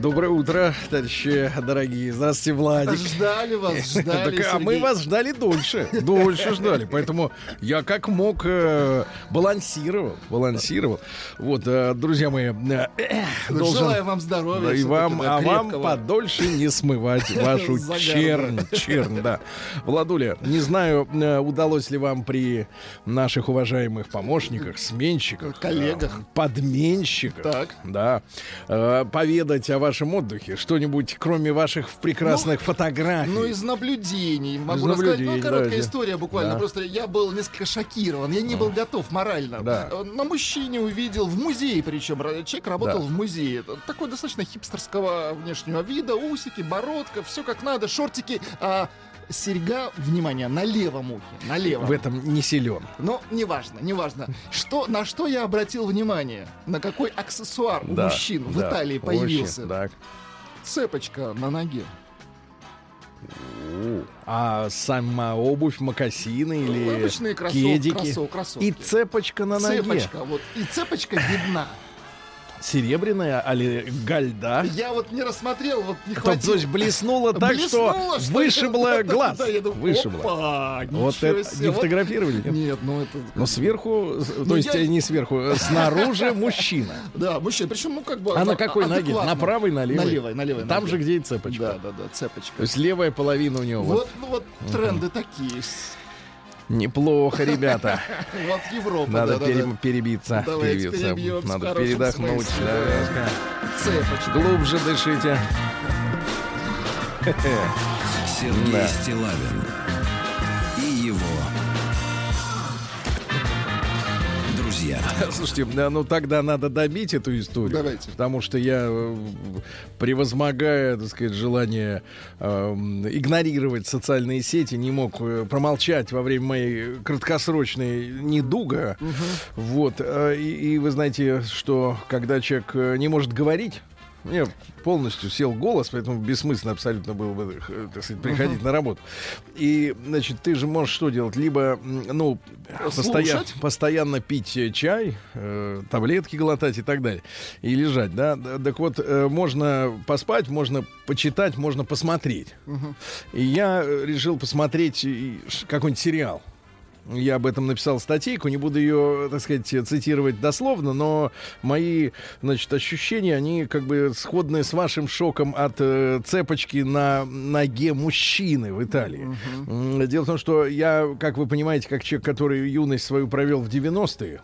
Доброе утро, товарищи дорогие. Здравствуйте, Владик. Ждали вас, ждали, Так, а мы вас ждали дольше. Дольше ждали. Поэтому я как мог э, балансировал. Балансировал. Вот, э, друзья мои, э, э, должен... Желаю вам здоровья. Да, и вам, да, а вам подольше не смывать вашу чернь, чернь, да. Владуля, не знаю, э, удалось ли вам при наших уважаемых помощниках, сменщиках, Коллегах. э, подменщиках, Так. да, э, поведать о вашем отдыхе, что-нибудь, кроме ваших прекрасных фотографий. Ну, из наблюдений могу Из рассказать. наблюдений, Ну, короткая да, история буквально. да. Просто я был несколько шокирован. Я не был готов морально. Да. На мужчине увидел, в музее причем. Человек работал Да. в музее. Такой достаточно хипстерского внешнего вида. Усики, бородка, все как надо. Шортики. А серьга, внимание, на левом ухе. На левом. в этом не силен. Но неважно, неважно. Что, на что я обратил внимание? На какой аксессуар у Да, мужчин в да, Италии очень, появился? так. Цепочка на ноге. А сама обувь, мокасины или Обычные кроссов- кедики. кроссов- кроссовки. И цепочка на ноге. Цепочка, вот. И цепочка видна. Серебряная, али гальда. Я вот не рассмотрел, вот не То, хватило. есть блеснула так, что что вышибло ли? глаз. Да, я думаю, опа, Вот это себе. не фотографировали? нет? Нет, ну это... Но сверху, с- то Ну, есть я- э, не сверху, э, снаружи мужчина. Да, мужчина, причем, ну как бы... А на а- какой ноге? На правой, на левой? На левой, на левой Там же, где и цепочка. Да, да, да, цепочка. То есть левая половина у него. Вот, ну вот тренды такие. Неплохо, ребята. Вот Европа, Надо да, пере- да, да. перебиться. Перебиться. Надо передохнуть. Да. Глубже дышите. Сергей Да. Стилавин друзья. Слушайте, да, ну тогда надо добить эту историю. Давайте. Потому что я, э, превозмогая, так сказать, желание эм, игнорировать социальные сети, не мог э, промолчать во время моей краткосрочной недуга. Вот. э, и, и вы знаете, что когда человек э, не может говорить, меня полностью сел голос, поэтому бессмысленно абсолютно было бы, э, так сказать, приходить на работу. И, значит, ты же можешь что делать? Либо, ну, постоя- Слушать. постоянно пить э, чай, э, таблетки глотать и так далее, и лежать, да? Так вот, э, можно поспать, можно почитать, можно посмотреть. И я э, решил посмотреть какой-нибудь сериал. Я об этом написал статейку, не буду ее, так сказать, цитировать дословно, но мои, значит, ощущения, они как бы сходны с вашим шоком от э, цепочки на ноге мужчины в Италии. М, Дело в том, что я, как вы понимаете, как человек, который юность свою провел в 90-е,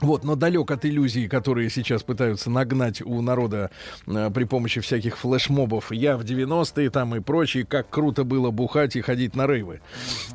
вот, но далек от иллюзий, которые сейчас пытаются нагнать у народа э, при помощи всяких флешмобов. Я в 90-е там и прочее, как круто было бухать и ходить на рейвы.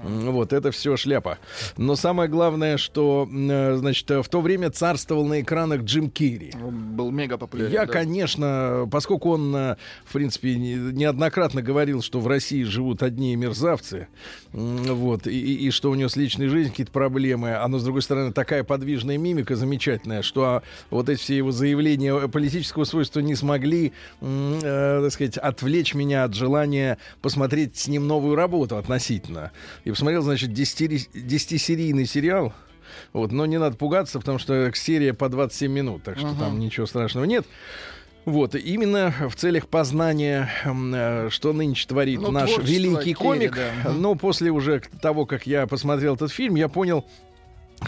Вот, это все шляпа. Но самое главное, что, э, значит, э, в то время царствовал на экранах Джим Керри. Он был мега популярен. Я, да. конечно, поскольку он, э, в принципе, не- неоднократно говорил, что в России живут одни мерзавцы, вот, и, и- и что у него с личной жизнью какие-то проблемы, а но, с другой стороны, такая подвижная мимика замечательная, что а, вот эти все его заявления политического свойства не смогли, э, так сказать, отвлечь меня от желания посмотреть с ним новую работу относительно. И посмотрел, значит, 10 10-серийный сериал, вот, но не надо пугаться, потому что серия по 27 минут, так что там ничего страшного нет. Вот, именно в целях познания, э, что нынче творит Ну, наш великий Керри, комик. да. Но после уже того, как я посмотрел этот фильм, я понял,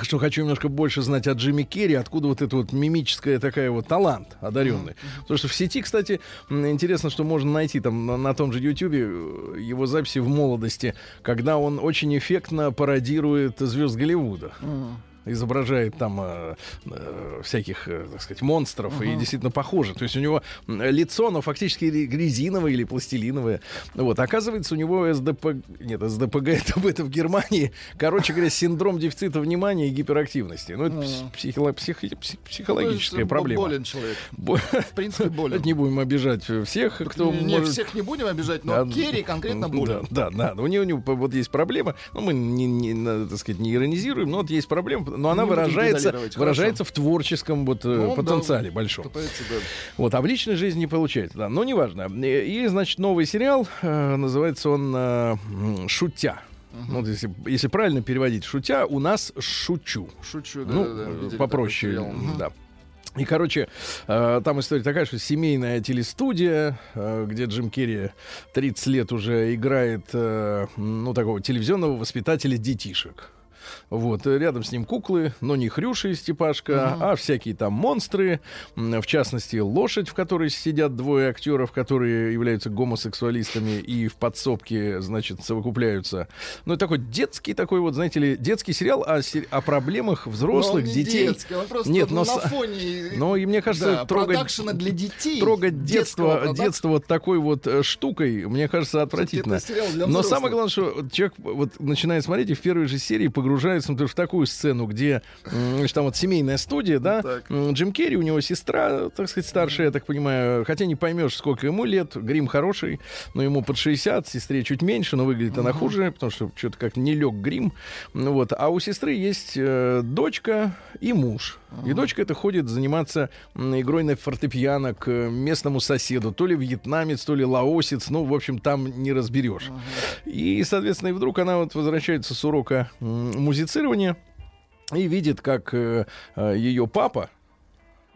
что хочу немножко больше знать о Джимми Керри, откуда вот это вот мимическая такая вот талант одаренный. Потому что в сети, кстати, интересно, что можно найти там на, на том же Ютубе э, его записи в молодости, когда он очень эффектно пародирует звезд Голливуда. Мгм. Изображает там э, э, всяких, э, так сказать, монстров, и действительно похоже. То есть у него лицо, но фактически ре- резиновое или пластилиновое. Вот, оказывается, у него СДП... Нет, СДПГ это, это в Германии. Короче говоря, синдром дефицита внимания и гиперактивности. Ну, это пс- психоло- психи- псих- психологическая есть, проблема. Болен человек. Бо- В принципе, болен. Не будем обижать всех, кто не, может... всех не будем обижать, но Да, Керри конкретно болен. Да, да, да. У него, у него вот есть проблема. Ну, мы не, не, так сказать, не иронизируем, но вот есть проблема. Но она выражается, выражается в творческом вот, э, Ну, да, потенциале большом. Пытается, да. Вот, а в личной жизни не получается, да. Но неважно. И, значит, новый сериал, э, называется он э, «Шутя». Ну, вот если, если правильно переводить «шутя», у нас «шучу». Шучу, да, Ну, да, да. Видели попроще. Мгм. да. И, короче, там история такая, что семейная телестудия, где Джим Керри 30 лет уже играет, ну, такого телевизионного воспитателя детишек. Вот, э, рядом с ним куклы, но не Хрюша и Степашка, а всякие там монстры, в частности, лошадь, в которой сидят двое актеров, которые являются гомосексуалистами и в подсобке, значит, совокупляются. Ну, это такой детский такой вот, знаете ли, детский сериал о, о проблемах Но взрослых, он не детей. детский, он просто Нет, но на фоне Но и мне кажется, да, трогать, для детей. трогать детство, детство вот такой вот э, штукой, мне кажется, отвратительно. Но самое главное, что человек вот начинает смотреть и в первой же серии погружается например, в такую сцену, где значит, там вот семейная студия, да, Так. м, Джим Керри, у него сестра, так сказать, старшая, я так понимаю, хотя не поймешь, сколько ему лет, грим хороший, но ему под 60, сестре чуть меньше, но выглядит она хуже, потому что что-то как не лег грим. Ну Вот. А у сестры есть э, дочка и муж. И дочка это ходит заниматься игрой на фортепиано к э, местному соседу, то ли вьетнамец, то ли лаосец, ну, в общем, там не разберешь. И, соответственно, и вдруг она вот возвращается с урока музицирования и видит, как э, ее папа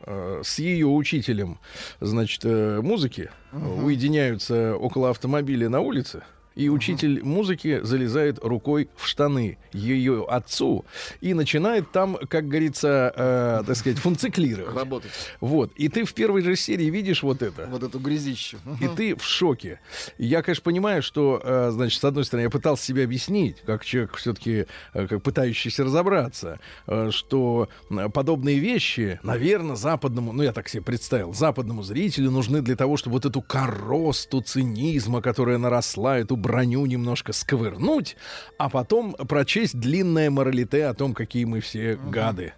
э, с ее учителем, значит, э, музыки уединяются около автомобиля на улице. И учитель музыки залезает рукой в штаны ее отцу и начинает там, как говорится, э, так сказать, функциклировать. Работать. Вот. И ты в первой же серии видишь вот это. Вот эту грязищу. И ты в шоке. Я, конечно, понимаю, что, э, значит, с одной стороны, я пытался себе объяснить, как человек все-таки, как пытающийся разобраться, э, что э, подобные вещи, наверное, западному, ну, я так себе представил, западному зрителю нужны для того, чтобы вот эту коросту цинизма, которая наросла, эту броню немножко сковырнуть, а потом прочесть длинное моралите о том, какие мы все гады.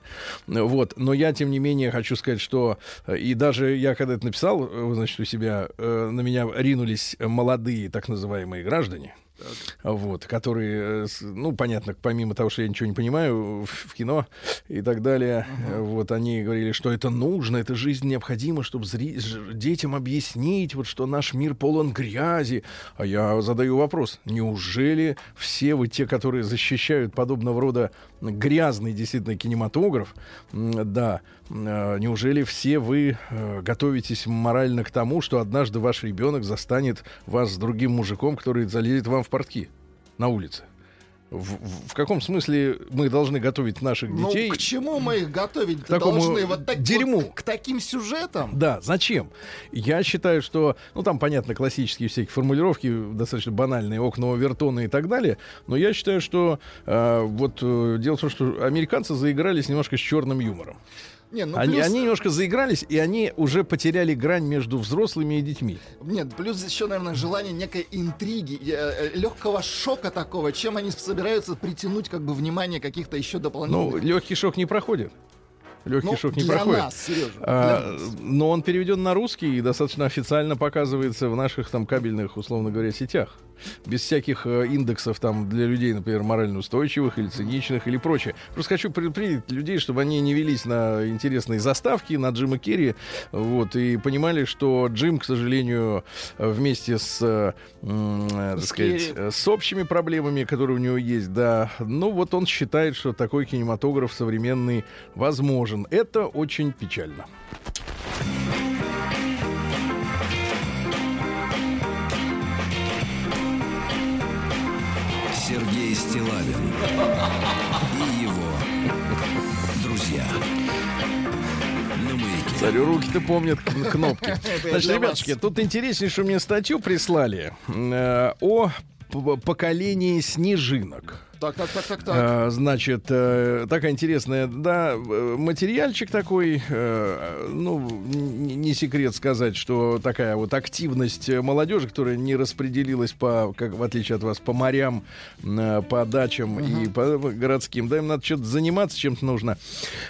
Вот. Но я, тем не менее, хочу сказать, что э, и даже я когда это написал, э, значит, у себя, э, на меня ринулись молодые так называемые граждане. Вот, которые, э, ну, понятно, помимо того, что я ничего не понимаю в, кино и так далее, э, вот они говорили, что это нужно, это жизнь необходима, чтобы зри- детям объяснить, вот что наш мир полон грязи. А я задаю вопрос: неужели все вы те, которые защищают подобного рода грязный действительно кинематограф, да, э, неужели все вы э, готовитесь морально к тому, что однажды ваш ребенок застанет вас с другим мужиком, который залезет вам в портки на улице? В, в- каком смысле мы должны готовить наших Ну, детей? к чему мы их готовить такому должны? Вот так, дерьму. вот к таким сюжетам? Да, зачем? Я считаю, что, ну там, понятно, классические всякие формулировки, достаточно банальные, окна Овертона и так далее, но я считаю, что э, вот э, дело в том, что американцы заигрались немножко с черным юмором. Не, ну они, плюс- они немножко заигрались, и они уже потеряли грань между взрослыми и детьми. Нет, плюс еще, наверное, желание некой интриги, легкого шока такого, чем они собираются притянуть как бы внимание каких-то еще Ну, дополнительных. легкий шок не проходит. Легкий Ну, шок не для проходит. нас, Сережа, А, для нас. но он переведен на русский и достаточно официально показывается в наших там кабельных, условно говоря, сетях. Без всяких э, индексов там для людей, например, морально устойчивых или циничных или прочее. Просто хочу предупредить людей, чтобы они не велись на интересные заставки, на Джима Керри, вот, и понимали, что Джим, к сожалению, э, вместе с, э, так сказать, с общими проблемами, которые у него есть, да, ну вот он считает, что такой кинематограф современный возможен. Это очень печально. Стилавин и его друзья. Царю руки-то помнят кнопки. Значит, ребятушки, тут интереснейшую мне статью прислали э, о поколении снежинок. Так, так, так, так, так. А, значит, э, такая интересная, да, э, материальчик такой, э, ну, не секрет сказать, что такая вот активность молодежи, которая не распределилась по, как в отличие от вас, по морям, э, по дачам и по городским, да, им надо что-то заниматься, чем-то нужно.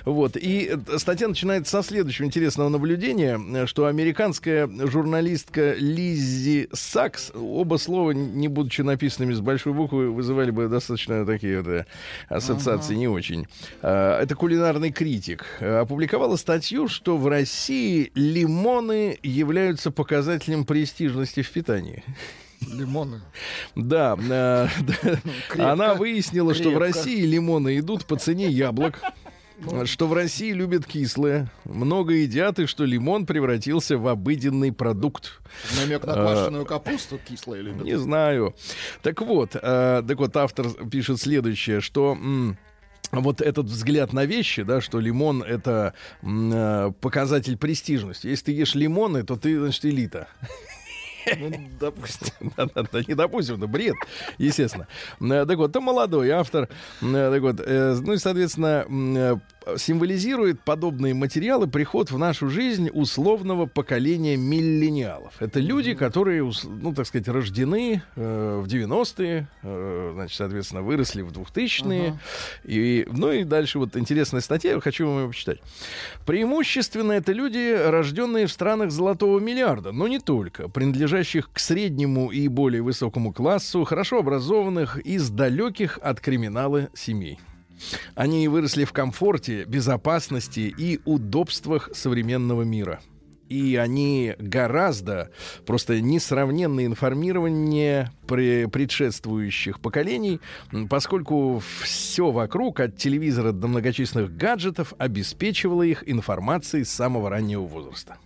Вот, и статья начинается со следующего интересного наблюдения, что американская журналистка Лиззи Сакс, оба слова, не будучи написанными с большой буквы, вызывали бы достаточно такие вот э, ассоциации не очень. А, Это кулинарный критик. Опубликовала статью, что в России лимоны являются показателем престижности в питании. Лимоны. Да, э, да. Она выяснила, что в. России лимоны идут по цене яблок. Что в России любят кислое, много едят, и что лимон превратился в обыденный продукт. Намек на квашеную капусту кислая любят. Не знаю. Так вот, э, так вот, автор пишет следующее, что. вот этот взгляд на вещи, да, что лимон это показатель престижности. Если ты ешь лимоны, то ты, значит, элита. Ну, допустим. Да-да-да, не допустим, это бред, естественно. Э, Так вот, это молодой автор. Э, Так вот, э, ну и, соответственно, символизирует подобные материалы приход в нашу жизнь условного поколения миллениалов. Это люди, которые, ну, так сказать, рождены э, в 90-е, э, значит, соответственно, выросли в 2000-е. И, ну и дальше вот интересная статья, я хочу вам ее почитать. Преимущественно это люди, рожденные в странах золотого миллиарда, но не только, принадлежащих к среднему и более высокому классу, хорошо образованных, из далеких от криминала семей. Они выросли в комфорте, безопасности и удобствах современного мира. И они гораздо, просто несравненно информирование пре- предшествующих поколений, поскольку все вокруг, от телевизора до многочисленных гаджетов, обеспечивало их информацией с самого раннего возраста.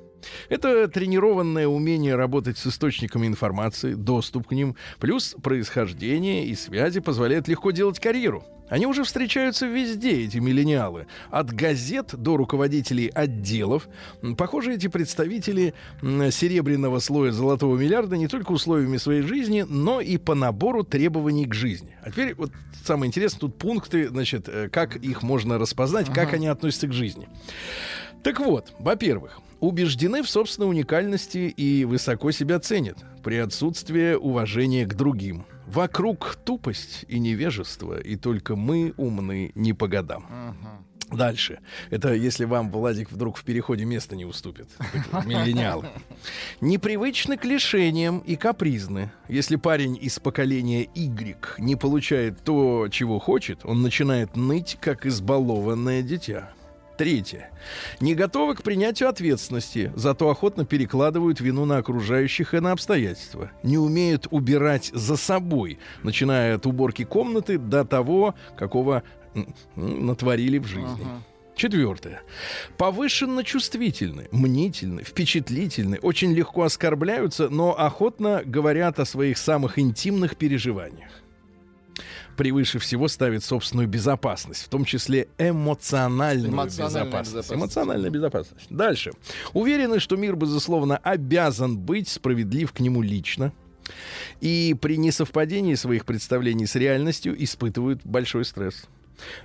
Это тренированное умение работать с источниками информации, доступ к ним, плюс происхождение и связи позволяют легко делать карьеру. Они уже встречаются везде, эти миллениалы. От газет до руководителей отделов. Похоже, эти представители серебряного слоя золотого миллиарда не только условиями своей жизни, но и по набору требований к жизни. А теперь вот самое интересное, тут пункты, значит, э, как их можно распознать, как они относятся к жизни. Так вот, во-первых, убеждены в собственной уникальности и высоко себя ценят при отсутствии уважения к другим. Вокруг тупость и невежество, и только мы умны не по годам. Дальше. Это если вам, Владик, вдруг в переходе место не уступит. Миллениалы. Непривычны к лишениям и капризны. Если парень из поколения Y не получает то, чего хочет, он начинает ныть, как избалованное дитя. Третье. Не готовы к принятию ответственности, зато охотно перекладывают вину на окружающих и на обстоятельства. Не умеют убирать за собой, начиная от уборки комнаты до того, какого натворили в жизни. Четвертое. Повышенно чувствительны, мнительны, впечатлительны, очень легко оскорбляются, но охотно говорят о своих самых интимных переживаниях. Превыше всего ставит собственную безопасность, в том числе эмоциональную Эмоциональная безопасность. безопасность. Эмоциональная безопасность. Дальше. Уверены, что мир, безусловно, обязан быть справедлив к нему лично. И при несовпадении своих представлений с реальностью испытывают большой стресс.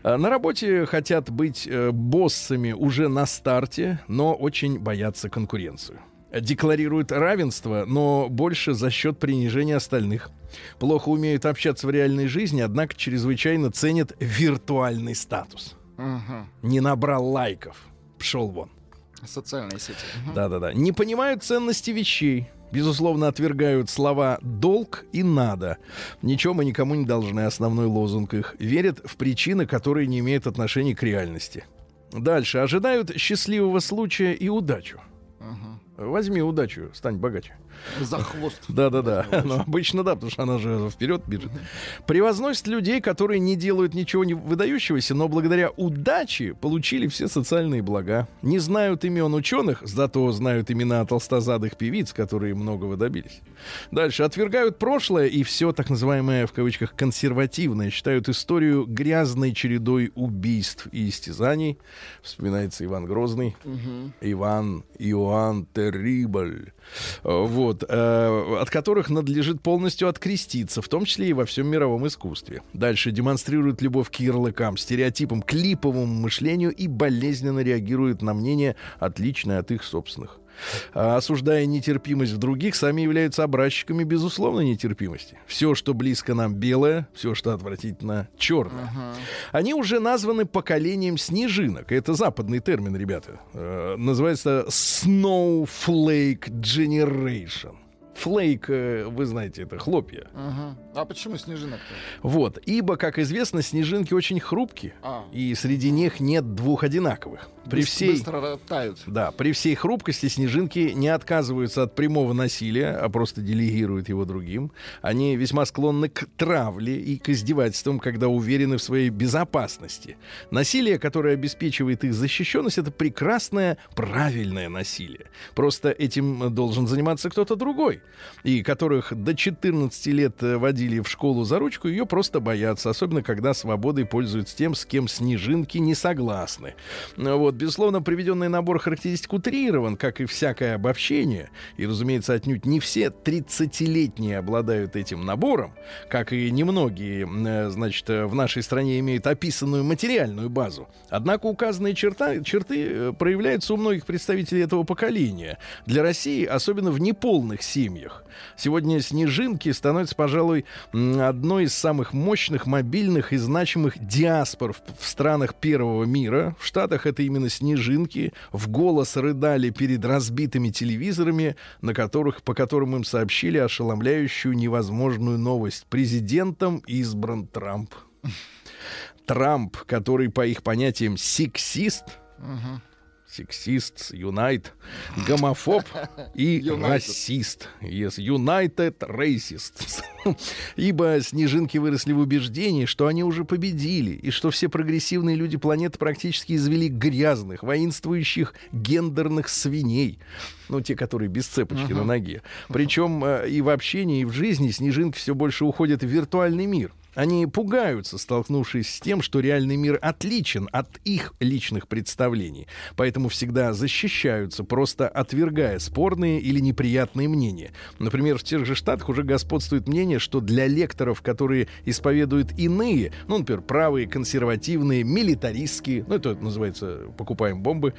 А На работе хотят быть э, боссами уже на старте, но очень боятся конкуренцию. Декларируют равенство, но больше за счет принижения остальных. Плохо умеют общаться в реальной жизни, однако чрезвычайно ценят виртуальный статус. Мгм. Не набрал лайков. Пшел вон. Социальные сети. Да-да-да. Не понимают ценности вещей. Безусловно, отвергают слова «долг» и «надо». Ничего мы никому не должны, основной лозунг их. Верят в причины, которые не имеют отношения к реальности. Дальше. Ожидают счастливого случая и удачу. Мгм. Возьми удачу, стань богаче. За хвост. Да-да-да. Ну, обычно да, потому что она же вперед бежит. Превозносит людей, которые не делают ничего не выдающегося, но благодаря удаче получили все социальные блага. Не знают имен ученых, зато знают имена толстозадых певиц, которые многого добились. Дальше. Отвергают прошлое и все так называемое, в кавычках, консервативное. Считают историю грязной чередой убийств и истязаний. Вспоминается Иван Грозный. Иван, Иоанн, terrible. Вот, э, от которых надлежит полностью откреститься, в том числе и во всем мировом искусстве. Дальше демонстрирует любовь к ярлыкам, стереотипам, клиповому мышлению и болезненно реагирует на мнение, отличное от их собственных. А, осуждая нетерпимость в других, сами являются образчиками безусловной нетерпимости. Все, что близко нам белое, все, что отвратительно черное. Uh-huh. Они уже названы поколением снежинок. Это западный термин, ребята. Э, называется Snowflake Generation. Флейк, э, вы знаете, это хлопья. Ага. А почему снежинок-то? Вот. Ибо, как известно, снежинки очень хрупкие. А. И среди них нет двух одинаковых. При всей, быстро тают. Да, при всей хрупкости снежинки не отказываются от прямого насилия, а просто делегируют его другим. Они весьма склонны к травле и к издевательствам, когда уверены в своей безопасности. Насилие, которое обеспечивает их защищенность, это прекрасное, правильное насилие. Просто этим должен заниматься кто-то другой. И которых до 14 лет водили в школу за ручку, ее просто боятся, особенно когда свободой пользуются тем, с кем снежинки не согласны. Вот, безусловно, приведенный набор характеристик утрирован, как и всякое обобщение. И, разумеется, отнюдь не все 30-летние обладают этим набором, как и немногие, э, значит, в нашей стране имеют описанную материальную базу. Однако указанные черта, черты э, проявляются у многих представителей этого поколения. Для России, особенно в неполных семьях. Сегодня снежинки становятся, пожалуй, одной из самых мощных, мобильных и значимых диаспор в странах первого мира. В Штатах это именно снежинки в голос рыдали перед разбитыми телевизорами, на которых, по которым им сообщили ошеломляющую невозможную новость. Президентом избран Трамп. Трамп, который, по их понятиям, сексист, uh-huh сексист, юнайт, гомофоб и расист. Yes, United Racist. Ибо снежинки выросли в убеждении, что они уже победили, и что все прогрессивные люди планеты практически извели грязных, воинствующих гендерных свиней. Ну, те, которые без цепочки uh-huh. на ноге. Причем э, и в общении, и в жизни снежинки все больше уходят в виртуальный мир. Они пугаются, столкнувшись с тем, что реальный мир отличен от их личных представлений, поэтому всегда защищаются, просто отвергая спорные или неприятные мнения. Например, в тех же Штатах уже господствует мнение, что для лекторов, которые исповедуют иные, ну, например, правые, консервативные, милитаристские, ну, это называется «покупаем бомбы»,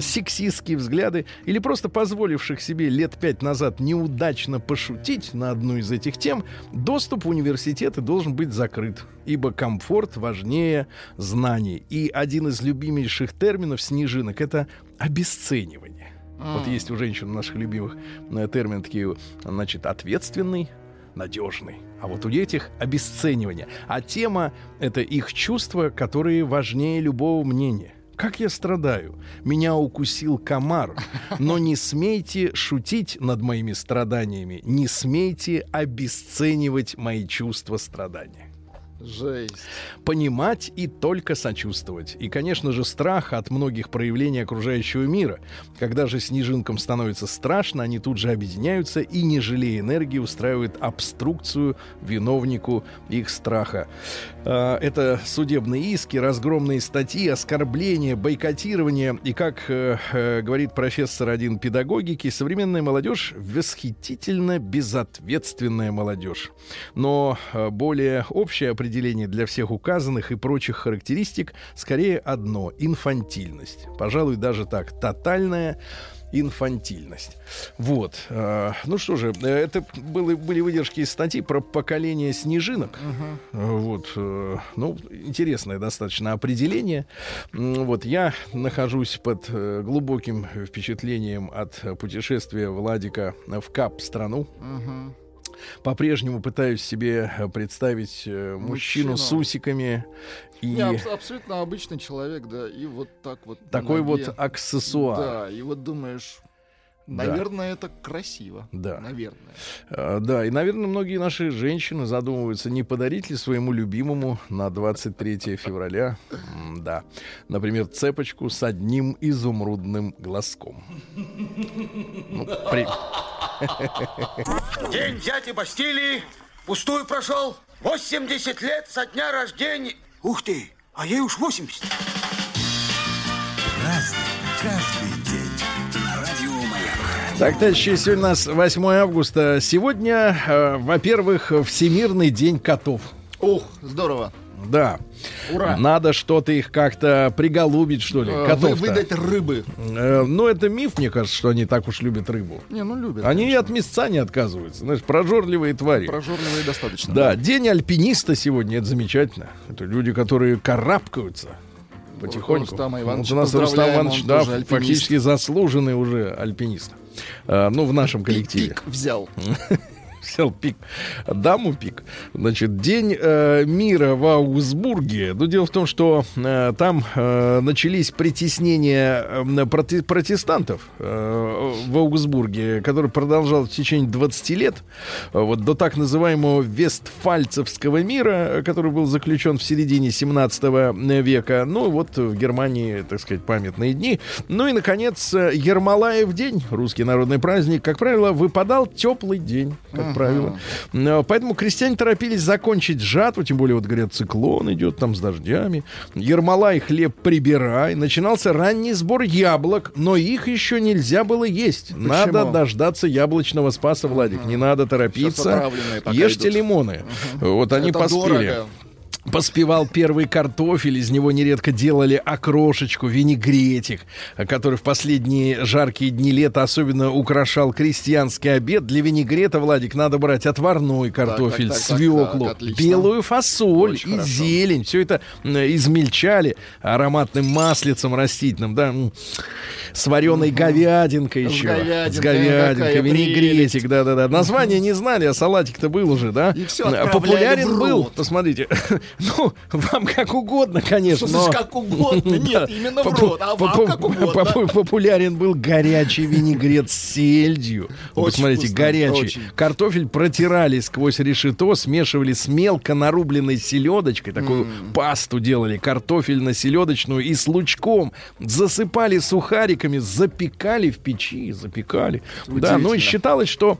сексистские взгляды, или просто позволивших себе лет пять назад неудачно пошутить на одну из этих тем, доступ в университеты должен быть закрыт, ибо комфорт важнее знаний. И один из любимейших терминов снежинок — это обесценивание. Mm. Вот есть у женщин наших любимых э, термины такие, значит, ответственный, надежный. А вот у этих обесценивание. А тема — это их чувства, которые важнее любого мнения. Как я страдаю? Меня укусил комар. Но не смейте шутить над моими страданиями. Не смейте обесценивать мои чувства страдания. Жесть. Понимать и только сочувствовать. И, конечно же, страх от многих проявлений окружающего мира. Когда же снежинкам становится страшно, они тут же объединяются и, не жалея энергии, устраивают обструкцию виновнику их страха. А, это судебные иски, разгромные статьи, оскорбления, бойкотирование. И, как э, э, говорит профессор один педагогики, современная молодежь восхитительно безответственная молодежь. Но э, более общее определение определение для всех указанных и прочих характеристик скорее одно — инфантильность. Пожалуй, даже так, тотальная инфантильность. Вот. Э, ну что же, это были, были выдержки из статьи про поколение снежинок. Uh-huh. Вот. Э, ну, интересное достаточно определение. Вот я нахожусь под э, глубоким впечатлением от путешествия Владика в Кап-страну. Uh-huh по-прежнему пытаюсь себе э, представить э, мужчину, мужчину. с усиками. И... Не, аб- абсолютно обычный человек, да, и вот так вот. Такой вот аксессуар. Да, и вот думаешь, Наверное, да. это красиво. Да. Наверное. А, да, и, наверное, многие наши женщины задумываются, не подарить ли своему любимому на 23 февраля, да, например, цепочку с одним изумрудным глазком. Ну, при... День дяди Бастилии пустую прошел. 80 лет со дня рождения. Ух ты, а ей уж 80. Разный, каждый Так, товарищи, сегодня у нас 8 августа. Сегодня, э, во-первых, Всемирный день котов. Ух, здорово. Да. Ура. Надо что-то их как-то приголубить, что ли, Э, котов вы- выдать рыбы. ну, это миф, мне кажется, что они так уж любят рыбу. Не, ну любят. Они конечно. от мясца не отказываются. Знаешь, прожорливые твари. Прожорливые достаточно. Да, день альпиниста сегодня, это замечательно. Это люди, которые карабкаются потихоньку. Рустама Ивановича Вот у нас Рустам Иванович, да, фактически заслуженный уже альпинист. А, ну, в нашем коллективе. пик взял. Взял пик. Даму пик. Значит, День э, мира в Аугсбурге. Ну, дело в том, что э, там э, начались притеснения э, проте- протестантов э, в Аугсбурге, который продолжал в течение 20 лет. э, Вот до так называемого Вестфальцевского мира, э, который был заключен в середине 17 века. Ну, вот в Германии, так сказать, памятные дни. Ну и, наконец, э, Ермолаев день, русский народный праздник, как правило, выпадал теплый день, как правило. Поэтому крестьяне торопились закончить жатву, тем более, вот говорят, циклон идет там с дождями. Ермолай хлеб прибирай. Начинался ранний сбор яблок, но их еще нельзя было есть. Надо дождаться яблочного спаса, Владик. Не надо торопиться. Ешьте идут. лимоны. Вот они Это поспели. дорого. Поспевал первый картофель, из него нередко делали окрошечку, винегретик, который в последние жаркие дни лета особенно украшал крестьянский обед. Для винегрета, Владик, надо брать отварной картофель, так, так, так, свеклу, так, отлично. белую фасоль Очень и хорошо. зелень. Все это измельчали ароматным маслицем растительным, да, с вареной говядинкой С еще. говядинкой, с говядинкой, винегретик, да-да-да. Название не знали, а салатик-то был уже, да? И М, отправляли Популярен был, посмотрите, ну, вам как угодно, конечно, но... как угодно? Нет, именно в рот. А вам как угодно. попу- Популярен был горячий винегрет с сельдью. Вот Очень Посмотрите, горячий. Картофель протирали сквозь решето, смешивали с мелко нарубленной селедочкой. Такую пасту делали, картофельно-селедочную и с лучком. Засыпали сухариками, запекали в печи, запекали. Да, ну и считалось, что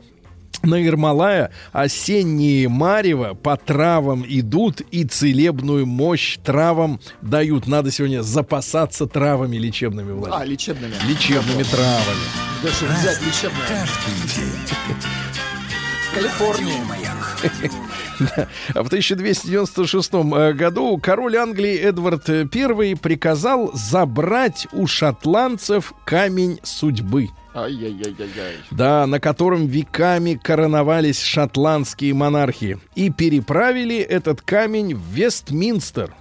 на Ермолая осенние марево по травам идут и целебную мощь травам дают. Надо сегодня запасаться травами лечебными, А, Владимир. лечебными. Лечебными травами. Где же взять лечебное? В Калифорнии. А В 1296 э, году король Англии Эдвард I приказал забрать у шотландцев камень судьбы. Ай-яй-яй-яй-яй. Да, на котором веками короновались шотландские монархи. И переправили этот камень в Вестминстер.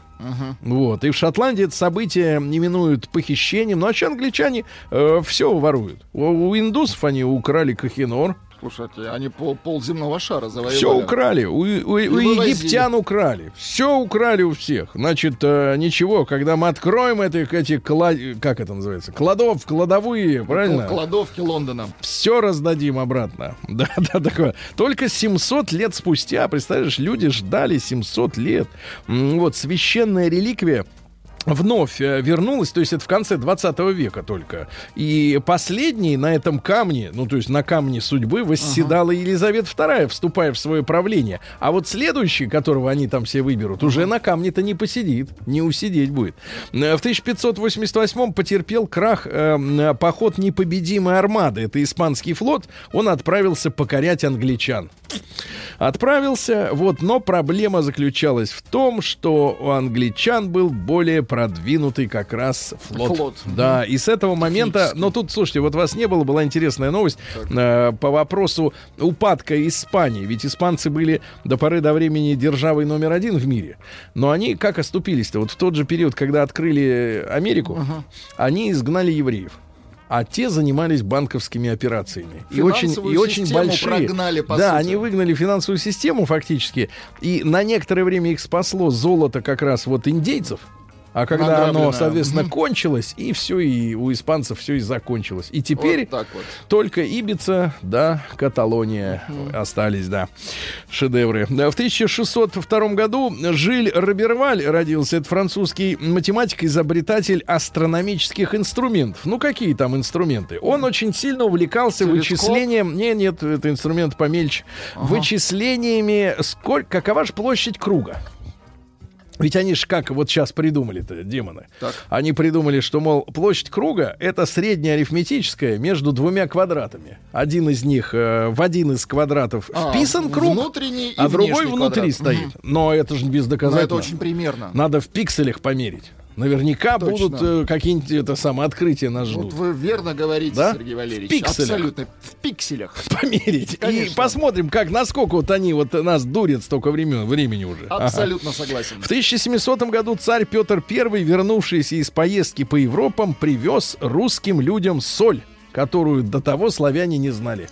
Вот. И в Шотландии это событие именуют похищением. Ну, а что англичане все воруют? У, у индусов они украли Кахинор. Слушайте, они пол, пол земного шара завоевали. Все украли. У, у- у вывозили. египтян украли. Все украли у всех. Значит, э, ничего, когда мы откроем эти, эти кла- как это называется, кладов, кладовые, правильно? Кл- Кладовки Лондона. все раздадим обратно. Да, да, такое. Только 700 лет спустя, представляешь, люди ждали 700 лет. Вот священная реликвия вновь э, вернулась, то есть это в конце 20 века только. И последний на этом камне, ну то есть на камне судьбы, восседала Елизавета II, вступая в свое правление. А вот следующий, которого они там все выберут, уже на камне-то не посидит, не усидеть будет. Э, В 1588 потерпел крах э, м, поход непобедимой армады. Это испанский флот. Он отправился покорять англичан. Отправился, вот, но проблема заключалась в том, что у англичан был более продвинутый как раз флот. Флот. Да, и с этого момента, но тут, слушайте, вот вас не было, была интересная новость э, по вопросу упадка Испании. Ведь испанцы были до поры до времени державой номер один в мире. Но они как оступились-то? Вот в тот же период, когда открыли Америку, они изгнали евреев. А те занимались банковскими операциями. И очень, и очень большие. прогнали, по да, сути. они выгнали финансовую систему фактически. И на некоторое время их спасло золото как раз вот индейцев. А когда оно, соответственно, кончилось, и все, и у испанцев все и закончилось. И теперь Вот так вот. только Ибица, да, Каталония остались, да, шедевры. В 1602 году Жиль Роберваль родился. Это французский математик, изобретатель астрономических инструментов. Ну, какие там инструменты? Он очень сильно увлекался Телескоп? вычислением... Не, нет, это инструмент помельче. Вычислениями, сколько, какова же площадь круга? Ведь они же как вот сейчас придумали-то, демоны. Так. Они придумали, что, мол, площадь круга — это средняя арифметическая между двумя квадратами. Один из них э, в один из квадратов А, вписан круг, внутренний а другой внутри квадрат. стоит. Но это же без доказательств. это очень примерно. Надо в пикселях померить. Наверняка Точно. будут э, какие-нибудь это самое открытия нас ждут. Вот вы верно говорите, Да? Сергей Валерьевич. В пикселях. Абсолютно. В пикселях. Померить. И Конечно. посмотрим, как, насколько вот они вот нас дурят столько времен, времени уже. Ага. Абсолютно согласен. В 1700 году царь Петр I, вернувшийся из поездки по Европам, привез русским людям соль, которую до того славяне не знали.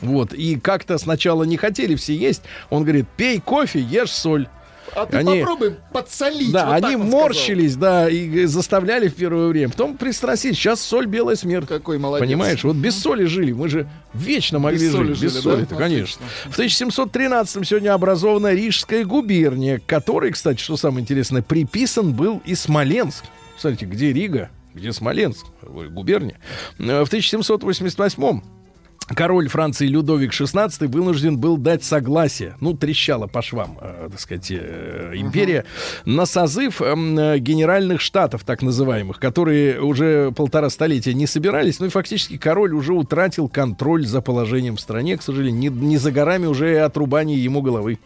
Вот, и как-то сначала не хотели все есть. Он говорит, пей кофе, ешь соль. А ты Они- попробуй подсолить. Да, вот они сказал. морщились, да, и заставляли в первое время. Потом пристрастились. Сейчас соль белая смерть. Какой молодец. Понимаешь, вот без соли жили. Мы же вечно могли Без соли жить. Без жили, соли, да? конечно. Отлично. В 1713 сегодня образована Рижская губерния, которой, кстати, что самое интересное, приписан был и Смоленск. Смотрите, где Рига, где Смоленск, губерния. В 1788 Король Франции Людовик XVI вынужден был дать согласие, ну, трещала по швам, э, так сказать, э, империя, на созыв эм, э, генеральных штатов, так называемых, которые уже полтора столетия не собирались, ну и фактически король уже утратил контроль за положением в стране, к сожалению, не, не за горами уже и отрубание ему головы.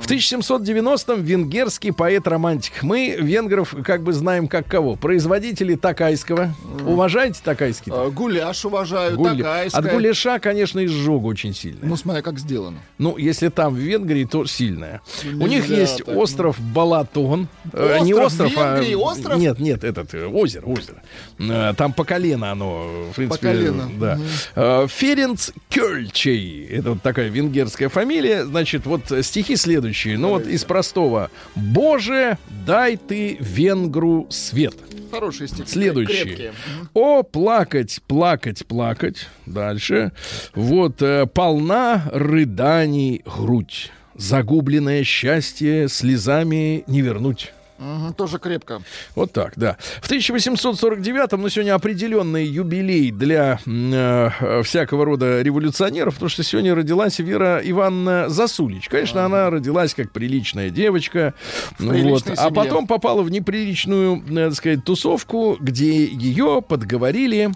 В 1790-м венгерский поэт-романтик. Мы венгров как бы знаем как кого? Производители Такайского. Уважаете Такайский? А, Гуляш уважаю, Гуль- такайская. От гуляша, конечно, изжога очень сильная. Ну, смотря как сделано. Ну, если там в Венгрии, то сильная. У них Нельзя есть так, ну. остров Балатон. Э, не Остров остров, в Венгрии, а... остров? Нет, нет, этот э, озеро, озеро. Э, Там по колено оно, в принципе. По колено. Да. Э, Ференц Кёльчей. Это вот такая венгерская фамилия. Значит, вот стихи следующие. Ну, вот из простого. «Боже, дай ты венгру свет». Хорошие стихи. Следующие. Крепкие. О, плакать, плакать, плакать. Дальше. Вот, э, полна рыданий грудь. Загубленное счастье слезами не вернуть. Мгм, Тоже крепко. Вот так, да. В 1849-м, ну, сегодня определенный юбилей для э, всякого рода революционеров, потому что сегодня родилась Вера Ивановна Засулич. Конечно, она родилась как приличная девочка, вот, а потом попала в неприличную, э, так сказать, тусовку, где ее подговорили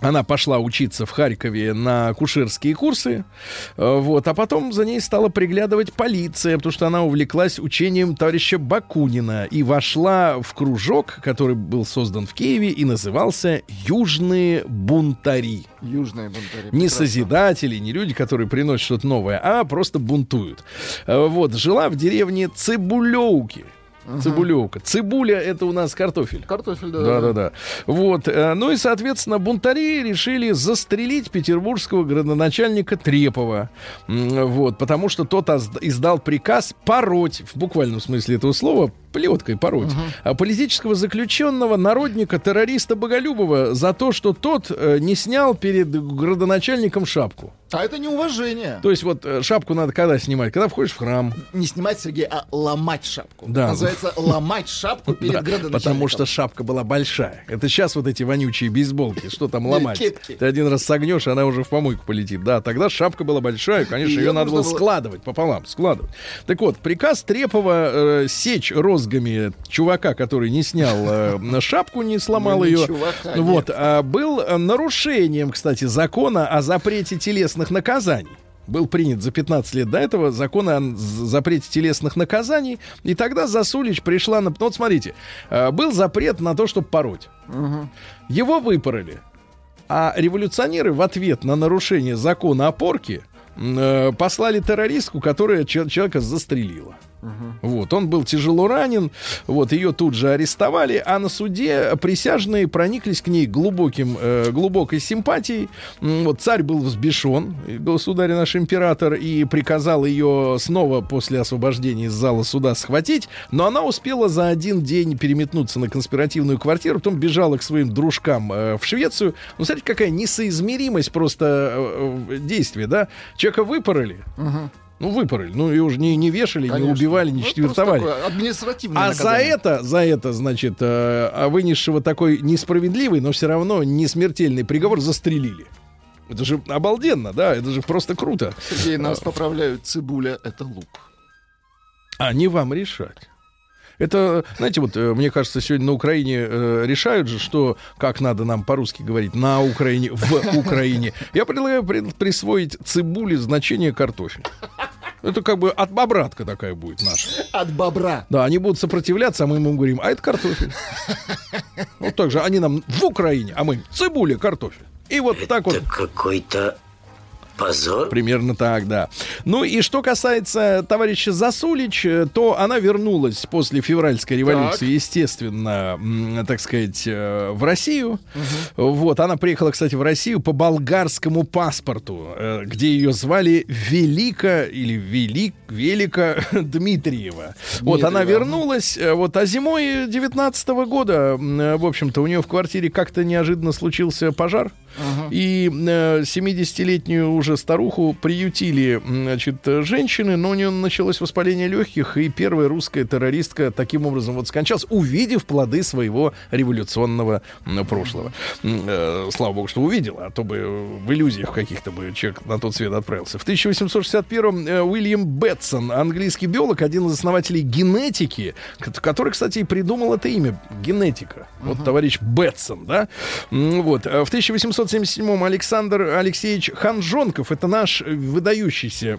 она пошла учиться в Харькове на кушерские курсы, э, вот, а потом за ней стала приглядывать полиция, потому что она увлеклась учением товарища Бакунина и вошла в кружок, который был создан в Киеве и назывался «Южные бунтари». Южные бунтари. Не прекрасно. созидатели, не люди, которые приносят что-то новое, а просто бунтуют. Э, Вот, жила в деревне Цибулевки. Цибулевка. Цибуля — это у нас картофель. Картофель, да. Да, да, да. Вот. э, Ну и, соответственно, бунтари решили застрелить петербургского градоначальника Трепова. Вот. Потому что тот издал приказ пороть, в буквальном смысле этого слова, плеткой пороть, а политического заключенного, народника, террориста Боголюбова за то, что тот э, не снял перед градоначальником шапку. А это неуважение. То есть вот э, шапку надо когда снимать? Когда входишь в храм. Не снимать, Сергей, а ломать шапку. Да. Называется ломать шапку перед Да, потому что шапка была большая. Это сейчас вот эти вонючие бейсболки, что там ломать? Ты один раз согнешь, она уже в помойку полетит. Да, тогда шапка была большая, конечно, ее надо было складывать пополам, складывать. Так вот, приказ Трепова э, сечь розгами чувака, который не снял э, шапку, не сломал Ну, не ее. чувака, вот, нет. а, был нарушением, кстати, закона о запрете телесных наказаний. Был принят за 15 лет до этого закон о запрете телесных наказаний. И тогда Засулич пришла на... Ну, вот смотрите, э, был запрет на то, чтобы пороть. Его выпороли. А революционеры в ответ на нарушение закона о порке э, послали террористку, которая че- человека застрелила. Вот, он был тяжело ранен, вот, ее тут же арестовали, а на суде присяжные прониклись к ней глубоким, э, глубокой симпатией. Вот, царь был взбешен, и государь наш император, и приказал ее снова после освобождения из зала суда схватить, но она успела за один день переметнуться на конспиративную квартиру, потом бежала к своим дружкам э, в Швецию. Ну, смотрите, какая несоизмеримость просто э, э, действия, да? Человека выпороли, ну, выпороли. Ну, и уже не, не вешали, не Конечно. убивали, не Ну, четвертовали. административное А за наказание. это, за это, значит, э, а вынесшего такой несправедливый, но все равно не смертельный приговор застрелили. Это же обалденно, да? Это же просто круто. Сергей, нас поправляют, цибуля — это лук. А не вам решать. Это, знаете, вот э, мне кажется, сегодня на Украине э, решают же, что как надо нам по-русски говорить на Украине, в Украине. Я предлагаю при- присвоить цибуле значение картофель. Это как бы от обратка такая будет наша. От бобра. Да, они будут сопротивляться, а мы им говорим, а это картофель. Вот так же они нам в Украине, а мы цибуля, картофель. И вот так вот Это какой-то позор. Примерно так, да. Ну и что касается товарища Засулич, э, то она вернулась после февральской революции, Так. естественно, так сказать, э, в Россию. Вот, она приехала, кстати, в Россию по болгарскому паспорту, э, где ее звали Велика или Велик, Велика Дмитриева. Вот она Дмитриева, вернулась, вот, а зимой 19 года, м, э, в общем-то, у нее в квартире как-то неожиданно случился пожар. Ага. И э, 70-летнюю уже старуху приютили, значит, женщины, но у нее началось воспаление легких, и первая русская террористка таким образом вот скончалась, увидев плоды своего революционного прошлого. Э, слава богу, что увидела, а то бы в иллюзиях каких-то бы человек на тот свет отправился. В 1861-м э, Уильям Бетсон, английский биолог, один из основателей генетики, который, кстати, и придумал это имя, генетика. Вот uh-huh. товарищ Бетсон, да? Вот. А в 1800 1977-м Александр Алексеевич Ханжонков, это наш э, выдающийся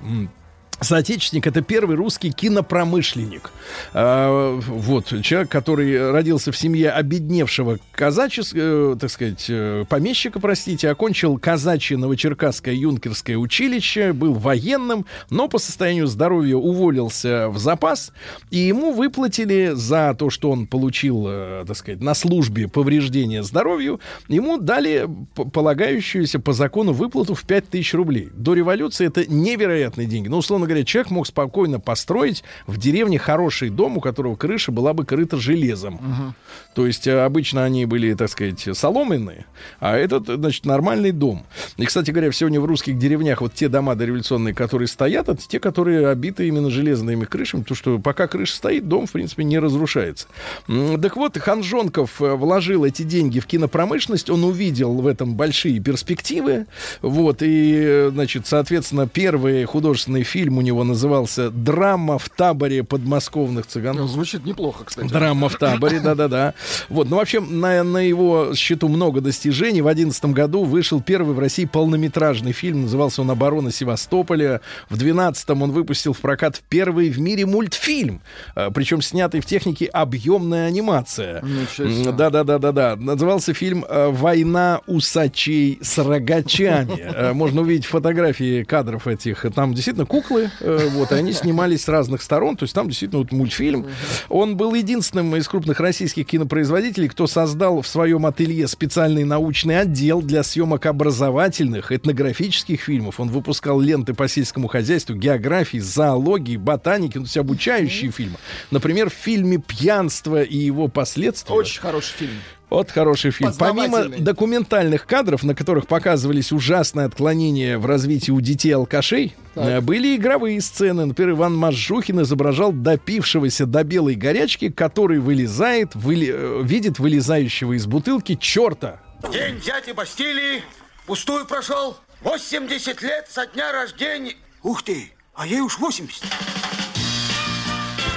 Соотечественник это первый русский кинопромышленник. А, вот человек, который родился в семье обедневшего казаческого, так сказать, э, помещика, простите, окончил казачье Новочеркасское юнкерское училище, был военным, но по состоянию здоровья уволился в запас, и ему выплатили за то, что он получил, э, так сказать, на службе повреждения здоровью, ему дали полагающуюся по закону выплату в 5000 рублей. До революции это невероятные деньги. Ну, условно говоря, человек мог спокойно построить в деревне хороший дом, у которого крыша была бы крыта железом. То есть э, обычно они были, так сказать, соломенные, а этот, значит, нормальный дом. И, кстати говоря, сегодня в русских деревнях вот те дома дореволюционные, которые стоят, это те, которые обиты именно железными крышами, потому что пока крыша стоит, дом, в принципе, не разрушается. Так вот, Ханжонков э, вложил эти деньги в кинопромышленность, он увидел в этом большие перспективы, вот, и, э, значит, соответственно, первый художественный фильм у него назывался «Драма в таборе подмосковных цыган». Ну, Звучит неплохо, кстати. Драма в таборе, да-да-да. Вот, ну вообще на, на его счету много достижений. В одиннадцатом году вышел первый в России полнометражный фильм, назывался он «Оборона Севастополя». В двенадцатом он выпустил в прокат первый в мире мультфильм, а, причем снятый в технике объемная анимация. Да-да-да-да-да. Назывался фильм э, «Война усачей с рогачами». Э, Можно увидеть фотографии кадров этих. Там действительно куклы, э, вот, и они снимались с разных сторон. То есть там действительно вот мультфильм. Он был единственным из крупных российских кинопроизводителей, кто создал в своем ателье специальный научный отдел для съемок образовательных, этнографических фильмов. Он выпускал ленты по сельскому хозяйству, географии, зоологии, ботаники, ну, то есть обучающие фильмы. Например, в фильме «Пьянство и его последствия». Очень хороший фильм. Вот хороший фильм. Помимо документальных кадров, на которых показывались ужасные отклонения в развитии у детей-алкашей, Так. э, были игровые сцены. Например, Иван Мажухин изображал допившегося до белой горячки, который вылезает, выли- э, видит вылезающего из бутылки черта. День дяди Бастилии пустую прошел. 80 лет со дня рождения. Ух ты, а ей уж 80.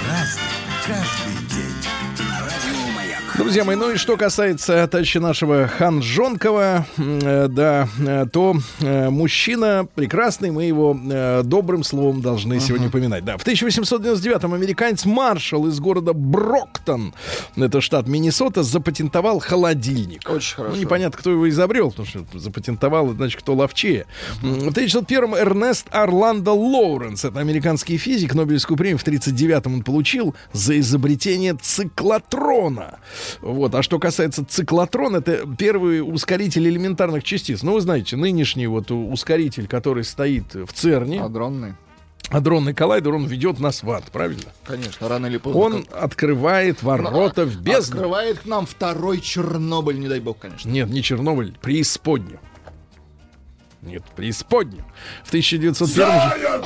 Разный, каждый Друзья мои, ну и что касается товарища нашего Ханжонкова, э, да, э, то э, мужчина прекрасный, мы его э, добрым словом должны сегодня упоминать. Да, в 1899-м американец Маршалл из города Броктон, это штат Миннесота, запатентовал холодильник. Очень хорошо. Ну, непонятно, кто его изобрел, потому что запатентовал, значит, кто ловчее. М, В 1901-м Эрнест Орландо Лоуренс, это американский физик, Нобелевскую премию в 1939-м он получил за изобретение циклотрона. Вот. А что касается циклотрона, это первый ускоритель элементарных частиц. Ну, вы знаете, нынешний вот ускоритель, который стоит в ЦЕРНе, Адронный. адронный коллайдер, он ведет нас в ад, правильно? Конечно, рано или поздно. Он как- открывает ворота в бездну. Открывает к нам второй Чернобыль, не дай бог, конечно. Нет, не Чернобыль, преисподнюю. Нет, преисподнем. В 1901 же...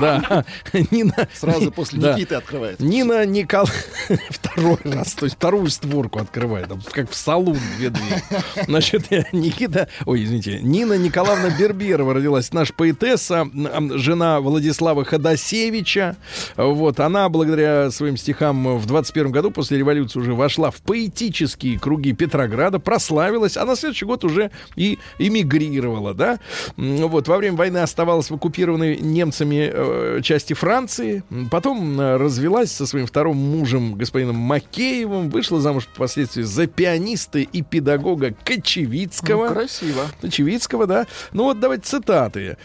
Да, Нина... Сразу после Да. Никиты открывает. Нина Никол... Второй раз, то есть вторую створку открывает, как в салун две двери. Значит, э, Никита... Ой, извините. Нина Николаевна Берберова родилась. Наша поэтесса, жена Владислава Ходосевича. Вот, она, благодаря своим стихам, в 21 году после революции уже вошла в поэтические круги Петрограда, прославилась, а на следующий год уже и эмигрировала, да. Вот, во время войны оставалась в оккупированной немцами э, части Франции, потом э, развелась со своим вторым мужем, господином Макеевым, вышла замуж впоследствии за пианиста и педагога Кочевицкого. Ну, красиво. Очевидского, да. Ну вот давайте цитаты.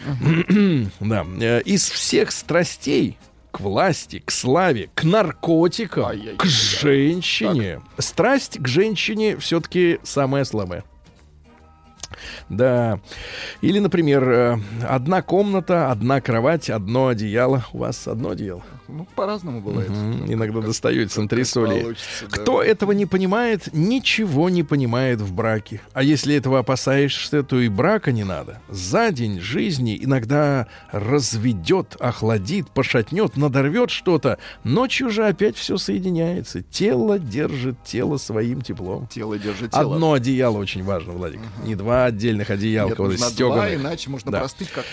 да. Э, Из всех страстей к власти, к славе, к наркотикам, Ай-яй-яй. к женщине. Страсть к женщине все-таки самая слабая. Да. Или, например, э, одна комната, одна кровать, одно одеяло. У вас одно одеяло? Ну, по-разному бывает. М, Иногда достают с антресолей. получится, да. Кто этого не понимает, ничего не понимает в браке. А если этого опасаешься, то и брака не надо. За день жизни иногда разведет, охладит, пошатнет, надорвет что-то. Ночью же опять все соединяется. Тело держит тело своим теплом. Тело держит тело. Одно одеяло очень важно, Владик. Не два отдельных одеялка, Нет, вот нужно два, иначе можно Да. простыть как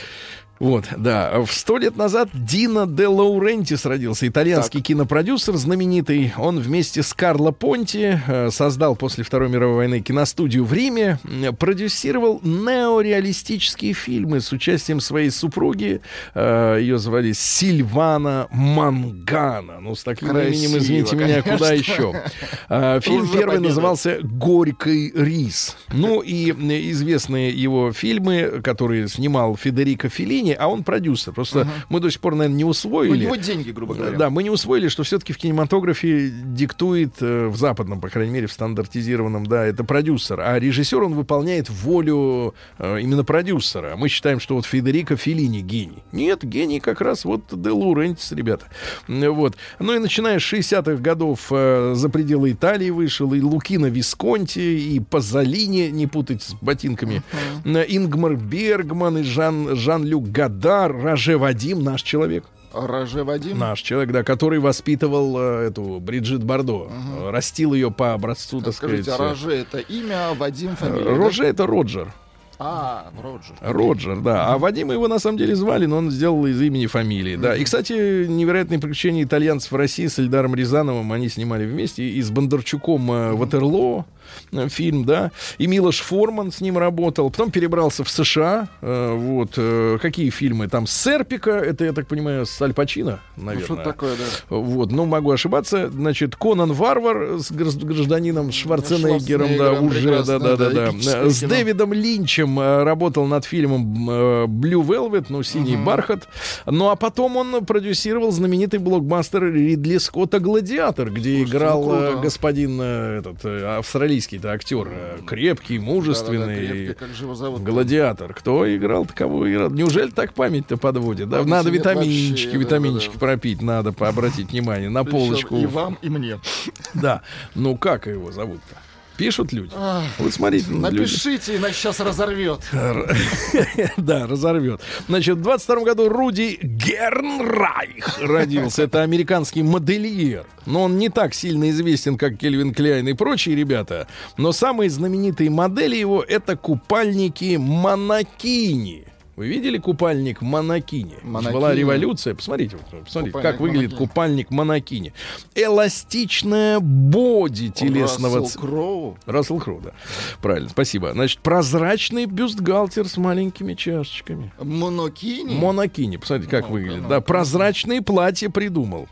Вот, да. В сто лет назад Дино де Лаурентис родился. Итальянский кинопродюсер знаменитый. Он вместе с Карло Понти э, создал после Второй мировой войны киностудию в Риме. Продюсировал неореалистические фильмы с участием своей супруги. Э, Ее звали Сильвана Мангана. Ну, с таким Красиво, именем, извините меня, куда конечно. еще? Э, Фильм Уже первый победа. назывался «Горький рис». Ну и известные его фильмы, которые снимал Федерико Феллини, а он продюсер. Просто мы до сих пор, наверное, не У усвоили. него деньги, грубо говоря. Да, мы не усвоили, что все-таки в кинематографе диктует э, в западном, по крайней мере, в стандартизированном, да, это продюсер, а режиссер он выполняет волю э, именно продюсера. Мы считаем, что вот Федерико Феллини гений. Нет, гений как раз вот Де Лаурентис, ребята. Вот. Ну и начиная с 60-х годов э, за пределы Италии вышел и Лукино Висконти, и Пазолини, не путать с ботинками, Э, Ингмар Бергман и Жан, Жан-Люк Гадар, Роже Вадим, наш человек. Роже Вадим. Наш человек, да, который воспитывал э, эту Бриджит Бардо, э, растил ее по образцу, так сказать. Скажите, а э, Роже это имя, а Вадим фамилия? да? Роже это Роджер. А, Роджер. Роджер, да. А Вадима его на самом деле звали, но он сделал из имени фамилии. Да. И, кстати, невероятные приключения итальянцев в России с Эльдаром Рязановым они снимали вместе. И с Бондарчуком э, Ватерлоо э, фильм, да. И Милош Форман с ним работал. Потом перебрался в США. Э, Вот. э, Какие фильмы? Там Серпика, это, я так понимаю, с Аль Пачино, Ну, наверное. что такое, да. Вот, ну, могу ошибаться. Значит, Конан Варвар с гражд- гражданином Шварценеггером, да, Шварценеггером, уже, да, да, прекрасно, да, да, да. эпическое С кино. Дэвидом Линчем э, работал над фильмом э, Blue Velvet, ну, синий бархат. Ну, а потом он продюсировал знаменитый блокбастер Ридли Скотта «Гладиатор», где играл ну, круто. господин этот австралийский-то актер, крепкий, мужественный. крепкий, как же его зовут? Гладиатор. Кто играл, кого играл? Неужели так память-то подводит? Да? Памяти Надо витаминчики, вообще, витаминчики да-да-да. пропить, надо пообратить внимание на Причем полочку. И вам, и мне. Да. Ну как его зовут-то? Пишут люди. Ах, Вот смотрите, люди. Напишите, иначе сейчас разорвет. Да, разорвет. Значит, в 22 году Руди Гернрайх родился. Это американский модельер. Но он не так сильно известен, как Кельвин Кляйн и прочие ребята. Но самые знаменитые модели его — это купальники Монакини. Вы видели купальник Монакини? Монакини. Была революция. Посмотрите, посмотрите, Купальник как выглядит Монакини. купальник Монакини. Эластичная боди телесного Рассел ц- Кроу. Рассел Кроу, да. Правильно, спасибо. Значит, прозрачный бюстгальтер с маленькими чашечками. Монокини. Монокини, посмотрите, как Ну, выглядит. ну, Да, прозрачные платья придумал.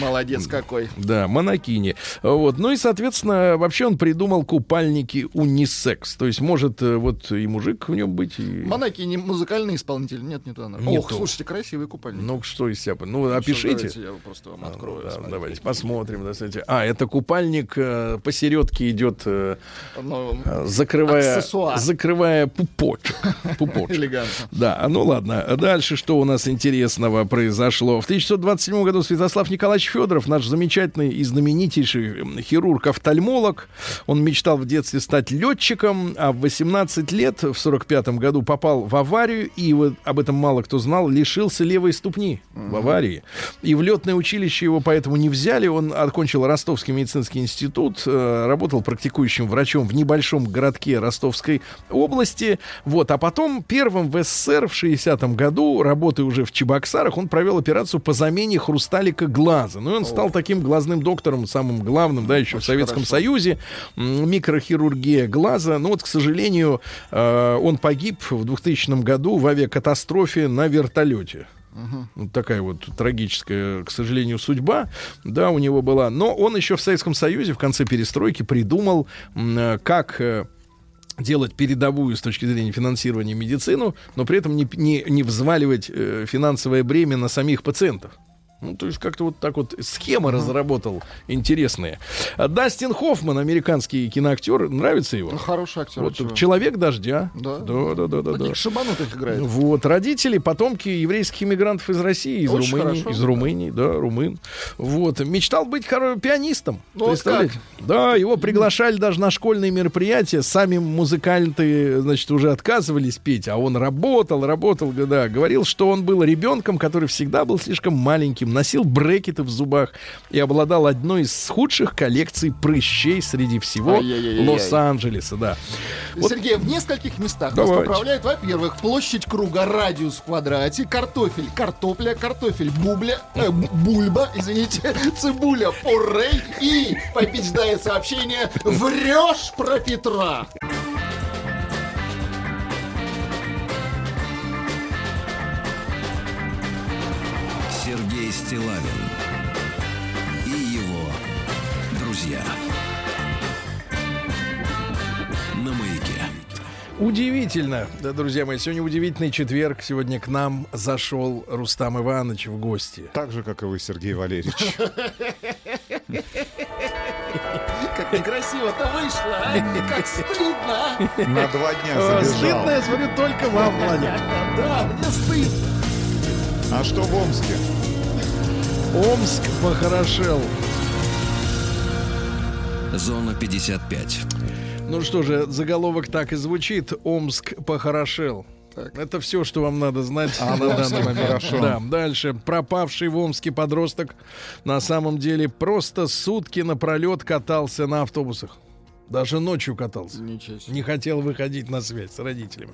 Молодец какой. Да, монокини. Вот. Ну и, соответственно, вообще он придумал купальники унисекс. То есть может э, вот и мужик в нем быть, и... Монокини музыкальный исполнитель? Нет, не то. она. Не Ох, то. слушайте, красивый купальник. Ну, что из себя? Ну, Что, опишите. давайте Я просто вам открою. Да, смотрите. давайте посмотрим. да, кстати. А, это купальник э, посередке идет, э, Ну, э, закрывая, Аксессуар. закрывая пупочек. Пупочек. элегантно. Да, ну ладно. А Дальше что у нас интересного произошло? В 1927 году Святослав Николаевич Федоров, наш замечательный и знаменитейший хирург-офтальмолог, он мечтал в детстве стать летчиком, а в 18 лет, в 45 году, попал в аварию, и вот об этом мало кто знал, лишился левой ступни в аварии. И в летное училище его поэтому не взяли. Он окончил Ростовский медицинский институт, э, работал практикующим врачом в небольшом городке Ростовской области. Вот, а потом первым в СССР в 60-м году, работая уже в Чебоксарах, он провел операцию по замене хрусталика глаза. Ну и он стал таким глазным доктором, самым главным, да, еще в Очень Советском хорошо. Союзе. Микрохирургия глаза. Ну вот, к сожалению, э, он погиб в 2000 году в авиакатастрофе на вертолете. Вот такая вот трагическая, к сожалению, судьба, да, у него была. Но он еще в Советском Союзе в конце перестройки придумал, э, как э, делать передовую с точки зрения финансирования медицину, но при этом не, не, не взваливать э, финансовое бремя на самих пациентов. Ну, то есть как-то вот так вот схемы разработал интересные. А Дастин Хоффман, американский киноактер, нравится его? Ну, хороший актер. Вот, чего? человек дождя. Да. да, да, да, да. да. Шибанутых играет. Вот, родители, потомки еврейских иммигрантов из России, из Очень Румынии, хорошо. из Румынии, да, румын. Вот, мечтал быть хоро- пианистом. Ну, вот представляете? Да, его приглашали даже на школьные мероприятия, сами музыканты, значит, уже отказывались петь, а он работал, работал, да, говорил, что он был ребенком, который всегда был слишком маленьким, носил брекеты в зубах и обладал одной из худших коллекций прыщей среди всего. Лос-Анджелеса, да. Вот Сергей, в нескольких местах Давайте. нас поправляют, во-первых, площадь круга, радиус в квадрате, картофель, картопля, картофель, бубля, э, бульба, извините, цибуля, поррей и побеждает сообщение «Врешь про Петра». Сергей Стилавин и его друзья. На маяке. Удивительно, да, друзья мои, сегодня удивительный четверг. Сегодня к нам зашел Рустам Иванович в гости. Так же, как и вы, Сергей Валерьевич. Как некрасиво-то вышло, а? Как стыдно, а? На два дня забежал. Стыдно, я смотрю, только вам, Владик. Да, мне стыдно. А что в Омске? Омск похорошел. Зона 55. Ну что же, заголовок так и звучит. Омск похорошел. Так. Это все, что вам надо знать А, на данный момент. хорошо. Да, дальше. Пропавший в Омске подросток на самом деле просто сутки напролет катался на автобусах. Даже ночью катался. Ничего себе. Не хотел выходить на связь с родителями.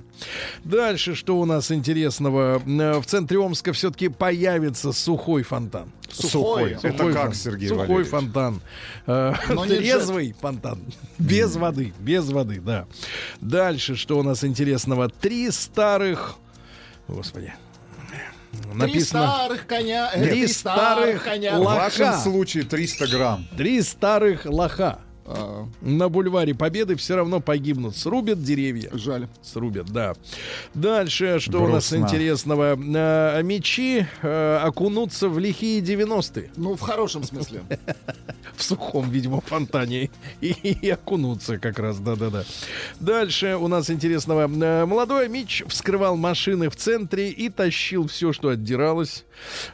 Дальше, что у нас интересного? Э, В центре Омска все-таки появится сухой фонтан. Сухой. Это Сухой как, фон- Сергей Сухой Валерьевич? фонтан. Э, Но не Трезвый фонтан. Без воды. Без воды, да. Дальше, что у нас интересного? Три старых... Господи. Три Написано... старых коня. э, Три Три старых старых коня. В Лоха. вашем случае 300 грамм. Три старых лоха. А, На бульваре Победы все равно погибнут. Срубят деревья. Жаль. Срубят, да. Дальше, что у нас Грустно. интересного? Э, мечи э, окунутся в лихие 90-е. Ну, в хорошем смысле. В сухом, видимо, фонтане. И, и окунутся как раз, да-да-да. Дальше у нас интересного. Э, Молодой Мич вскрывал машины в центре и тащил все, что отдиралось.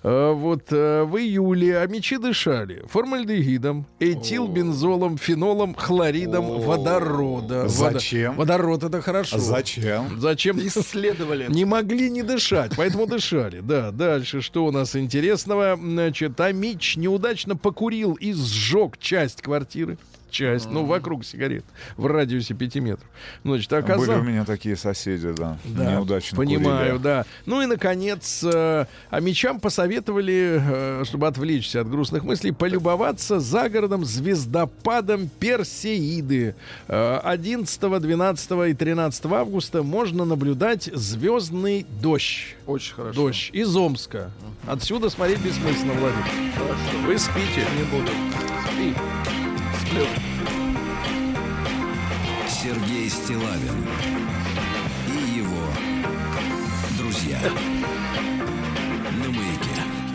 Вот в июле а мечи дышали формальдегидом, этилбензолом, фенолом, хлоридом водорода. Водо- Зачем? Водород это хорошо. Зачем? Зачем? Исследовали. Не могли не дышать, поэтому дышали. Да, дальше что у нас интересного? Значит, Амич неудачно покурил и сжег часть квартиры. Часть, ну, вокруг сигарет, в радиусе 5 метров. Значит, Были у оказалось... меня такие соседи, да. Да, Неудачно понимаю, курили. да. Ну и, наконец, э, а мечам посоветовали, э, чтобы отвлечься от грустных мыслей, полюбоваться загородом звездопадом Персеиды. Э, 11, 12 и 13 августа можно наблюдать звездный дождь. Очень хорошо. Дождь из Омска. Отсюда смотреть бессмысленно, Владимир. Вы спите. Не буду. Спи. Сплю. Сергей Стилавин и его друзья».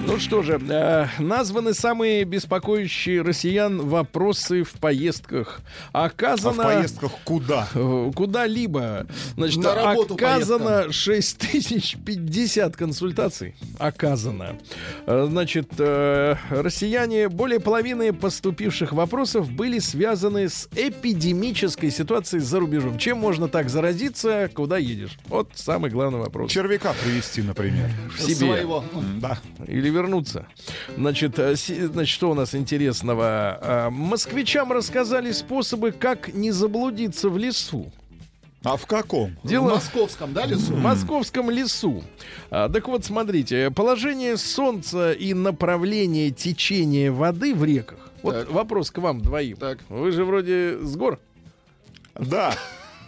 Ну что же, э, названы самые беспокоящие россиян вопросы в поездках. А Оказано... в поездках куда? э, Куда-либо. Значит, На работу оказано 6050 консультаций. Оказано. Э, Значит, э, россияне, более половины поступивших вопросов были связаны с эпидемической ситуацией за рубежом. Чем можно так заразиться, куда едешь? Вот самый главный вопрос. Червяка привезти, например. В себе. Своего. Да. Или вернуться. Значит, э, значит, что у нас интересного? А, Москвичам рассказали способы, как не заблудиться в лесу. А в каком? В Дело московском, да, лесу? в московском лесу. А, так вот, смотрите, положение солнца и направление течения воды в реках. Вот Так. вопрос к вам двоим. Так. Вы же вроде с гор. Да.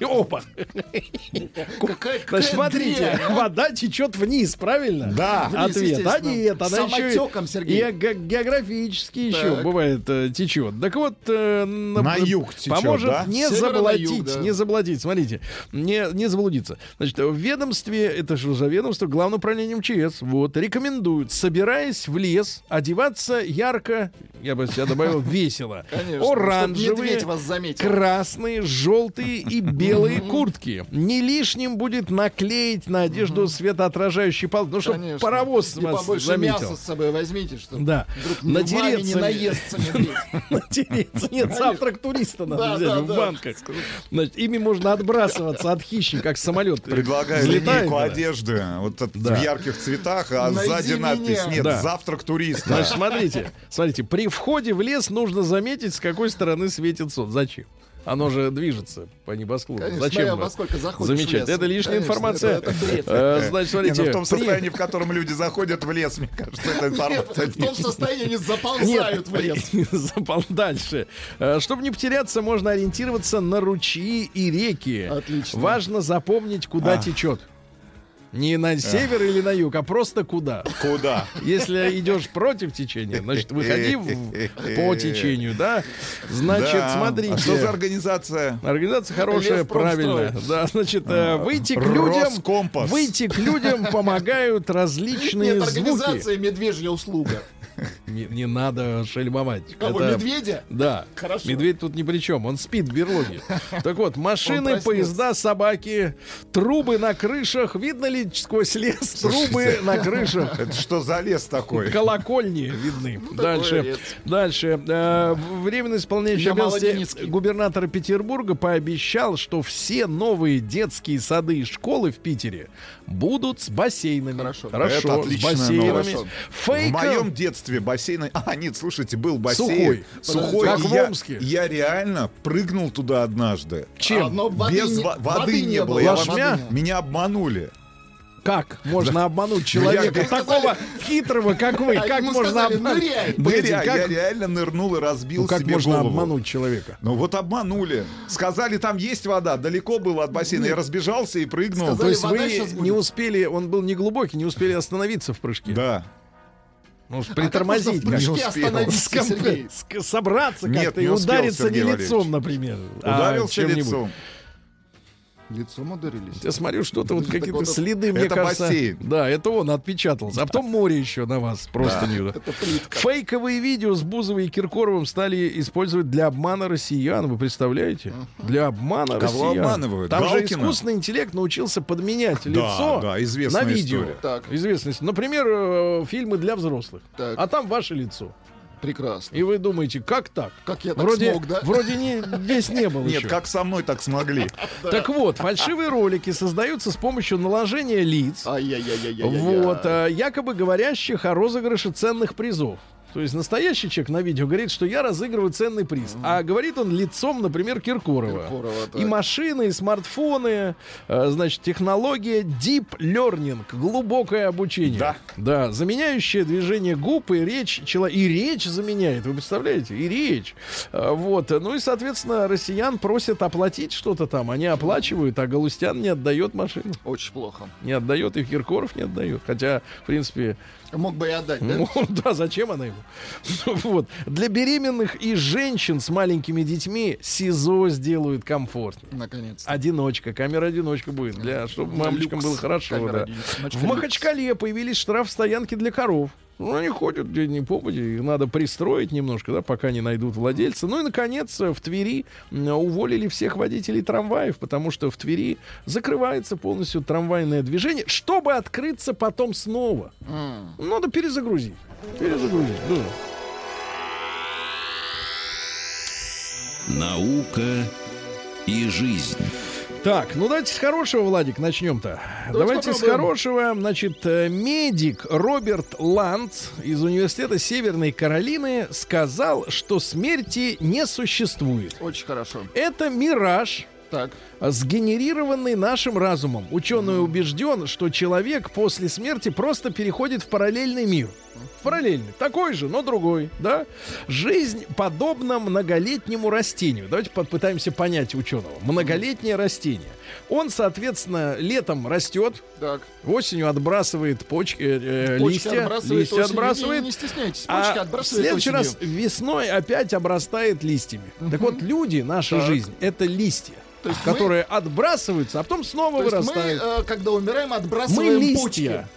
Опа! Смотрите, а? вода течет вниз, правильно? Да. Ответ. А нет, она еще и, географически еще бывает э, течет. Так вот, э, на- юг течет, поможет не заблудить, не заблудить. Смотрите, не, заблудиться. Значит, в ведомстве, это что за ведомство? Главное управление МЧС. Вот, рекомендуют, собираясь в лес, одеваться ярко, я бы себя добавил, весело. Оранжевые, красные, желтые и белые куртки. Не лишним будет наклеить на одежду светоотражающий пол, ну, чтобы паровоз И вас побольше заметил. мяса с собой возьмите, чтобы Да. вдруг не Натереться не наестся. Натереться. Нет, завтрак туриста надо взять в банках. Значит, ими можно отбрасываться от хищника, как самолет. Предлагаю линейку одежды вот в ярких цветах, а сзади надпись «Нет, завтрак туриста». Значит, смотрите, смотрите, при входе в лес нужно заметить, с какой стороны светит солнце. Зачем? Оно же движется по небосклону. Конечно, Зачем? во сколько заходишь в Замечательно. лес. Это лишняя Конечно, информация. это- это бред. Э, Значит, Не, смотрите. ну в том состоянии, в котором люди заходят в лес, мне кажется, эта информация В том состоянии они заползают в лес. Запол- Дальше. Э, Чтобы не потеряться, можно ориентироваться на ручьи и реки. Отлично. Важно запомнить, куда течет. Не на север или на юг, а просто куда. Куда? Если идешь против течения, значит, выходи по течению, да? Значит, смотрите. А что за организация? Организация хорошая, правильно. Да, значит, э, выйти к людям, Роскомпас. выйти к людям помогают различные Нет, звуки. организация медвежья услуга. Не, не надо шельмовать. Кого, Это- медведя? Да. Хорошо. Медведь тут ни при чем. Он спит в берлоге. Так вот, машины, поезда, собаки, трубы на крышах. Видно ли сквозь лес трубы на крышах? Это что за лес такой? Колокольни видны. такой Дальше. Дальше. Э, Временно исполняющий обязанности губернатора Петербурга пообещал, что все новые детские сады и школы в Питере будут с бассейнами. Хорошо. Хорошо. Это с бассейнами. В моем детстве бассейн... А, нет, слушайте, был бассейн. Сухой. Сухой. Как и в я, Омске. я реально прыгнул туда однажды. Чем? А, но воды Без не- во- воды, не было. было. Я вам- Меня обманули. Как можно обмануть человека я- такого хитрого, как вы? А Как можно сказали, обмануть? «Ныряй». Погодите, Ныряй, как- Я реально нырнул и разбил Ну как себе можно голову. обмануть человека? Ну вот обманули. Сказали, там есть вода, далеко было от бассейна. Я разбежался и прыгнул. Сказали, То есть вы не успели, он был не глубокий, не успели остановиться в прыжке. Да. Ну, А притормозить. как успел. остановиться, Ском- Сергей? собраться как-то и удариться не лицом, например. а Ударился лицом. Лицом ударились. Я смотрю, что-то вот какие-то вот, следы, мне это кажется. бассейн. Да, это он отпечатался. А потом море еще на вас просто не. Это плитка. Фейковые видео с Бузовой и Киркоровым стали использовать для обмана россиян. Вы представляете? Для обмана Кого россиян. обманывают? Там же Галкина? искусственный интеллект научился подменять лицо да, известная на видео. история. Так. Известность. Например, э, фильмы для взрослых. Так. А там ваше лицо. Прекрасно. И вы думаете, как так? Как я так вроде, смог, да? Вроде не, здесь не было Нет, еще. как со мной, так смогли. Так вот, фальшивые ролики создаются с помощью наложения лиц. Ай-яй-яй-яй-яй. Вот, а, якобы говорящих о розыгрыше ценных призов. То есть настоящий человек на видео говорит, что я разыгрываю ценный приз. А говорит он лицом, например, Киркорова. Киркорова, так. и машины, и смартфоны, э, значит, технология Deep Learning, глубокое обучение. Да. Да, заменяющее движение губ и речь человека. И речь заменяет, вы представляете? И речь. Э, Вот. Ну и, соответственно, россиян просят оплатить что-то там. Они оплачивают, а Галустян не отдает машину. Очень плохо. Не отдает, и Киркоров не отдает. Хотя, в принципе, Мог бы и отдать, да? Ну, да, зачем она ему? Вот. Для беременных и женщин с маленькими детьми СИЗО сделают комфортнее. Наконец. Одиночка, камера-одиночка будет, для, чтобы мамочкам было хорошо. Да. В. Махачкале появились штрафстоянки для коров. Ну, они ходят где ни попади, их надо пристроить немножко, да, пока не найдут владельца. Ну и, наконец, в Твери уволили всех водителей трамваев, потому что в Твери закрывается полностью трамвайное движение, чтобы открыться потом снова. Надо перезагрузить. Перезагрузить, да. Наука и жизнь. Так, ну давайте с хорошего, Владик, начнем-то. Давайте, с попробуем. хорошего. Значит, э, медик Роберт Ландс из Университета Северной Каролины сказал, что смерти не существует. Очень хорошо. Это мираж, Так. сгенерированный нашим разумом. Ученый убежден, что человек после смерти просто переходит в параллельный мир. В параллельный. Такой же, но другой, да? Жизнь подобна многолетнему растению. Давайте попытаемся понять ученого. Многолетнее растение. Он, соответственно, летом растет, Так. осенью отбрасывает почки, э, э, Почки листья, отбрасывает листья отбрасывает. Не, не стесняйтесь. Почки А в отбрасывает следующий осенью. раз весной опять обрастает листьями. Так вот, люди, наша Так. жизнь, это листья, То есть мы- которые отбрасываются, а потом снова То есть мы, вырастают. э, когда умираем, Мы, отбрасываем листья. почки.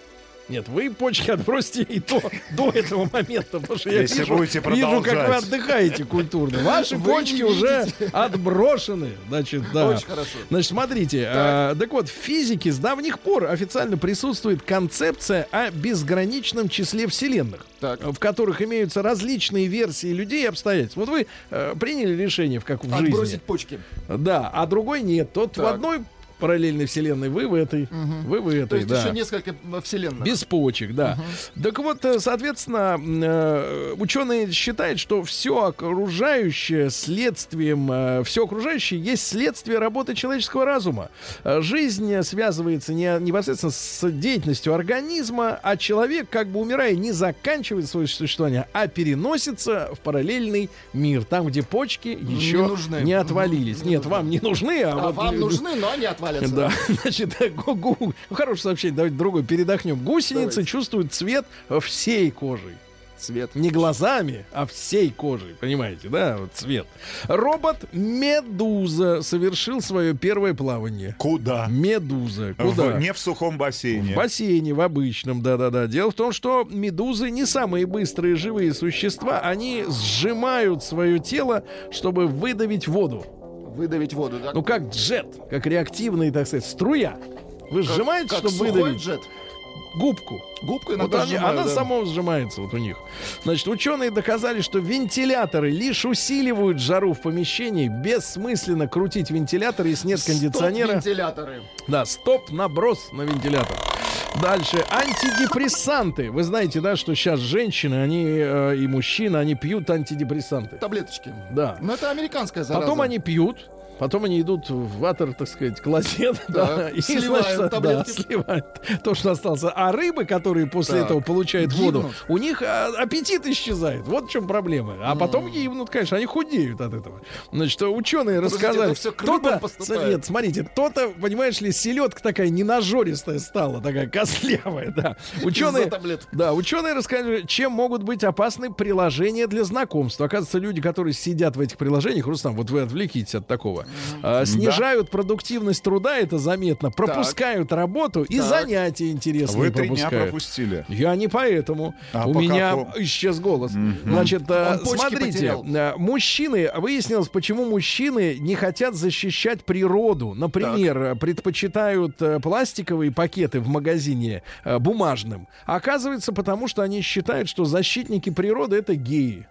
Нет, вы почки отбросьте и то до этого момента, потому что я Если вижу, будете вижу, как вы отдыхаете культурно. Ваши Вы почки уже отброшены. Значит, да. Очень хорошо. Значит, смотрите, а, так вот, в физике с давних пор официально присутствует концепция о безграничном числе вселенных, Так. в которых имеются различные версии людей и обстоятельств. Вот вы э, приняли решение в как в жизни. Отбросить почки. Да, а другой нет. Тот в Так. одной параллельной вселенной, вы в этой, вы в этой, То есть да. еще несколько э, вселенных. Без почек, да. Так вот, э, соответственно, э, ученые считают, что все окружающее следствием, все окружающее есть следствие работы человеческого разума. Э, Жизнь связывается не, непосредственно с деятельностью организма, а человек, как бы умирая, не заканчивает свое существование, а переносится в параллельный мир, там, где почки еще нужны. не отвалились. Не Нет, нужны. вам не нужны, а, А вот вам нужны, но они отвалятся. да, значит, гу- гу- хорошее сообщение, давайте другой передохнем. Гусеницы Давайте. чувствуют цвет всей кожей. Цвет. Не глазами, а всей кожей, понимаете, да, вот цвет. Робот Медуза совершил свое первое плавание. Куда? Медуза. Куда? В- не в сухом бассейне. В бассейне, в обычном, да-да-да. Дело в том, что медузы не самые быстрые живые существа. Они сжимают свое тело, чтобы выдавить воду. Выдавить воду, да? Ну, как джет, как реактивный, так сказать, струя. Вы сжимаете, как чтобы сухой выдавить джет. Губку. Вот иногда они- сжимаю, она да. сама сжимается вот у них. Значит, ученые доказали, что вентиляторы лишь усиливают жару в помещении. Бессмысленно крутить вентилятор, если нет кондиционера. Стоп-вентиляторы. Да, стоп, наброс на вентилятор. Дальше. Антидепрессанты. Вы знаете, да, что сейчас женщины, они э, и мужчины, они пьют антидепрессанты. Таблеточки. Да. Но это американская зараза. Потом они пьют, потом они идут в ватер, так сказать, клозет, Да, да, и сливают значит, да, сливают то, что осталось. А рыбы, которые после Так, этого получают воду, гибнут. у них а, аппетит исчезает. Вот в чем проблема. А потом гибнут, конечно, они худеют от этого. Значит, ученые Подождите, рассказали, кто-то, нет, смотрите, кто-то, понимаешь ли, селедка такая ненажористая стала, такая костлявая, да. Ученые, да, ученые рассказали, чем могут быть опасны приложения для знакомства. Оказывается, люди, которые сидят в этих приложениях, Рустам, вот вы отвлекитесь от такого, а, снижают продуктивность труда, это заметно, пропускают работу и Так. занятия интересные Вы три дня пропускают. пропустили. Я не поэтому. А У по меня какому? исчез голос. Значит, э, смотрите, потерял. э, мужчины, выяснилось, почему мужчины не хотят защищать природу. Например, э, предпочитают э, пластиковые пакеты в магазине э, бумажным. Оказывается, потому что они считают, что защитники природы это геи.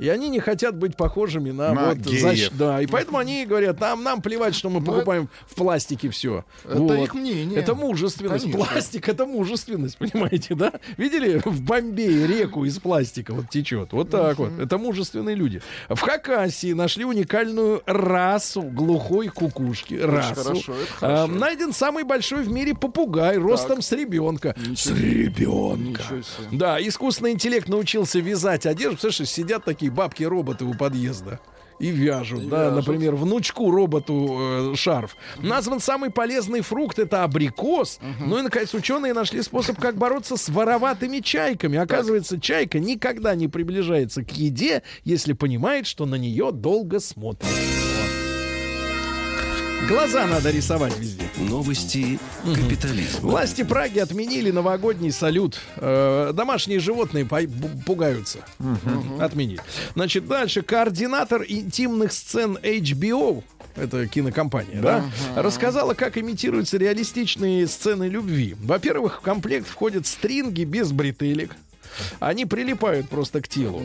И они не хотят быть похожими на, На вот геев. Да, и поэтому они говорят, нам, нам плевать, что мы Ну, покупаем в пластике все. Это их мнение. Это мужественность. Конечно. Пластик это мужественность, понимаете, да? Видели в Бомбее реку из пластика вот течет? Вот так вот. Это мужественные люди. В Хакасии нашли уникальную расу глухой кукушки. расу. хорошо, это хорошо. найден самый большой в мире попугай ростом с ребенка. С ребенка. Ничего себе. Да, искусственный интеллект научился вязать одежду. Слышишь, сидят такие бабки-роботы у подъезда. и вяжут, да, например, внучку роботу э, шарф. Назван самый полезный фрукт это абрикос. Ну и наконец ученые нашли способ, как бороться с вороватыми чайками. Оказывается, чайка никогда не приближается к еде, если понимает, что на нее долго смотрят. Глаза надо рисовать везде. Новости капитализма. Власти Праги отменили новогодний салют. Э, домашние животные пугаются. Отменили. Значит, дальше. Координатор интимных сцен HBO, это кинокомпания, да, рассказала, как имитируются реалистичные сцены любви. Во-первых, в комплект входят стринги без бретелек. Они прилипают просто к телу.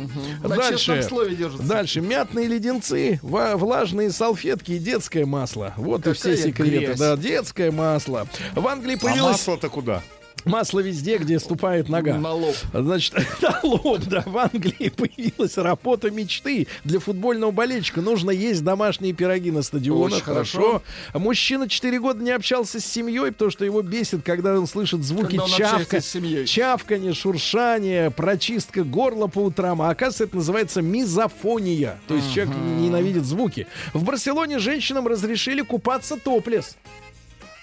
Слове держатся. Дальше мятные леденцы, ва- влажные салфетки и детское масло. Вот и все Какая секреты. грязь. Да, детское масло. В Англии А появилось масло-то куда? Масло везде, где ступает нога. На лоб. Значит, на лоб, да, в Англии появилась работа мечты для футбольного болельщика. Нужно есть домашние пироги на стадионах. Очень хорошо. Мужчина 4 года не общался с семьей, потому что его бесит, когда он слышит звуки он чавка, чавканье, шуршание, прочистка горла по утрам. А оказывается, это называется мизофония. То есть человек ненавидит звуки. В Барселоне женщинам разрешили купаться топлес.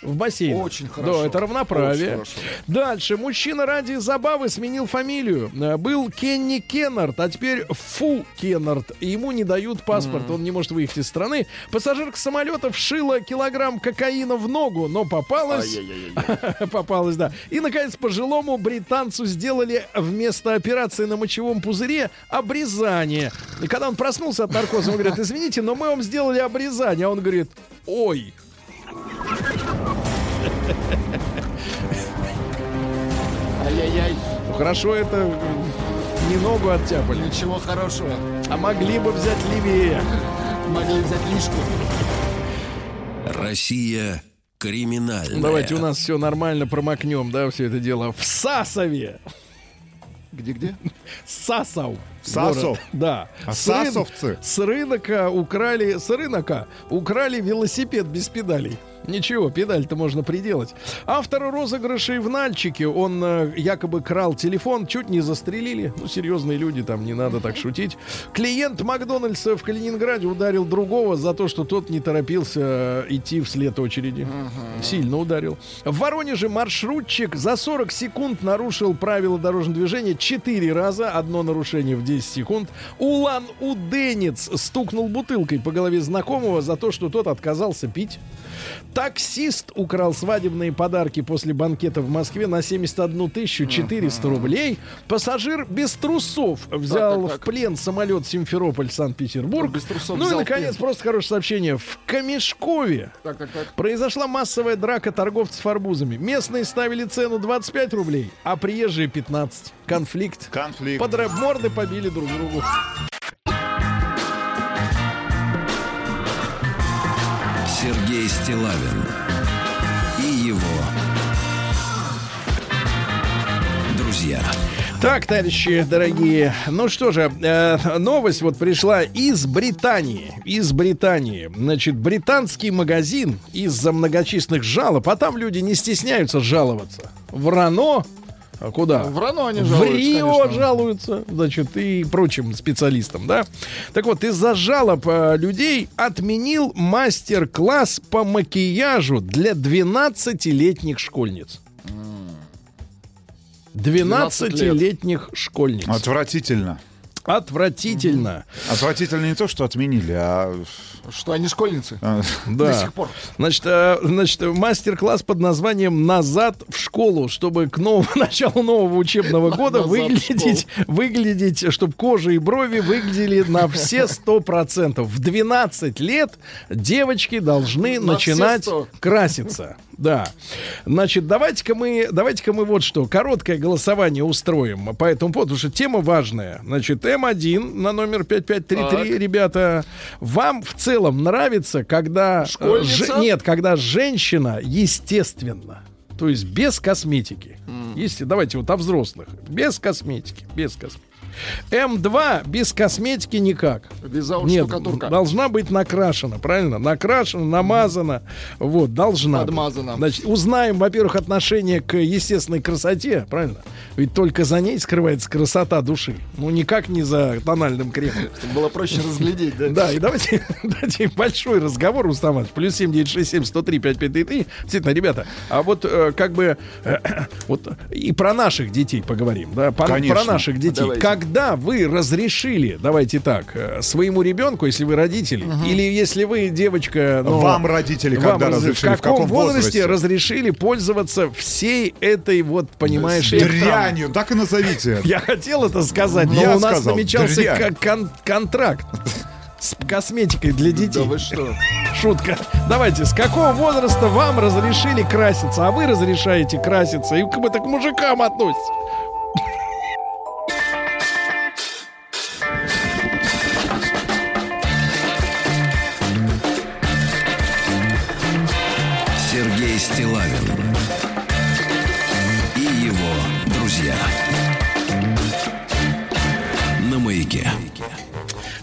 В бассейне. Очень хорошо. Да, это равноправие. Дальше. Мужчина ради забавы сменил фамилию. Э, Был Кенни Кеннард, а теперь Фу Кеннард. Ему не дают паспорт, он не может выехать из страны. Пассажирка самолета вшила килограмм кокаина в ногу, но попалась. попалась, да. И, наконец, пожилому британцу сделали вместо операции на мочевом пузыре обрезание. И когда он проснулся от наркоза, он говорит, извините, но мы вам сделали обрезание. А он говорит, ой, Ай-яй-яй. ну хорошо это не ногу оттяпали. Ничего хорошего. А могли бы взять левее. Могли взять лишку. Россия криминальная. Давайте у нас все нормально промокнем, да, все это дело. В Сасове. Где-где? Сасов. Сасов? Город. Да. А С рын- сасовцы? С рынка украли, с рынка украли велосипед без педалей. Ничего, педаль-то можно приделать. Автора розыгрышей в Нальчике, он э, якобы крал телефон, чуть не застрелили. Ну, серьезные люди, там не надо так шутить. Клиент Макдональдса в Калининграде ударил другого за то, что тот не торопился э, идти вслед очереди. Сильно ударил. В Воронеже маршрутчик за 40 секунд нарушил правила дорожного движения 4 раза. Одно нарушение в 10 секунд. Улан-Уденец стукнул бутылкой по голове знакомого за то, что тот отказался пить. Таксист украл свадебные подарки после банкета в Москве на 71 тысячу 400 рублей. Пассажир без трусов взял так, так. в плен самолет Симферополь-Санкт-Петербург. Ну и, наконец, плен. просто хорошее сообщение. В Камешкове Так, так, так. Произошла массовая драка торговцев арбузами. Местные ставили цену 25 рублей, а приезжие 15. Конфликт. Конфликт. Подраб морды побили друг другу. Сергей Стилавин и его друзья. Так, товарищи дорогие, ну что же, э, новость вот пришла из Британии. Из Британии. Значит, британский магазин из-за многочисленных жалоб, а там люди не стесняются жаловаться. В Рано, а куда? В Рано они в жалуются, Рио конечно. жалуются, значит, и прочим специалистам, да? Так вот, из-за жалоб э, людей отменил мастер-класс по макияжу для 12-летних школьниц. 12-летних школьниц. Отвратительно. Отвратительно. Отвратительно не то, что отменили, а... Что они школьницы. а, Да. До сих пор. Значит, э, значит, мастер-класс под названием «Назад в школу», чтобы к новому началу нового учебного года выглядеть, выглядеть, чтобы кожа и брови выглядели на все сто процентов. В 12 лет девочки должны На начинать 100. краситься. Да. Значит, давайте-ка мы, давайте-ка мы вот что, короткое голосование устроим по этому поводу, потому что тема важная. Значит, М1 на номер 5533, Так. ребята, вам в целом нравится, когда... э, Школьница? же- нет, когда женщина естественно, то есть без косметики. Если, давайте вот о взрослых. Без косметики, без косметики. М2 без косметики никак. Вязал Нет, штукатурка. должна быть накрашена, правильно? Накрашена, намазана. Вот, должна. быть. Подмазана. Значит, узнаем, во-первых, отношение к естественной красоте, правильно? Ведь только за ней скрывается красота души. Ну, никак не за тональным кремом. Чтобы было проще разглядеть, да? Да, и давайте, давайте большой разговор, Рустам Иванович. Плюс 7967 103 5533. Действительно, ребята, а вот э, как бы э, вот и про наших детей поговорим, да, Конечно. про наших детей. Давайте. Когда вы разрешили, давайте так, э, своему ребенку, если вы родители, или если вы девочка, ну, Вам родители вам когда раз- разрешили, в каком, возрасте, возрасте? разрешили пользоваться всей этой вот, понимаешь, Дрянью, так и назовите. я хотел это сказать, но Я у нас сказал, намечался дрянь. кон- контракт с косметикой для детей. Да вы что? Шутка. Давайте, с какого возраста вам разрешили краситься, а вы разрешаете краситься, и как бы так к мужикам относитесь?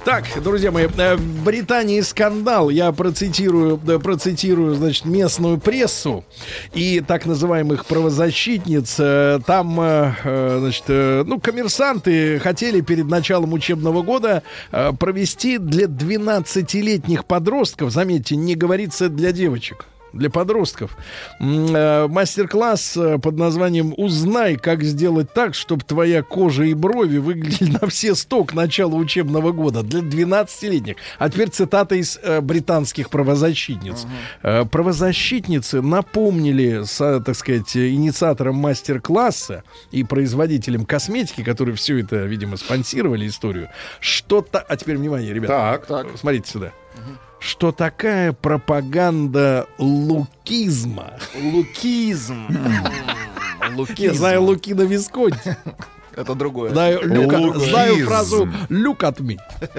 Так, друзья мои, э, в Британии скандал. Я процитирую, э, процитирую, значит, местную прессу и так называемых правозащитниц. Э, Там, э, э, значит, э, ну, коммерсанты хотели перед началом учебного года э, провести для 12-летних подростков, заметьте, не говорится для девочек, для подростков. Э, Мастер-класс э, под названием «Узнай, как сделать так, чтобы твоя кожа и брови выглядели на все сто к началу учебного года» для 12-летних. А теперь цитата из э, британских правозащитниц. Э, правозащитницы напомнили, так сказать, инициаторам мастер-класса и производителям косметики, которые все это, видимо, спонсировали историю, что-то... А теперь внимание, ребята. Так. Смотрите сюда. Что такая пропаганда лукизма? Лукизм. Я Лукизм. знаю Лукина Висконти. Это другое. Знаю, at- Лукизм. знаю фразу look at me.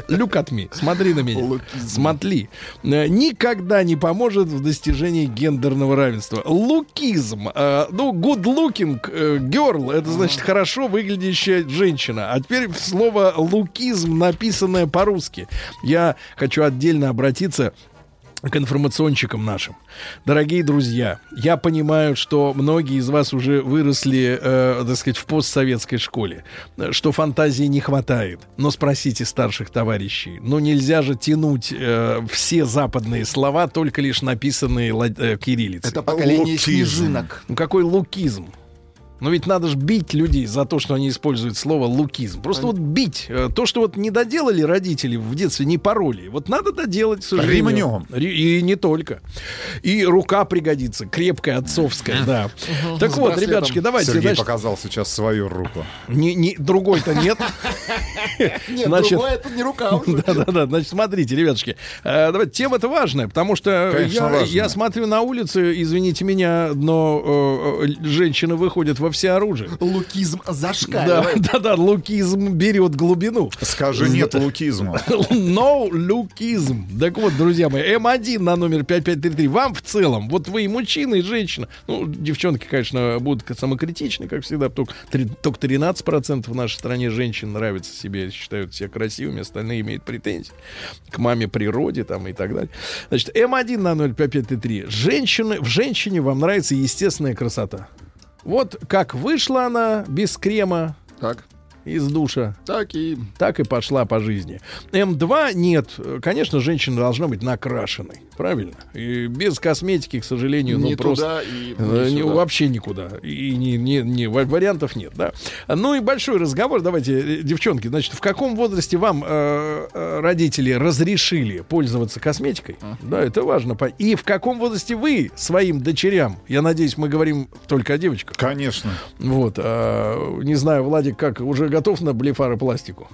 Look at me. Смотри на меня. Лукизм. Смотри. Э, Никогда не поможет в достижении гендерного равенства. Лукизм. э, Ну, good looking э, girl. Это значит хорошо выглядящая женщина. А теперь слово лукизм, написанное по-русски. Я хочу отдельно обратиться к информационщикам нашим. Дорогие друзья, я понимаю, что многие из вас уже выросли, э, так сказать, в постсоветской школе, что фантазии не хватает. Но спросите старших товарищей. Ну нельзя же тянуть э, все западные слова, только лишь написанные э, кириллицей. Это поколение Лукизм. снежинок. Ну какой лукизм? Но ведь надо же бить людей за то, что они используют слово лукизм. Просто вот бить. Э, То, что вот не доделали родители в детстве, не пороли. Вот надо доделать, к сожалению. Ремнем. Ре- И не только. И рука пригодится, крепкая, отцовская, да. Так вот, ребятушки, давайте, Сергей значит, показал сейчас свою руку. не- не- другой-то нет. Нет, другое это не рука. Да-да-да, значит, смотрите, ребятушки, э, давайте, тема-то важная, потому что я, смотрю на улице, извините меня, но э, женщины выходят во всеоружие. Лукизм Да, зашкаливает. да, да, лукизм берет глубину. Скажи нет лукизму. No лукизм. Так вот, друзья мои, М1 на номер 5533. Вам в целом, вот вы и мужчина, и женщина. Ну, девчонки, конечно, будут самокритичны, как всегда. Только, только 13% в нашей стране женщин нравятся себе, считают себя красивыми, остальные имеют претензии к маме природе там и так далее. Значит, М1 на 05533. Женщины, в женщине вам нравится естественная красота. Вот как вышла она без крема Так, из душа, так и... так и пошла по жизни. М2 нет. Конечно, женщина должна быть накрашенной. Правильно? И без косметики, к сожалению, ну Не просто... туда и э, не не- сюда. вообще никуда. И не, не, не- ва- вариантов нет, да. Ну и большой разговор. Давайте, э, девчонки, значит, в каком возрасте вам э, э, родители разрешили пользоваться косметикой? Да, это важно. И в каком возрасте вы своим дочерям, я надеюсь, мы говорим только о девочках, Конечно. вот, а, не знаю, Владик, как уже готов на блефаропластику?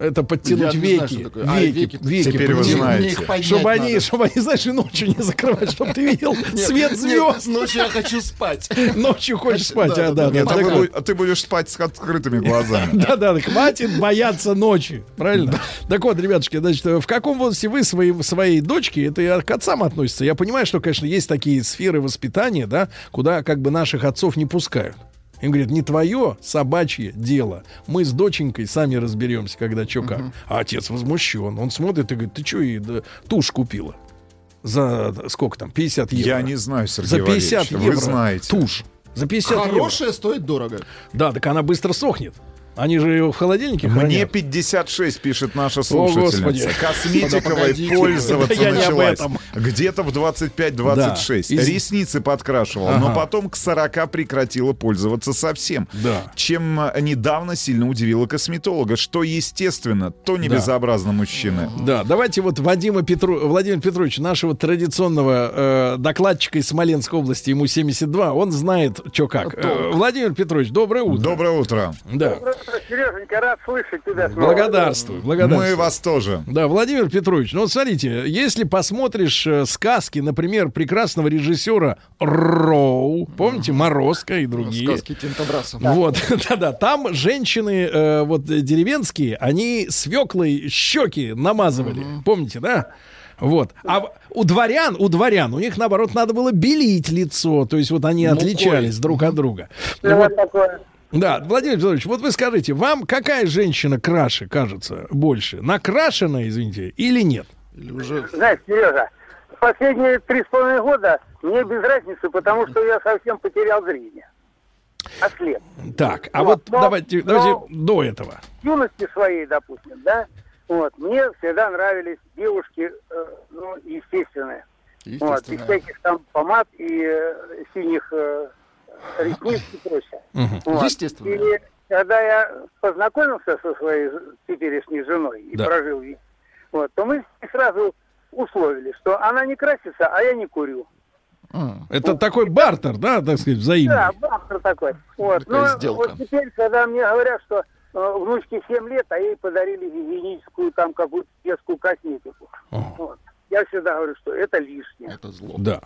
Это подтянуть Я веки, знаю, что такое. А, веки, веки. веки, Теперь вы знаете. Мне их поднять Чтобы они, надо. чтобы они, знаешь, и ночью не закрывать, чтобы ты видел свет звезд. Ночью я хочу спать. Ночью хочешь спать, а, да, ты, будешь спать с открытыми глазами. Да, да, хватит бояться ночи, правильно? Так вот, ребятушки, значит, в каком возрасте вы своей дочке, это и к отцам относится. Я понимаю, что, конечно, есть такие сферы воспитания, да, куда как бы наших отцов не пускают. Им говорят, не твое собачье дело. Мы с доченькой сами разберемся, когда что как. А отец возмущен. Он смотрит и говорит, ты что, и да, тушь купила? За сколько там? 50 евро. Я не знаю, Сергей За 50 Валерьевич, евро Вы знаете. тушь. За 50 евро. Хорошее стоит дорого. Да, так она быстро сохнет. Они же ее в холодильнике Мне хранят. 56, пишет наша Господи. слушательница. Косметиковой Погодите. пользоваться Да началась где-то в 25-26. Да. Из- Ресницы подкрашивала, но Ага. потом к 40 прекратила пользоваться совсем. Да. Чем э, недавно сильно удивила косметолога, что, естественно, то не Да. безобразно мужчины. Да, давайте вот Вадима Петру... Владимир Петрович, нашего традиционного э, докладчика из Смоленской области, ему 72, он знает, что как. Э, Владимир Петрович, доброе утро. Доброе утро. Да, Сереженька, рад слышать тебя снова. благодарствую, благодарствую. Мы вас тоже. Да, Владимир Петрович, ну вот смотрите, если посмотришь э, сказки, например, прекрасного режиссера Роу, помните, Морозко и другие. Сказки Тинтобраса. Вот, да-да, там женщины э, вот э, деревенские, они свеклой щеки намазывали, помните, да? Вот. А у дворян, у дворян, у них, наоборот, надо было белить лицо. То есть вот они отличались друг от друга. Ну, вот, такое. Да, Владимир Петрович, вот вы скажите, вам какая женщина краше кажется больше? Накрашенная, извините, или нет? Или уже Знаешь, Сережа, последние три с половиной года мне без разницы, потому что я совсем потерял зрение. Ослеп. Так, а Вот, вот но- давайте, но- давайте до этого. В юности своей, допустим, да, вот, мне всегда нравились девушки, э, ну, естественные. Вот, без всяких там помад и э, синих э, ресниц и прочее. Вот. Естественно. И когда я познакомился со своей теперешней женой и Да. прожил век, вот, то мы сразу условили, что она не красится, а я не курю. М, Это такой бартер, да, так сказать, взаимный. Да, бахтер такой. Вот. Такая Но сделка. вот теперь, когда мне говорят, что э, внучке 7 лет, а ей подарили гигиеническую там какую-то детскую косметику. О. Вот. Я всегда говорю, что это лишнее. Это зло. Да.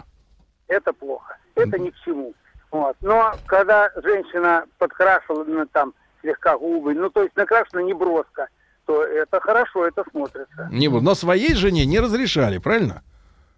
это плохо, это ни к чему. Вот. Но когда женщина подкрашивала ну, там слегка губы, ну то есть накрашена не броско, то это хорошо, это смотрится. Не, но своей жене не разрешали, правильно?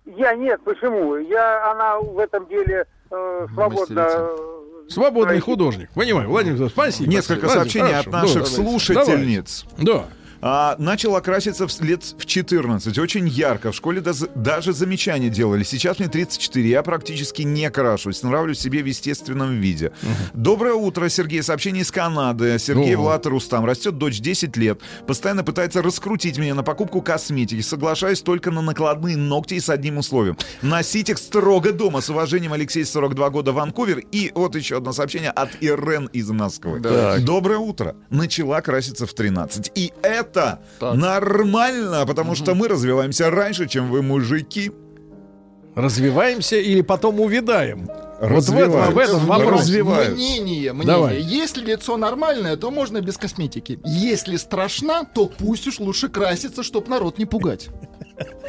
Я нет, почему? Я, она в этом деле э, свободно... Мастерица. э, Свободный художник. Понимаю, Владимир спасибо. Несколько Владимир, сообщений хорошо, от наших да, слушательниц. Да. А, начал окраситься в лет в 14. Очень ярко. В школе даз- даже замечания делали. Сейчас мне 34. Я практически не крашусь. Нравлюсь себе в естественном виде. Доброе утро, Сергей. Сообщение из Канады. Сергей Ого. Влад Рустам. Растет дочь 10 лет. Постоянно пытается раскрутить меня на покупку косметики. Соглашаюсь только на накладные ногти и с одним условием. Носить их строго дома. С уважением, Алексей, 42 года, Ванкувер. И вот еще одно сообщение от Ирен из Москвы. Так. Доброе утро. Начала краситься в 13. И это Так. нормально, потому что мы развиваемся раньше, чем вы, мужики. Развиваемся или потом увядаем? Вот в этом, в этом вопрос. Мнение, мнение. Давай. Если лицо нормальное, то можно без косметики. Если страшна, то пусть уж лучше краситься, чтоб народ не пугать.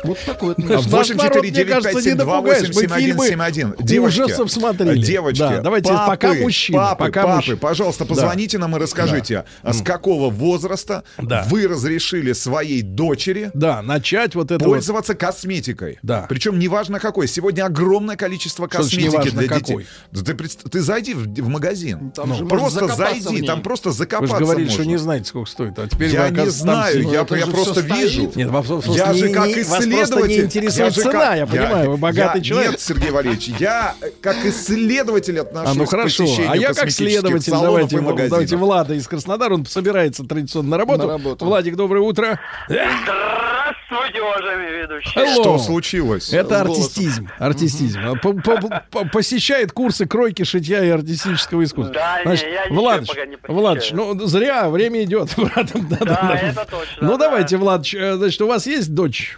Вот такое вот мнение. Наш 8 народ, 4 мне 9 кажется, 5 не 7 2 напугаешь. 8 Мы 7 1 фильмы 7 1. Девочки, ужасов смотрели. Девочки, Да, давайте папы, пока мужчины, Папы, пока папы, мужчины. пожалуйста, позвоните нам и расскажите, а с какого возраста Да. вы разрешили своей дочери Да, начать вот это вот. пользоваться косметикой. Да. Причем неважно какой. Сегодня огромное количество косметики для какой? детей. Ты, ты зайди в, в магазин. Там можно просто закопаться зайди, там просто Вы же закопаться говорили, можно. что не знаете, сколько стоит. А теперь Я не знаю, я, я просто вижу. Нет, Я же как не- вас просто не интересует я цена, как- я понимаю, вы богатый я- человек. Нет, Сергей Валерьевич, я как исследователь отношусь А, ну к хорошо. посещению А я как следователь, давайте, давайте Влада из Краснодара, он собирается традиционно на работу. На работу. Владик, доброе утро. Здравствуйте, уважаемые ведущие. Hello. Что случилось? Это артистизм. Артистизм. А по- по- по- Посещает курсы кройки, шитья и артистического искусства. Да, не, Значит, я ничего Владыч, пока не. Владыч, ну зря, время идет, братом. Да, Да, это точно, Ну да. давайте, Владыч, э, значит, у вас есть дочь?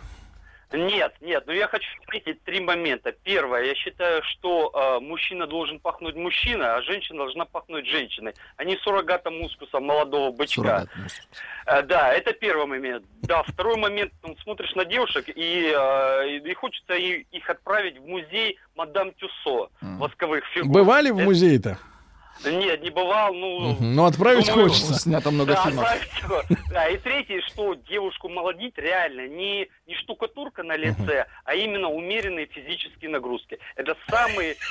Нет, нет, но я хочу отметить три момента. Первое, я считаю, что э, мужчина должен пахнуть мужчиной, а женщина должна пахнуть женщиной, а не суррогатом мускуса молодого бычка. Э, да, это первый момент. Да, второй момент, ну, смотришь на девушек, и, э, и- хочется их отправить в музей Мадам Тюссо восковых фигур. Бывали в Это- музее-то? Нет, не бывал, ну... Мгм. Ну, отправить думаю, хочется. Снято много Да, фильмов. Да, и третье, что девушку молодить реально не, не штукатурка на лице, а именно умеренные физические нагрузки. Это самые...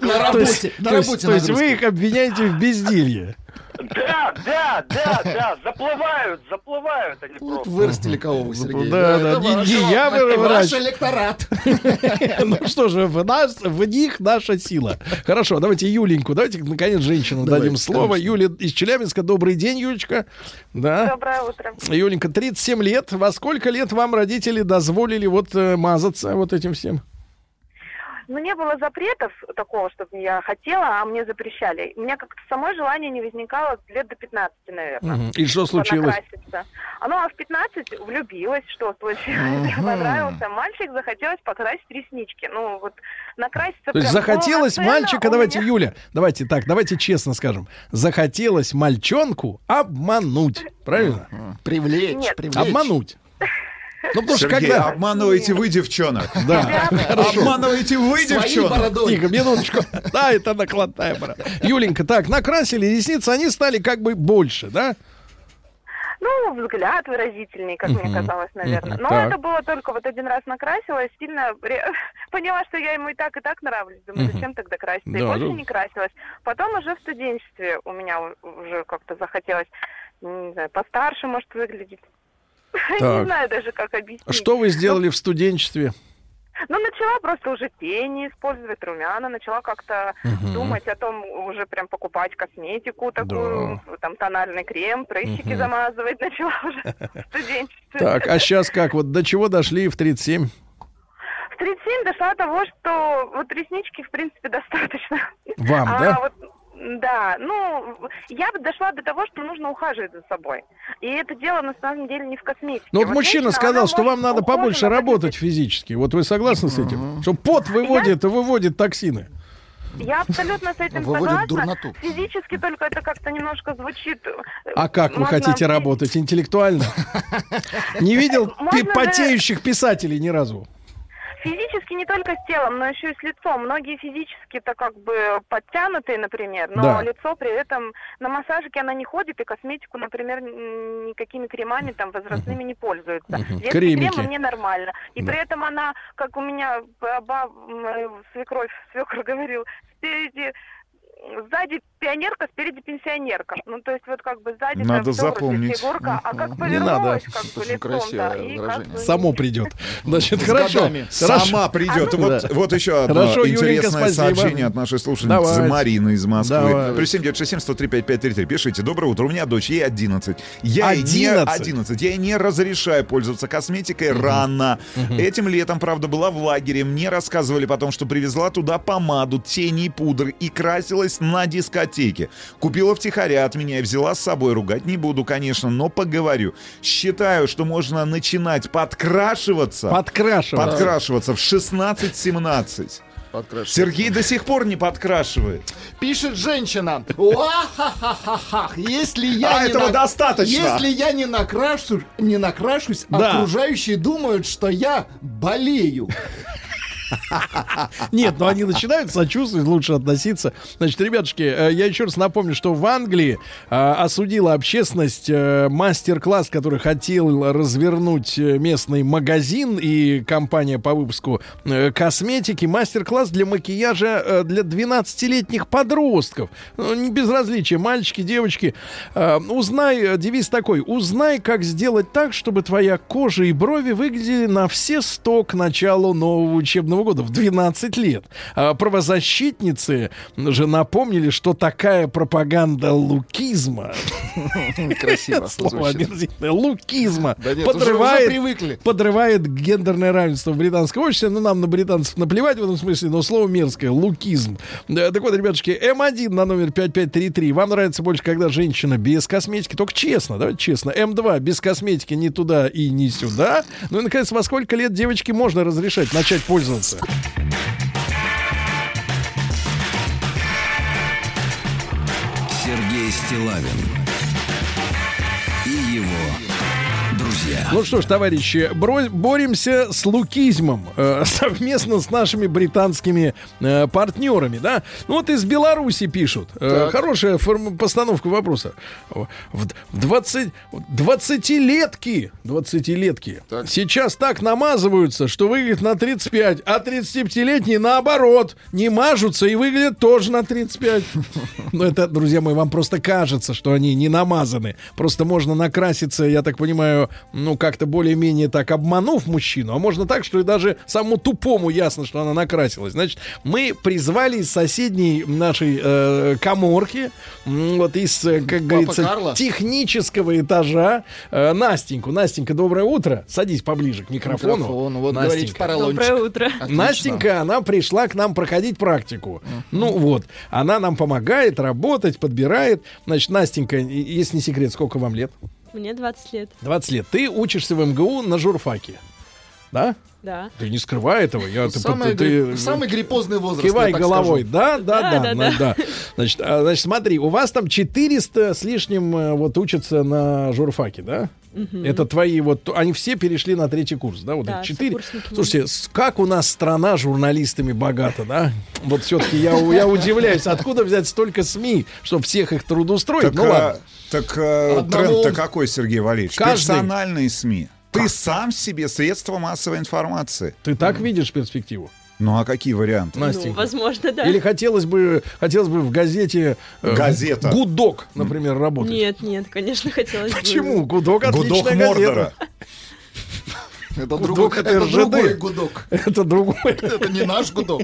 На работе, на то есть- работе то есть вы их обвиняете в безделье. Да, да, да, да, заплывают, заплывают они Вот просто. вырастили кого вы, Сергей. Да, да, это не- ваш- не я ваш врач. электорат. Ну что же, в, нас, в них наша сила. Хорошо, давайте Юленьку, давайте наконец женщину Давайте, дадим слово. конечно. Юля из Челябинска, добрый день, Юлечка. Да. Доброе утро. Юленька, 37 лет. Во сколько лет вам родители дозволили вот э, мазаться вот этим всем? Ну, не было запретов такого, чтобы я хотела, а мне запрещали. У меня как-то самое желание не возникало лет до 15, наверное. Мгм. И что случилось? Понакраситься. А ну, а в 15 влюбилась, что случилось? Понравился мальчик, захотелось покрасить реснички. Ну, вот накраситься То есть захотелось мальчика, давайте, меня- Юля, давайте так, давайте честно скажем. Захотелось мальчонку обмануть. Правильно? Привлечь, Нет. привлечь. Обмануть. Ну, потому что Сергей, когда... обманываете вы девчонок. Да, хорошо. Обманываете вы Своей девчонок. бородой. Тихо, минуточку. Да, это накладная борода. Юленька, так, накрасили ресницы, они стали как бы больше, да? Ну, взгляд выразительный, как мне казалось, наверное. Но Так. это было только вот один раз накрасилась, сильно поняла, что я ему и так, и так нравлюсь. Думаю, зачем тогда краситься? И Да, больше да. не красилась. Потом уже в студенчестве у меня уже как-то захотелось, не знаю, постарше, может, выглядеть. Так. Не знаю даже, как объяснить. Что вы сделали в студенчестве? Ну, начала просто уже тени использовать, румяна, начала как-то Мгм. думать о том, уже прям покупать косметику такую, там тональный крем, прыщики Мгм. замазывать начала уже в студенчестве. Так, а сейчас как? Вот до чего дошли в 37? В 37 дошла до того, что вот реснички, в принципе, достаточно. Вам, а да? вот да, ну, я бы дошла до того, что нужно ухаживать за собой. И это дело, на самом деле, не в косметике. Ну вот мужчина женщина, сказал, что вам надо побольше работать физически. Вот вы согласны с этим? Что пот выводит, выводит токсины. Я абсолютно с этим Выводит согласна. дурноту. Физически только это как-то немножко звучит... э, А как вы можно- хотите работать? Интеллектуально? Не видел потеющих писателей ни разу. Физически не только с телом, но еще и с лицом. Многие физически-то как бы подтянутые, например, но Да. лицо при этом на массажике она не ходит, и косметику, например, никакими кремами там возрастными не пользуется. Детские Кремики. кремы мне нормально. И Да. при этом она, как у меня баба, моя свекровь, свекр говорил, спереди сзади пионерка, спереди пенсионерка. Ну, то есть вот как бы сзади Надо запомнить. фигурка, а как Не надо. как бы Очень лицом, красивое да, как выражение. бы... Само придет. Значит, С хорошо. годами. Хорошо. Сама придет. А, ну- вот, Да. вот еще одно Хорошо, интересное спасибо. сообщение от нашей слушательницы Давайте. Марины из Москвы. Давай. Плюс 7967 103 5533. Пишите. Доброе утро. У меня дочь, ей 11. Я ей не 11? 11. Я ей не разрешаю пользоваться косметикой рано. Этим летом, правда, была в лагере. Мне рассказывали потом, что привезла туда помаду, тени и пудр и красилась на дискотеке. Купила втихаря от меня и взяла с собой. Ругать не буду, конечно, но поговорю. Считаю, что можно начинать подкрашиваться. Подкрашивать. Подкрашиваться в 16-17. Подкрашивать. Сергей до сих пор не подкрашивает. Пишет женщина. Если я А не этого на- достаточно. Если я не накрашу, не накрашусь, Да. окружающие думают, что я болею. Нет, но они начинают сочувствовать, лучше относиться. Значит, ребятушки, э, я еще раз напомню, что в Англии э, осудила общественность э, мастер-класс, который хотел развернуть местный магазин и компания по выпуску косметики. Мастер-класс для макияжа для 12-летних подростков. Ну, не безразличие, мальчики, девочки. Узнай, девиз такой, узнай, как сделать так, чтобы твоя кожа и брови выглядели на все сто к началу нового учебного года в 12 лет. А правозащитницы же напомнили, что такая пропаганда лукизма, Красиво слово омерзительное, лукизма, подрывает, подрывает гендерное равенство в британском обществе. Ну, нам на британцев наплевать в этом смысле, но слово мерзкое, лукизм. Так вот, ребятушки, М1 на номер 5533. Вам нравится больше, когда женщина без косметики? Только честно, давайте честно. М2 без косметики ни туда и ни сюда. Ну и, наконец, во сколько лет девочке можно разрешать начать пользоваться? Сергей Стилавин друзья. Ну что ж, товарищи, бро- боремся с лукизмом э, совместно с нашими британскими э, партнерами, да? Ну вот из Беларуси пишут. Э, Так. хорошая форм- постановка вопроса. В, в 20, 20-летки, 20-летки Так. сейчас так намазываются, что выглядят на 35, а 35-летние наоборот не мажутся и выглядят тоже на 35. Но это, друзья мои, вам просто кажется, что они не намазаны. Просто можно накраситься, я так понимаю, ну как-то более-менее так обманув мужчину, а можно так, что и даже самому тупому ясно, что она накрасилась. Значит, мы призвали из соседней нашей э, коморки, вот из, э, как говорится, Карло? технического этажа э, Настеньку. Настенька, доброе утро. Садись поближе к микрофону. Микрофон, вот Настенька. говорите поролончик. Доброе утро. Отлично. Настенька, она пришла к нам проходить практику. Ну вот, она нам помогает работать, подбирает. Значит, Настенька, если не секрет, сколько вам лет? Мне 20 лет. 20 лет. Ты учишься в МГУ на журфаке. Да? Да. Ты не скрывай этого. Я, ты- Самый, ты- гри- ты- самый гриппозный возраст. Кивай я так головой. скажу. Да, да, Да, да, да, да, да. да. Значит, а, значит, смотри, у вас там 400 с лишним э, вот учатся на журфаке, да? Это твои вот, они все перешли на третий курс, да? Вот Да, четыре. Слушайте, как у нас страна журналистами богата, да? Вот все-таки я, я удивляюсь, откуда взять столько СМИ, чтобы всех их трудоустроить? Так, ну а, ладно. так а, Одному- тренд-то какой, Сергей Валерьевич? Каждый. Персональные СМИ. Ты сам себе средство массовой информации. Ты так видишь перспективу, Ну а какие варианты? Ну, Настенька? возможно, да. Или хотелось бы, хотелось бы в газете э, Газета. Гудок, например, работать? Нет, нет, конечно, хотелось бы. Почему? Гудок отличная Гудок газета. Мордора. Это, Гудок другой, это другой гудок. Это другое. Это не наш гудок.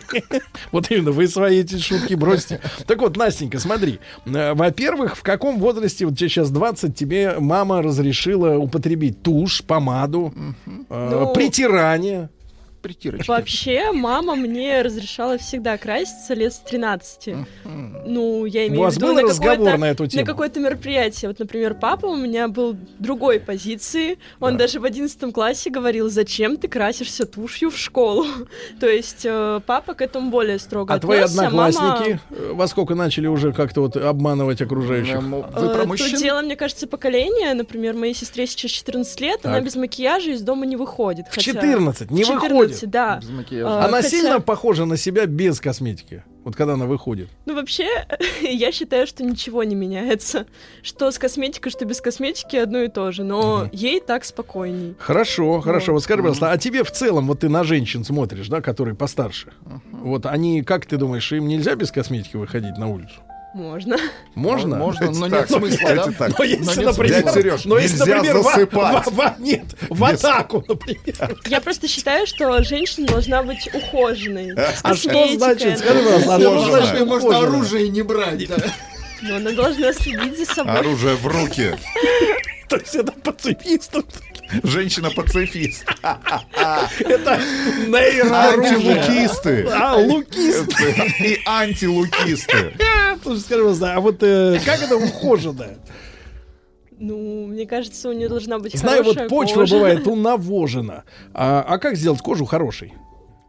Вот именно, вы свои эти шутки бросьте. Так вот, Настенька, смотри. Э, Во-первых, в каком возрасте, вот тебе сейчас 20, тебе мама разрешила употребить тушь, помаду, э, Ну, притирание. Притирочки. Вообще, мама мне разрешала всегда краситься лет с 13. Ну, я имею У вас в виду был на разговор какое-то- на эту тему? На какое-то мероприятие. Вот, например, папа у меня был другой позиции. Он даже в 11 классе говорил, зачем ты красишься тушью в школу? То есть э, папа к этому более строго А твои. Мама- одноклассники э, во сколько начали уже как-то вот обманывать окружающих? Вы Э, про Тут мужчин? дело, мне кажется, поколение. Например, моей сестре сейчас 14 лет, она Так. без макияжа из дома не выходит. В хотя- 14 не В 14, выходит. Да. Без макияжа. А, Она хотя- сильно похожа на себя без косметики. Вот когда она выходит. Ну, вообще, я считаю, что ничего не меняется. Что с косметикой, что без косметики одно и то же. Но ей так спокойней. Хорошо, хорошо. Вот. Вот скажи, пожалуйста, а тебе в целом, вот ты на женщин смотришь, да, которые постарше. Вот они, как ты думаешь, им нельзя без косметики выходить на улицу? Можно. Можно? Можно, Это но так, нет смысла, это да? так. Но если, Но нет например. Серёж, но если, нельзя например, засыпать. в- в- нет, в атаку, например. Я просто считаю, что женщина должна быть ухоженной. А что значит? Скажи, пожалуйста, ухоженная? оружие не брать, да. Но она должна следить за собой. Оружие в руки. То есть это пацифист. Женщина-пацифист. Это. Антилукисты. А, лукист. И антилукисты. Слушай, скажи, а вот э, как это ухоженная? Ну, мне кажется, у нее должна быть Знаю, вот почва кожа. бывает унавожена. А, а как сделать кожу хорошей?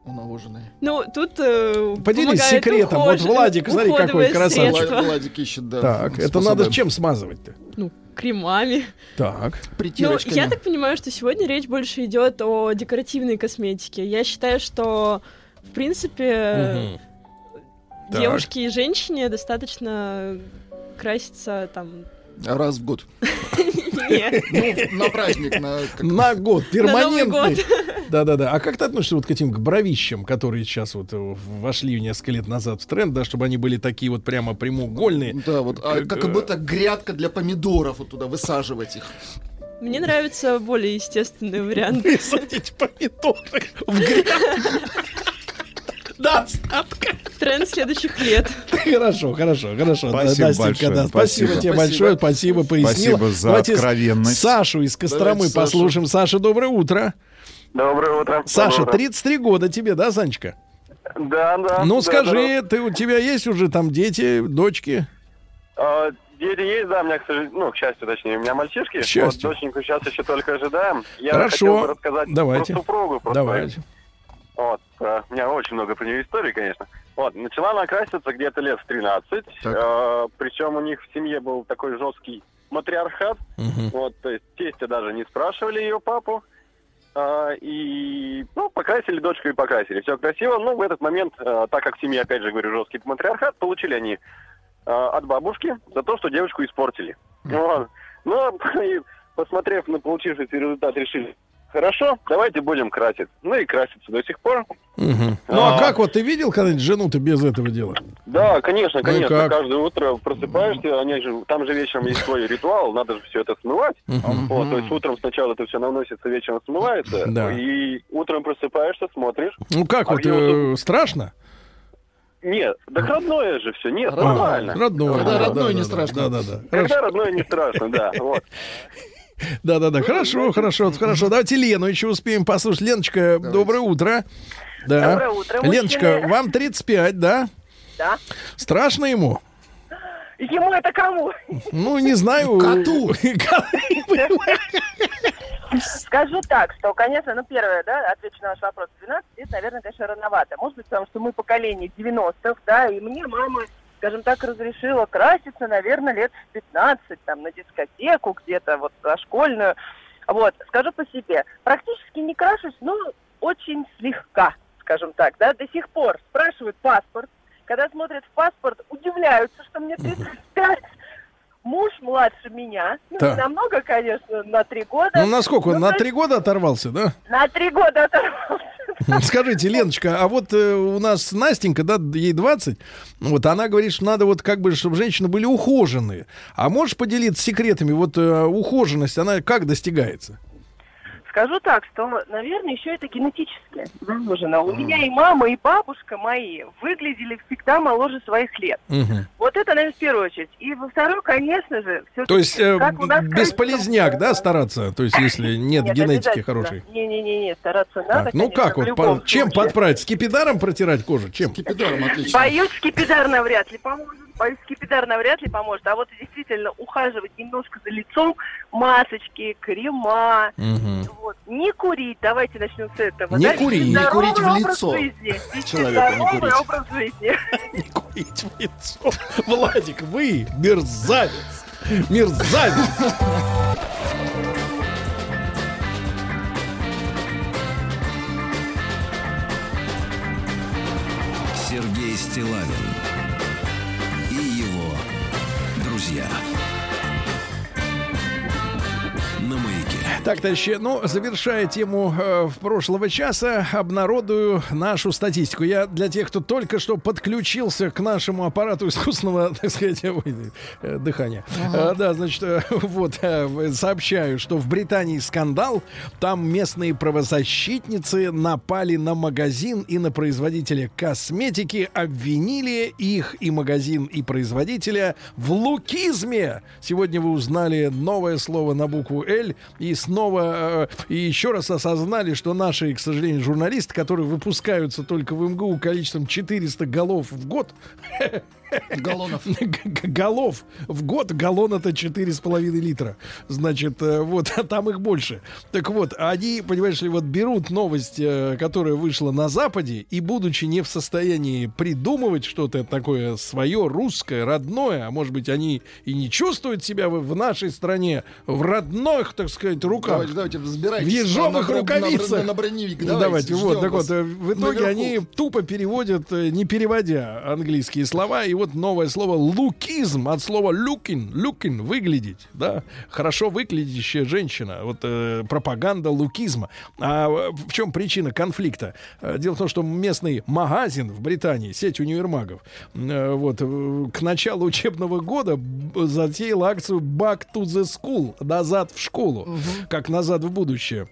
Навоженные. Ну, тут э, Поделись секретом. ухож- Вот Владик, смотри, какой красавчик. Владик ищет, да. Так, это надо чем смазывать-то? Ну, кремами. Так. Ну, я так понимаю, что сегодня речь больше идет о декоративной косметике. Я считаю, что, в принципе, Так. девушке и женщине достаточно краситься там... Раз в год. Нет. Ну, на праздник, на... как- На год, перманентный. Да-да-да. А как ты относишься вот к этим к бровищам, которые сейчас вот э, вошли несколько лет назад в тренд, да, чтобы они были такие вот прямо прямоугольные? Да, вот, а, Как, будто грядка для помидоров вот туда высаживать их. Мне нравится более естественный вариант. Высадить помидоры в грядку. Да, остатка. Тренд следующих лет. Хорошо, хорошо, хорошо. Спасибо Настенька, большое, да, спасибо, спасибо. тебе большое, спасибо, пояснила. Спасибо за Давайте откровенность. Сашу из Костромы Давайте Сашу. послушаем. Саша, доброе утро. Доброе утро. Саша, Доброе утро. 33 года тебе, да, Санечка? Да, да. Ну да, скажи, ты, у тебя есть уже там дети, дочки? да. А, Дети есть, да, у меня, к сожалению, ну, к счастью, точнее, у меня мальчишки. К счастью. Вот, доченьку сейчас еще только ожидаем. Я Хорошо. хотел бы рассказать Давайте. про супругу. Просто. Давайте. Вот, э, у меня очень много про нее историй, конечно. Вот, начала она краситься где-то лет в 13. Так. Э, причем у них в семье был такой жесткий матриархат. Мгм. Вот, то есть тестя даже не спрашивали ее папу. А, и, ну, покрасили дочку и покрасили. Все красиво. Но в этот момент, а, так как в семье, опять же, говорю, жесткий матриархат, получили они а, от бабушки за то, что девочку испортили. Вот. Ну, и посмотрев на получившийся результат, решили, хорошо, давайте будем красить. Ну и краситься до сих пор. Мгм. Ну а А. как вот ты видел когда-нибудь жену-то без этого дела? Да, конечно, Ну конечно. как? Каждое утро просыпаешься, они же, там же вечером есть свой ритуал, надо же все это смывать. Мгм. Вот, то есть утром сначала это все наносится, вечером смывается. Да. И утром просыпаешься, смотришь. Ну как А вот, э, страшно? Нет, так родное же все, нет, А, нормально. родное. Когда да, родное да, не да, страшно. Да, да, да. Когда Хорошо. родное не страшно, да. Вот. Да, да, да. Хорошо, хорошо, хорошо. Давайте Лену еще успеем послушать. Леночка, доброе утро. Да. Доброе утро, Леночка, мужчины. вам 35, да? Да. Страшно ему? Ему это кому? Ну, не знаю. Коту. Скажу так, что, конечно, ну, первое, да, отвечу на ваш вопрос. 12 лет, наверное, конечно, рановато. Может быть, потому что мы поколение 90-х, да, и мне мама, скажем так, разрешила краситься, наверное, лет в 15, там, на дискотеку где-то, вот, на школьную. Вот, скажу по себе, практически не крашусь, но очень слегка, скажем так, да, до сих пор спрашивают паспорт, когда смотрят в паспорт, удивляются, что мне 35, муж младше меня, ну, Так. не намного, конечно, на три года. Ну, насколько он? Ну, На три года оторвался, да? На три года оторвался. Скажите, Леночка, а вот э, у нас Настенька, да, ей 20, вот она говорит, что надо вот как бы, чтобы женщины были ухоженные. А можешь поделиться секретами? Вот э, ухоженность, она как достигается? Скажу так, что, наверное, еще это генетически заложено. У меня и мама, и бабушка мои выглядели всегда моложе своих лет. Мгм. Вот это, наверное, в первую очередь. И во вторую, конечно же, все То есть э, бесполезняк, да, стараться? То есть если нет, генетики обязательно. хорошей? Не-не-не, стараться надо, Так, ну конечно, как вот, по- чем подправить? Скипидаром протирать кожу? Чем? Скипидаром отлично. Боюсь, скипидар навряд ли поможет. Боюсь, скипидар навряд ли поможет. А вот действительно ухаживать немножко за лицом, масочки, крема. Мгм. Вот. Не курить, давайте начнем с этого. Не да? курить. Не курить в лицо. Человеку не курить. образ жизни. Не курить в лицо. Владик, вы мерзавец. Мерзавец. Сергей Стилавин друзья. На маяке. Так, товарищи, ну, завершая тему э, прошлого часа, обнародую нашу статистику. Я для тех, кто только что подключился к нашему аппарату искусственного, так сказать, э, дыхания. Э, да, значит, э, вот, э, сообщаю, что в Британии скандал. Там местные правозащитницы напали на магазин и на производителя косметики, обвинили их и магазин, и производителя в лукизме. Сегодня вы узнали новое слово на букву «Л» и снова, э, и еще раз осознали, что наши, к сожалению, журналисты, которые выпускаются только в МГУ количеством 400 голов в год, Галлонов. Голов в год галлон это четыре с половиной литра значит э, вот а там их больше так вот они понимаешь ли вот берут новость э, которая вышла на западе и будучи не в состоянии придумывать что-то такое свое русское родное а может быть они и не чувствуют себя в, нашей стране в родных так сказать руках Давайте, давайте, взбирайтесь. в ежовых на- рукавицах. На, на, на броневик, Ну, давайте. давайте, вот, так вот, э, в итоге наверху. они тупо переводят, не переводя английские слова, и вот новое слово лукизм от слова looking, looking, выглядеть, да, хорошо выглядящая женщина, вот э, пропаганда лукизма. А в чем причина конфликта? Э, Дело в том, что местный магазин в Британии, сеть универмагов, э, вот, э, к началу учебного года затеял акцию Back to the School, назад в школу, как назад в будущее.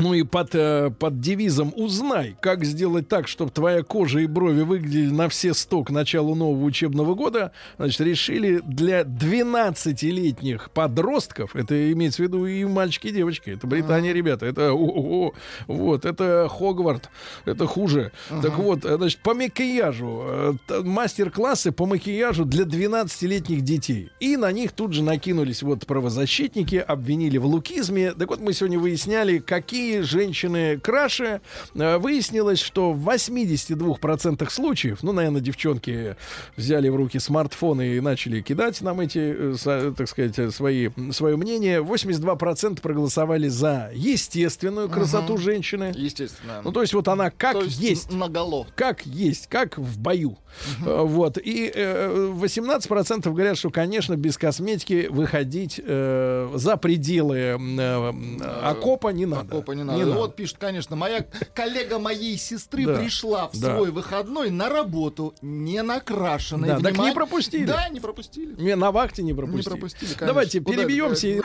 Ну и под, э, под девизом «Узнай, как сделать так, чтобы твоя кожа и брови выглядели на все сто к началу нового учебного года», значит, решили для 12-летних подростков, это имеется в виду и мальчики, и девочки, это Британия, ребята, это о-о-о, вот, это Хогварт, это хуже. Так вот, э, значит, по макияжу, э, мастер-классы по макияжу для 12-летних детей. И на них тут же накинулись вот правозащитники, обвинили в лукизме. Так вот, мы сегодня выясняли, какие женщины краше. Э, Выяснилось, что в 82% случаев, ну, наверное, девчонки взяли в руки смартфоны и начали кидать нам эти, э, так сказать, э, свои, свое мнение. 82% проголосовали за естественную красоту Мгм. женщины. Естественно. Ну, то есть вот она как То есть есть. наголо. Как есть, как в бою. Э, Вот. И э, 18% говорят, что, конечно, без косметики выходить э, за пределы э, окопа не надо. Окопа не надо. Вот пишет, конечно, моя коллега моей сестры Да. пришла в Да. свой выходной на работу не накрашенной. Да, так не Внимание- пропустили. Да, не пропустили. Не, на вахте не пропустили. Не пропустили, конечно. Давайте Куда перебьемся. и-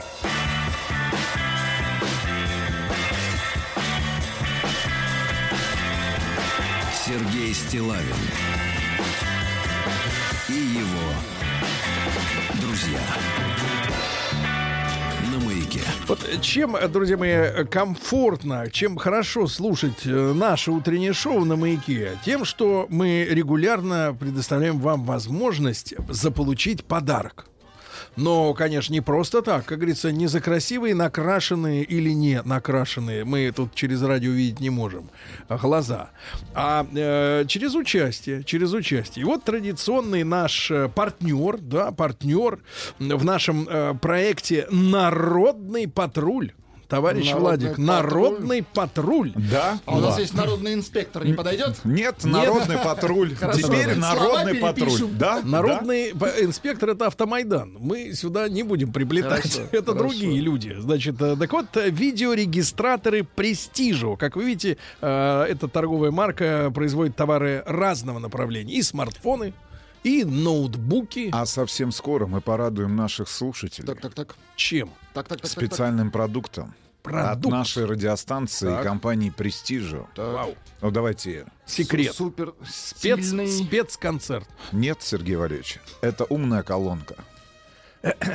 Сергей Стилавин и его друзья. Вот чем, друзья мои, комфортно, чем хорошо слушать э, наше утреннее шоу на маяке, тем, что мы регулярно предоставляем вам возможность заполучить подарок. Но, конечно, не просто так. Как говорится, не за красивые, накрашенные или не накрашенные. Мы тут через радио видеть не можем. Глаза. А э, через участие. Через участие. И вот традиционный наш э, партнер, да, партнер в нашем э, проекте «Народный патруль». Товарищ Народный Владик, патруль. народный патруль. Да. А у нас Да. есть народный инспектор, не подойдет? Нет, народный патруль. Хорошо. Теперь народный патруль. перепишем. Да? Народный по- инспектор это автомайдан. Мы сюда не будем приплетать. Хорошо, это хорошо. другие люди. Значит, э, так вот, э, видеорегистраторы Престижо. Как вы видите, э, эта торговая марка производит товары разного направления. И смартфоны, и ноутбуки. А совсем скоро мы порадуем наших слушателей Так, так, так. Чем? Так, так, так. так, специальным продуктом. Продукт. От нашей радиостанции Так. и компании Престижо. Вау. Ну давайте. Секрет. Су- Супер Спец, спецконцерт. Нет, Сергей Валерьевич, это умная колонка.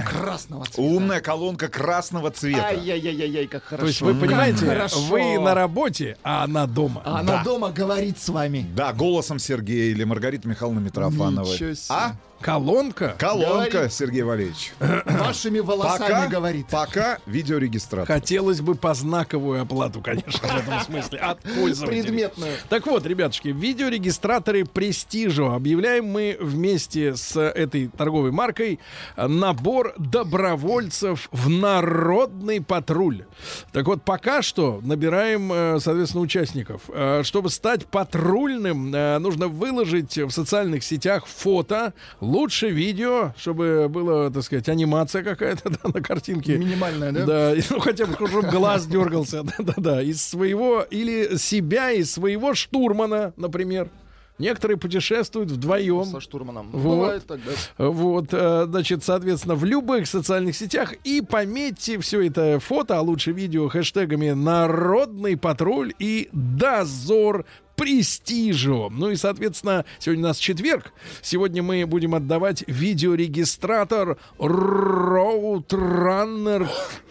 красного цвета. Умная колонка красного цвета. Ай-яй-яй-яй, как хорошо. То есть вы понимаете, хорошо. вы на работе, а она дома. А Да. она дома говорит с вами. Да, голосом Сергея или Маргариты Михайловны Митрофановой. Ничего себе. А? Колонка. Колонка, Говорит. Сергей Валерьевич. Вашими волосами Пока, говорит. пока видеорегистратор. Хотелось бы по знаковую оплату, конечно, в этом смысле, от пользователей. Предметную. Так вот, ребятушки, видеорегистраторы Престижо. Объявляем мы вместе с этой торговой маркой набор добровольцев в народный патруль. Так вот, пока что набираем, э, соответственно, участников. Э, Чтобы стать патрульным, э, нужно выложить в социальных сетях фото, лучше видео, чтобы было, так сказать, анимация какая-то да, на картинке. Минимальная, да? Да, и, ну хотя бы, чтобы глаз дергался, да-да-да, из своего, или себя, из своего штурмана, например. Некоторые путешествуют вдвоем. Со штурманом. Вот. Бывает так, да. Вот, э, значит, соответственно, в любых социальных сетях и пометьте все это фото, а лучше видео хэштегами «Народный патруль» и «Дозор Престижо». Ну и, соответственно, сегодня у нас четверг. Сегодня мы будем отдавать видеорегистратор Roadrunner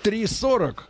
340.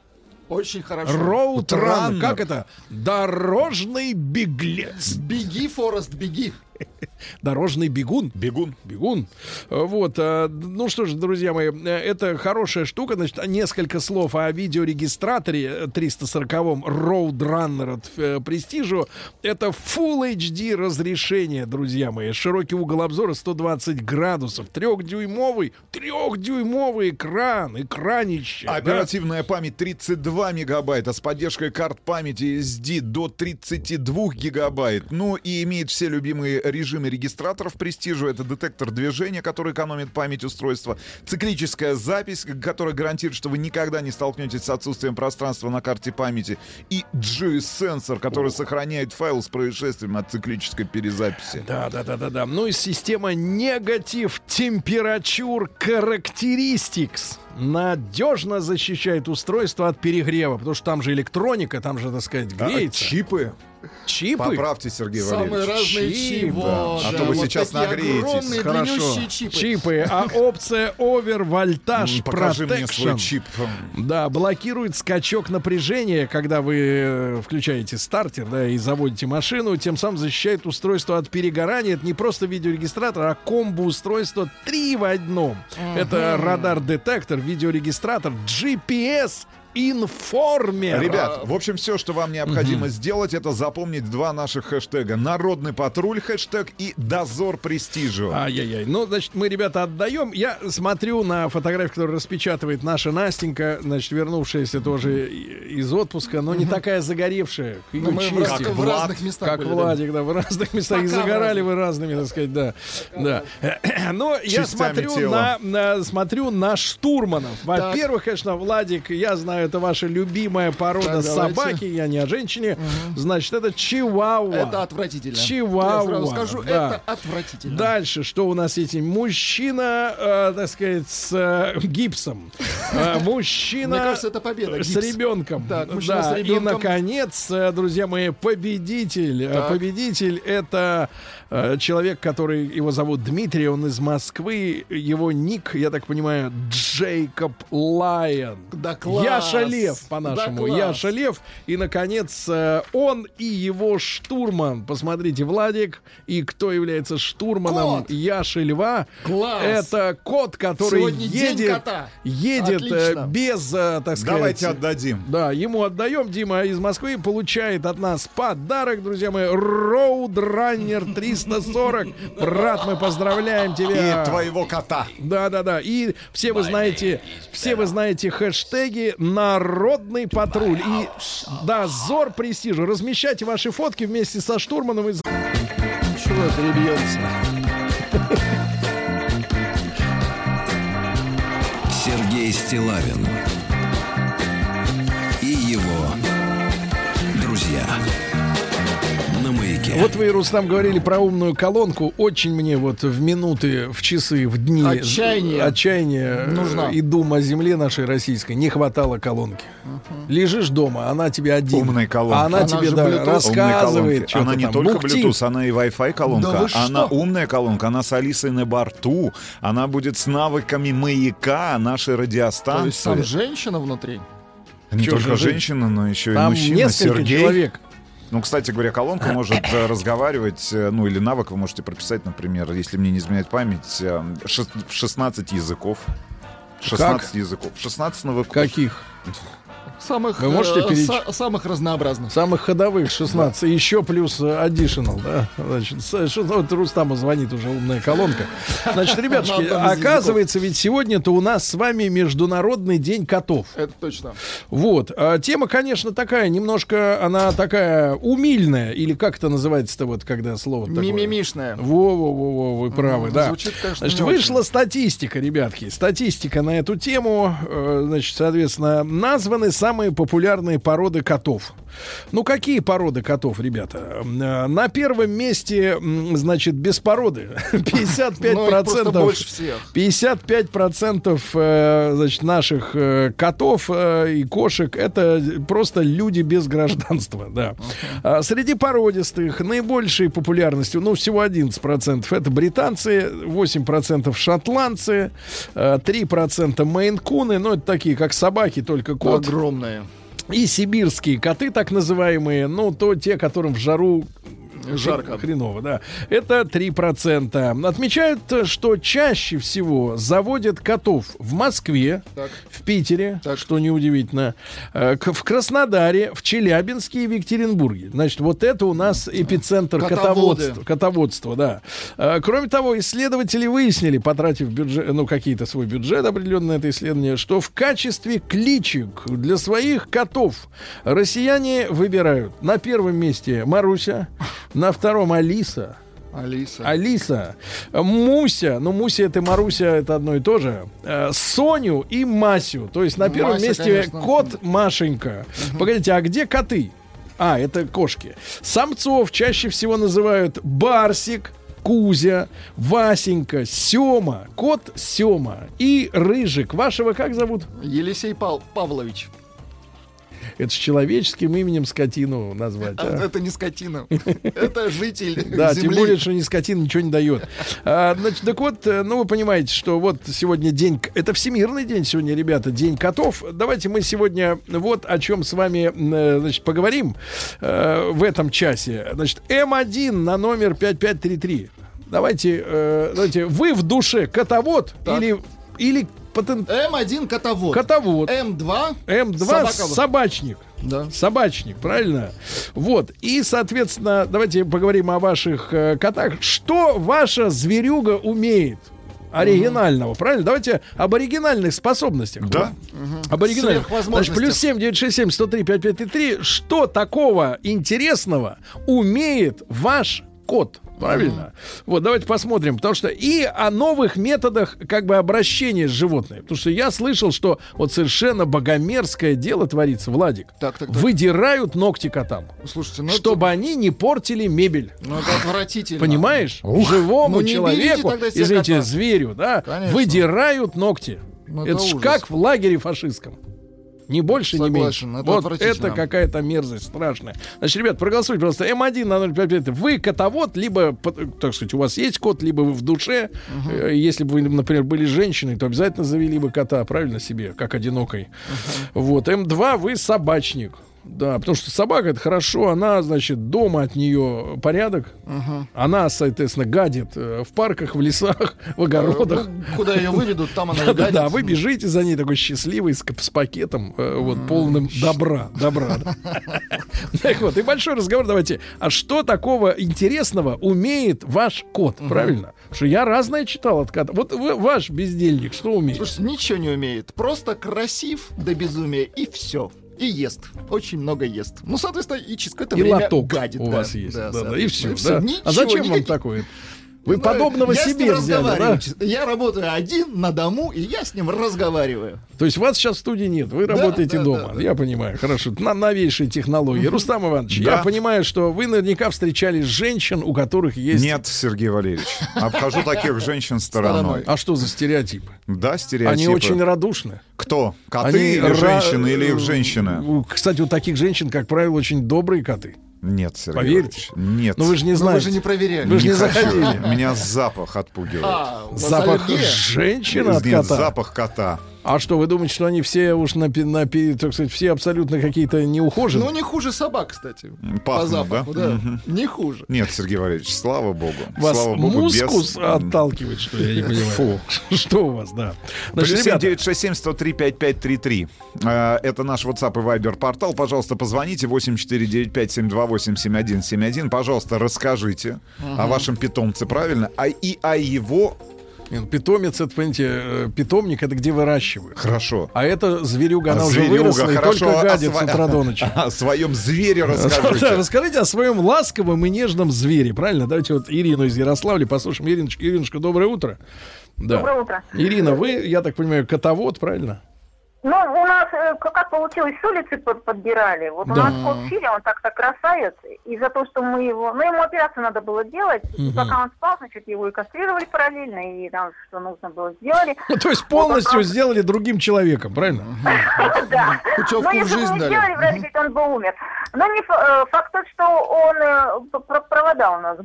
Очень хорошо. Runner. как это? Дорожный беглец. Беги, Форест, беги. Дорожный бегун. Бегун. Бегун. Э, Вот. э, Ну что ж, друзья мои, э, это хорошая штука. Значит, несколько слов о видеорегистраторе э, 340-м Roadrunner от э, Престижу. Это Full HD разрешение, друзья мои. Широкий угол обзора 120 градусов. Трехдюймовый, трехдюймовый экран. Экранище. да. Оперативная память 32 мегабайта с поддержкой карт памяти SD до 32 гигабайт. Ну и имеет все любимые режимы регистраторов престижу. Это детектор движения, который экономит память устройства. Циклическая запись, которая гарантирует, что вы никогда не столкнетесь с отсутствием пространства на карте памяти. И GS-сенсор, который сохраняет файл с происшествием от циклической перезаписи. Да, да, да, да, да. Ну и система негатив температур characteristics надежно защищает устройство от перегрева, потому что там же электроника, там же, так сказать, А, греется. чипы. Чипы. Поправьте, Сергей Самые Валерьевич. разные чип, чипы. да. А то вы вот сейчас нагреетесь. огромные, Хорошо. чипы. Чипы. А опция овервольтаж Покажи мне свой Protection. чип. Да, блокирует скачок напряжения, когда вы э, включаете стартер, да, и заводите машину, тем самым защищает устройство от перегорания. Это не просто видеорегистратор, а комбо-устройство три в одном. Это радар-детектор, видеорегистратор, GPS информер. Ребят, в общем, все, что вам необходимо сделать, это запомнить два наших хэштега. Народный патруль хэштег и дозор престижу. Ай-яй-яй. Ну, значит, мы, ребята, отдаем. Я смотрю на фотографию, которую распечатывает наша Настенька, значит, вернувшаяся тоже и- из отпуска, но не такая загоревшая. Ну, мы в раз- в разных местах Как были. Владик, да, в разных местах. и Пока в загорали вы разными, так сказать, да. да. Но я смотрю тела. на, на- смотрю на штурманов. Во-первых, конечно, Владик, я знаю, это ваша любимая порода Так, собаки, я не о женщине. Значит, это чиуауа. Это отвратительно. Чиуауа. Я скажу, да. это отвратительно. Дальше, что у нас есть? Мужчина, э, так сказать, с э, гипсом. Э, мужчина Мне кажется, это победа. с ребенком. Так, мужчина да, с и, ребенком. наконец, э, друзья мои, победитель. Э, Так. Победитель — это э, человек, который, его зовут Дмитрий, он из Москвы. Его ник, я так понимаю, Джейкоб Лайон. Да класс. Яша Лев, по-нашему. Да класс. Яша Лев. И, наконец, э, он и его штурман. Посмотрите, Владик. И кто является штурманом Кот. Яши Льва. Класс. Это кот, который Сегодня едет, едет э, Отлично. без, э, так сказать... Давайте отдадим. Да, ему отдаем. Дима из Москвы получает от нас подарок, друзья мои. Roadrunner 340. Брат, мы поздравляем тебя. И твоего кота. Да, да, да. И все вы знаете, все вы знаете хэштеги Народный патруль и дозор престижа. Размещайте ваши фотки вместе со штурманом из. Чего перебьемся? Сергей Стилавин маяке. Вот вы, Рустам, говорили про умную колонку. Очень мне вот в минуты, в часы, в дни Отчаяние. отчаяния Нужна. э, и дум о земле нашей российской не хватало колонки. Лежишь дома, она тебе один. Умная колонка. Она, Она тебе да, Bluetooth. Рассказывает. Она не там, только бухтит. Bluetooth, она и Wi-Fi колонка. Да она что? умная колонка, она с Алисой на борту. Она будет с навыками маяка нашей То радиостанции. есть там женщина внутри. Не Чё только же жен- женщина, но еще и Там мужчина. несколько Сергей. человек. Ну, кстати говоря, колонка может э, разговаривать, э, ну, или навык вы можете прописать, например, если мне не изменяет память, э, шест- в 16 языков. 16 языков. 16 навыков. Каких? Самых, Вы можете э, переч- са- самых разнообразных. Самых ходовых 16. Еще плюс additional, да. Значит, что- вот Рустаму звонит уже умная колонка. Значит, ребятушки, оказывается, ведь сегодня-то у нас с вами Международный день котов. Это точно. Вот. А тема, конечно, такая, немножко она такая умильная. Или как это называется-то, вот, когда слово такое? Мимимишная. Во-во-во, вы правы, М, да. звучит, конечно, Значит, вышла статистика, ребятки. Статистика на эту тему. э, Значит, соответственно, названы самые популярные породы котов. Ну, какие породы котов, ребята? Э, На первом месте, значит, без породы. 55%. Ну, больше всех. 55% э, значит, наших э, котов и кошек это просто люди без гражданства, да. А среди породистых наибольшей популярностью, ну, всего 11% это британцы, 8% шотландцы, э, 3% мейн-куны, ну, это такие, как собаки, только кот. Огромная. И сибирские коты, так называемые, ну, то те, которым в жару Жарко. Хреново, да. Это 3%. Отмечают, что чаще всего заводят котов в Москве, Так. в Питере, что неудивительно, э, в Краснодаре, в Челябинске и в Екатеринбурге. Значит, вот это у нас эпицентр котоводства. Котоводства, да. Э, Кроме того, исследователи выяснили, потратив бюджет, ну, какие-то свой бюджет определенно на это исследование, что в качестве кличек для своих котов россияне выбирают на первом месте Маруся, на втором Алиса, Алиса. Алиса, Муся, ну Муся это Маруся, это одно и то же, э, Соню и Масю. То есть на Ну, первом Мася, месте конечно. кот Машенька. Погодите, а где коты? А, это кошки. Самцов чаще всего называют Барсик, Кузя, Васенька, Сема, кот Сема и Рыжик. Вашего как зовут? Елисей Пал- Павлович. Это с человеческим именем скотину назвать. А, а? Это не скотина. Это житель Да, тем более, что не скотина ничего не дает. А, значит, так вот, э, ну вы понимаете, что вот сегодня день, это Всемирный день сегодня, ребята, день котов. Давайте мы сегодня вот о чем с вами, э, значит, поговорим э, в этом часе. Значит, М1 на номер 5533. Давайте, э, давайте, вы в душе котовод или или потен... М1 котовод. Котовод. М2 М2 собака. собачник. Да. Собачник, правильно? Вот. И, соответственно, давайте поговорим о ваших э, котах. Что ваша зверюга умеет? Оригинального, правильно? Давайте об оригинальных способностях. Да. Об оригинальных. Значит, плюс 7 967 103 5533. Что такого интересного умеет ваш кот? Правильно? Вот, давайте посмотрим. Потому что и о новых методах как бы обращения с животными. Потому что я слышал, что вот совершенно богомерзкое дело творится, Владик. Так, так, так. Выдирают ногти котам. Слушайте, ну чтобы они не портили мебель. это, ну, это отвратительно. Понимаешь? Живому Ну, человеку, извините, кота. зверю, да, Конечно. выдирают ногти. Ну, это это ж как в лагере фашистском. Ни больше, ни меньше. Согласен, это вот это какая-то мерзость страшная. Значит, ребят, проголосуйте просто М1 на 055. Вы котовод, либо, так сказать, у вас есть кот, либо вы в душе. Э, Если бы вы, например, были женщиной, то обязательно завели бы кота, правильно себе, как одинокой. Вот. М2 вы собачник. Да, потому что собака это хорошо, она, значит, дома от нее порядок. Она, соответственно, гадит э, в парках, в лесах, в огородах. Ну, Куда ее выведут, там она Да, гадит. да, вы бежите за ней такой счастливый с, с пакетом, э, вот полным добра, добра. Так вот, и большой разговор давайте. А что такого интересного умеет ваш кот, правильно? Что я разное читал от кота. Вот ваш бездельник что умеет? Слушай, ничего не умеет. Просто красив до безумия и все. И ест. Очень много ест. Ну, соответственно, и через какое-то И время лоток гадит. у да. вас есть. Да, Да, да, и все. да. Ничего, А зачем вам никаких- такое? Вы Ну, подобного я с ним себе взяли, да? Я работаю один на дому, и я с ним разговариваю. То есть вас сейчас в студии нет, вы Да, работаете да, дома. да, да. Я понимаю, хорошо. На новейшие технологии. Рустам Иванович, Да. я понимаю, что вы наверняка встречали женщин, у которых есть... Нет, Сергей Валерьевич. Обхожу таких женщин стороной. А что за стереотипы? Да, стереотипы. Они очень радушны. Кто? Коты Они или ра- женщины, или их женщины? У- Кстати, у таких женщин, как правило, очень добрые коты. Нет, Сергей Поверьте. Нет. Но вы же не Но вы знаете. же не проверяли. Вы же не хочу. заходили. Меня запах отпугивает. А, Запах аллергия? женщины от Нет, кота. запах кота. А что, вы думаете, что они все уж на, на так сказать, все абсолютно какие-то неухоженные? Ну, не хуже собак, кстати. По Пахнут, запаху, да? да. Мгм. Не хуже. Нет, Сергей Валерьевич, слава богу. Вас слава богу, мускус без... отталкивает, что ли? Я не понимаю. Что у вас, да? Плюс Значит, семь ребята, девять шесть семь сто три пять пять три три. Э, Это наш WhatsApp и Viber портал. Пожалуйста, позвоните 8495-728-7171. Пожалуйста, расскажите о вашем питомце, правильно? А и о его... ну, питомец, это, понимаете, э, питомник, это где выращивают. Хорошо. А это зверюга, она А уже зверюга, выросла и хорошо, только о гадит с сво- утра до ночи. О своем звере Да, расскажите. расскажите о своем ласковом и нежном звере, правильно? Давайте вот Ирину из Ярославля послушаем. Ириночка, Ириночка, доброе утро. Да. Доброе утро. Ирина, вы, я так понимаю, котовод, правильно? Ну, у нас, э, как получилось, с улицы под- подбирали. Вот у Да. нас кот Филя, он так-то красавец. И за то, что мы его... Ну, ему операцию надо было делать. И Мгм. пока он спал, значит, его и кастрировали параллельно, и там, что нужно было, сделали. Ну, то есть полностью сделали другим человеком, правильно? Да. Путевку Но в если бы жизнь не дали. сделали, вряд ли он бы умер. Но не э, факт тот, что он э, провода у нас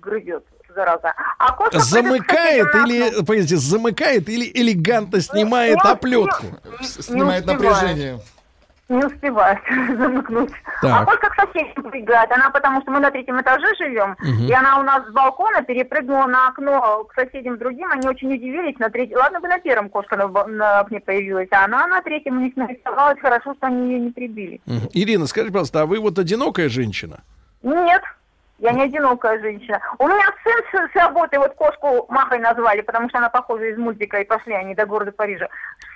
грызет, зараза. А кошка Замыкает или, погодите, замыкает или элегантно снимает не оплетку? С- Снимает не напряжение. Не успевает замыкнуть. Так. А кошка к соседям прыгает. Она потому что мы на третьем этаже живем, Мгм. и она у нас с балкона перепрыгнула на окно к соседям другим. Они очень удивились. На третьем... Ладно бы на первом кошка на, на окне появилась, а она на третьем у них нарисовалась. Хорошо, что они ее не прибили. Мгм. Ирина, скажите, пожалуйста, а вы вот одинокая женщина? Нет, я не одинокая женщина. У меня сын с, с работы, вот кошку Махой назвали, потому что она похожа из мультика, и пошли они до города Парижа.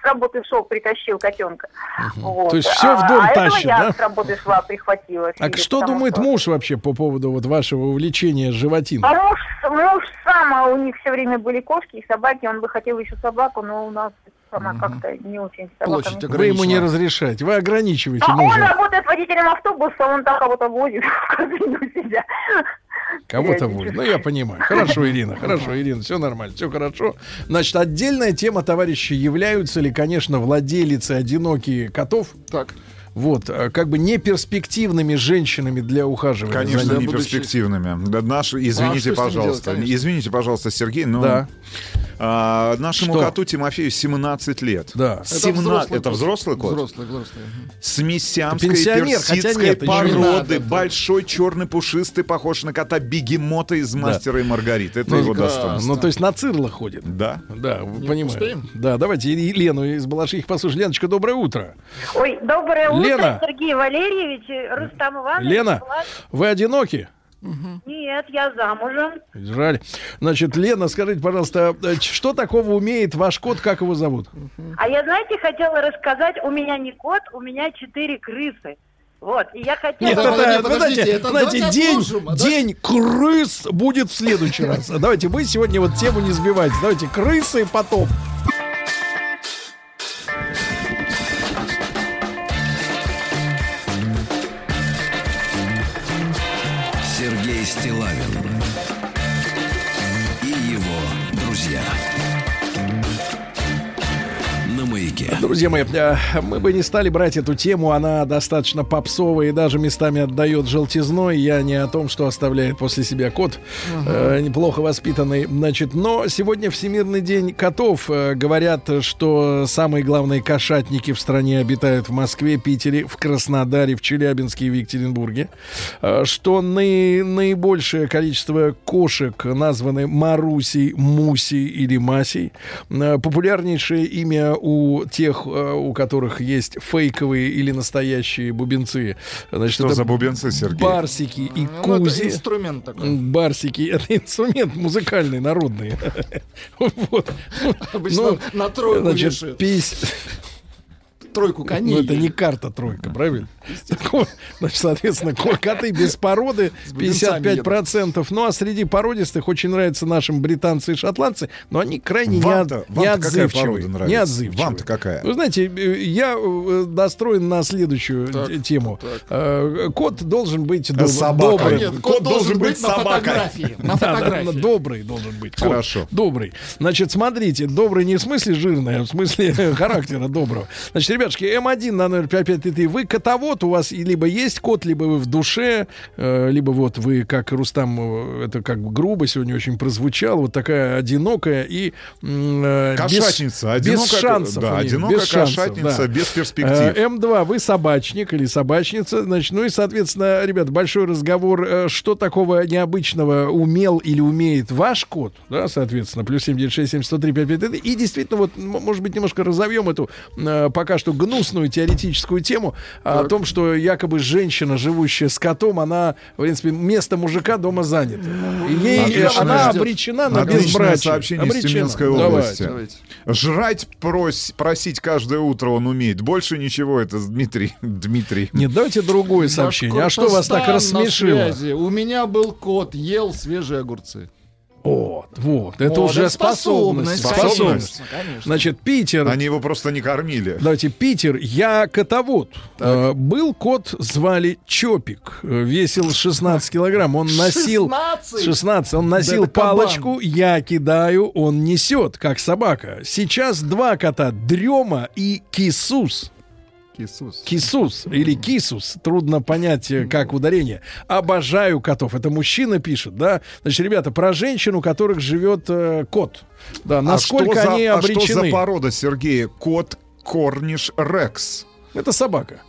С работы шел, притащил котенка. Вот. То есть всё в дом а тащит, я да? с работы шла, прихватила. А Филипп, что думает что- муж вообще по поводу вот вашего увлечения животиной? А муж, муж сам, а у них все время были кошки и собаки, он бы хотел еще собаку, но у нас она как-то не очень. Площадь Вы ему не разрешаете, вы ограничиваете А он мужа. работает водителем автобуса, он так кого-то возит в себя. Кого-то будет. Ну, я понимаю. Хорошо, Ирина, хорошо, Ирина, все нормально, все хорошо. Значит, отдельная тема, товарищи, являются ли, конечно, владелицы одинокие котов, Так. Вот, э, как бы неперспективными женщинами для ухаживания. за Конечно, ними. не будущее. перспективными. Да, наш, извините, А пожалуйста. делать, конечно? извините, пожалуйста, Сергей, но Да. А, нашему Что? коту Тимофею 17 лет. Да. Это 17 взрослый это кот. взрослый кот? Взрослый, взрослый. С хотя персидской нет, не породы. надо, да. Большой, черный, пушистый, похож на кота бегемота из «Мастера и Маргариты». Это его достоинство. Ну, то есть на цирло ходит. Да. Да, понимаю. успеем? Да, давайте и- Лену из Балашихи послушаем. Леночка, доброе утро. Ой, доброе утро, Лена. Сергей Валерьевич, и Рустам Иванович. Лена, Влад. вы одиноки? Нет, я замужем. Жаль. Значит, Лена, скажите, пожалуйста, э, что такого умеет ваш кот, как его зовут? А я, знаете, хотела рассказать, у меня не кот, у меня четыре крысы. Вот, и я хотела... Нет, это, вы подождите, это знаете, день, отложим, а день крыс будет в следующий раз. Давайте вы сегодня вот тему не сбивайте. Давайте крысы потом. Сергей На маяке. Друзья мои, э, мы бы не стали брать эту тему, она достаточно попсовая и даже местами отдает желтизной. Я не о том, что оставляет после себя кот, э, неплохо воспитанный. Значит, но сегодня Всемирный день котов. Э, говорят, что самые главные кошатники в стране обитают в Москве, Питере, в Краснодаре, в Челябинске и в Екатеринбурге. Э, что наи- наибольшее количество кошек названы Марусей, Мусей или Масей. Популярнейшее имя у тех, э, у которых есть фейковые или настоящие бубенцы. Значит, Что это за бубенцы, Сергей? Барсики и Ну, это кузи. инструмент такой. Барсики это инструмент музыкальный, народный. Вот. Обычно Ну, на тройку Значит, вешают. Тройку коней. Ну, это не карта тройка, правильно? Значит, соответственно, ко- коты без породы С бубенцами 55%. Ну, а среди породистых очень нравятся нашим британцы и шотландцы, но они крайне неотзывчивые. Неотзывчивые. Вам-то какая? Вы знаете, э, я э, настроен на следующую тему. Э, Кот должен быть доб- собака. добрым. Нет, кот должен быть фотографии. На фотографии. добрый должен быть. Хорошо. Добрый. Значит, смотрите, добрый не в смысле жирный, а в смысле характера доброго. Значит, ребятушки, М1 на номер 5533. Вы котовод, у вас либо есть кот, либо вы в душе, э, либо вот вы, как Рустам, э, это как бы грубо сегодня очень прозвучало, вот такая одинокая и э, без- Кошатница. без, одинокая- шансов. Да, одинокая без шансов, кошатница, да. без перспектив. Э, М2, вы собачник или собачница, значит, ну и, соответственно, ребят, большой разговор, что такого необычного умел или умеет ваш кот, да, соответственно, плюс 7967 и действительно, вот, может быть, немножко разовьем эту пока что гнусную теоретическую тему о том, что якобы женщина, живущая с котом, она, в принципе, место мужика дома занято. И ей, Отличное- она обречена на безбрачие. сообщение из Обречена. Тюменской Давайте. области. Жрать прос- просить каждое утро он умеет. Больше ничего, это Дмитрий. Дмитрий. Нет, давайте другое сообщение. А что вас так рассмешило? У меня был кот, ел свежие огурцы. Вот, вот. Это Вот, уже это способность. способность, Способность. конечно, конечно. Значит, Питер. Они его просто не кормили. Давайте, Питер, я котовод. Э, был кот, звали Чопик. Э, Весил 16 килограмм. Он носил... 16? 16. Он носил Да кабан. палочку, я кидаю, он несет, как собака. Сейчас два кота, Дрема и Кисус. Иисус. Кисус или Кисус, трудно понять, э, как ударение. Обожаю котов. Это мужчина пишет, да? Значит, ребята, про женщин, у которых живет э, кот. Да, насколько а что они за, обречены. А что за порода, Сергей? Кот Корниш Рекс. Это собака.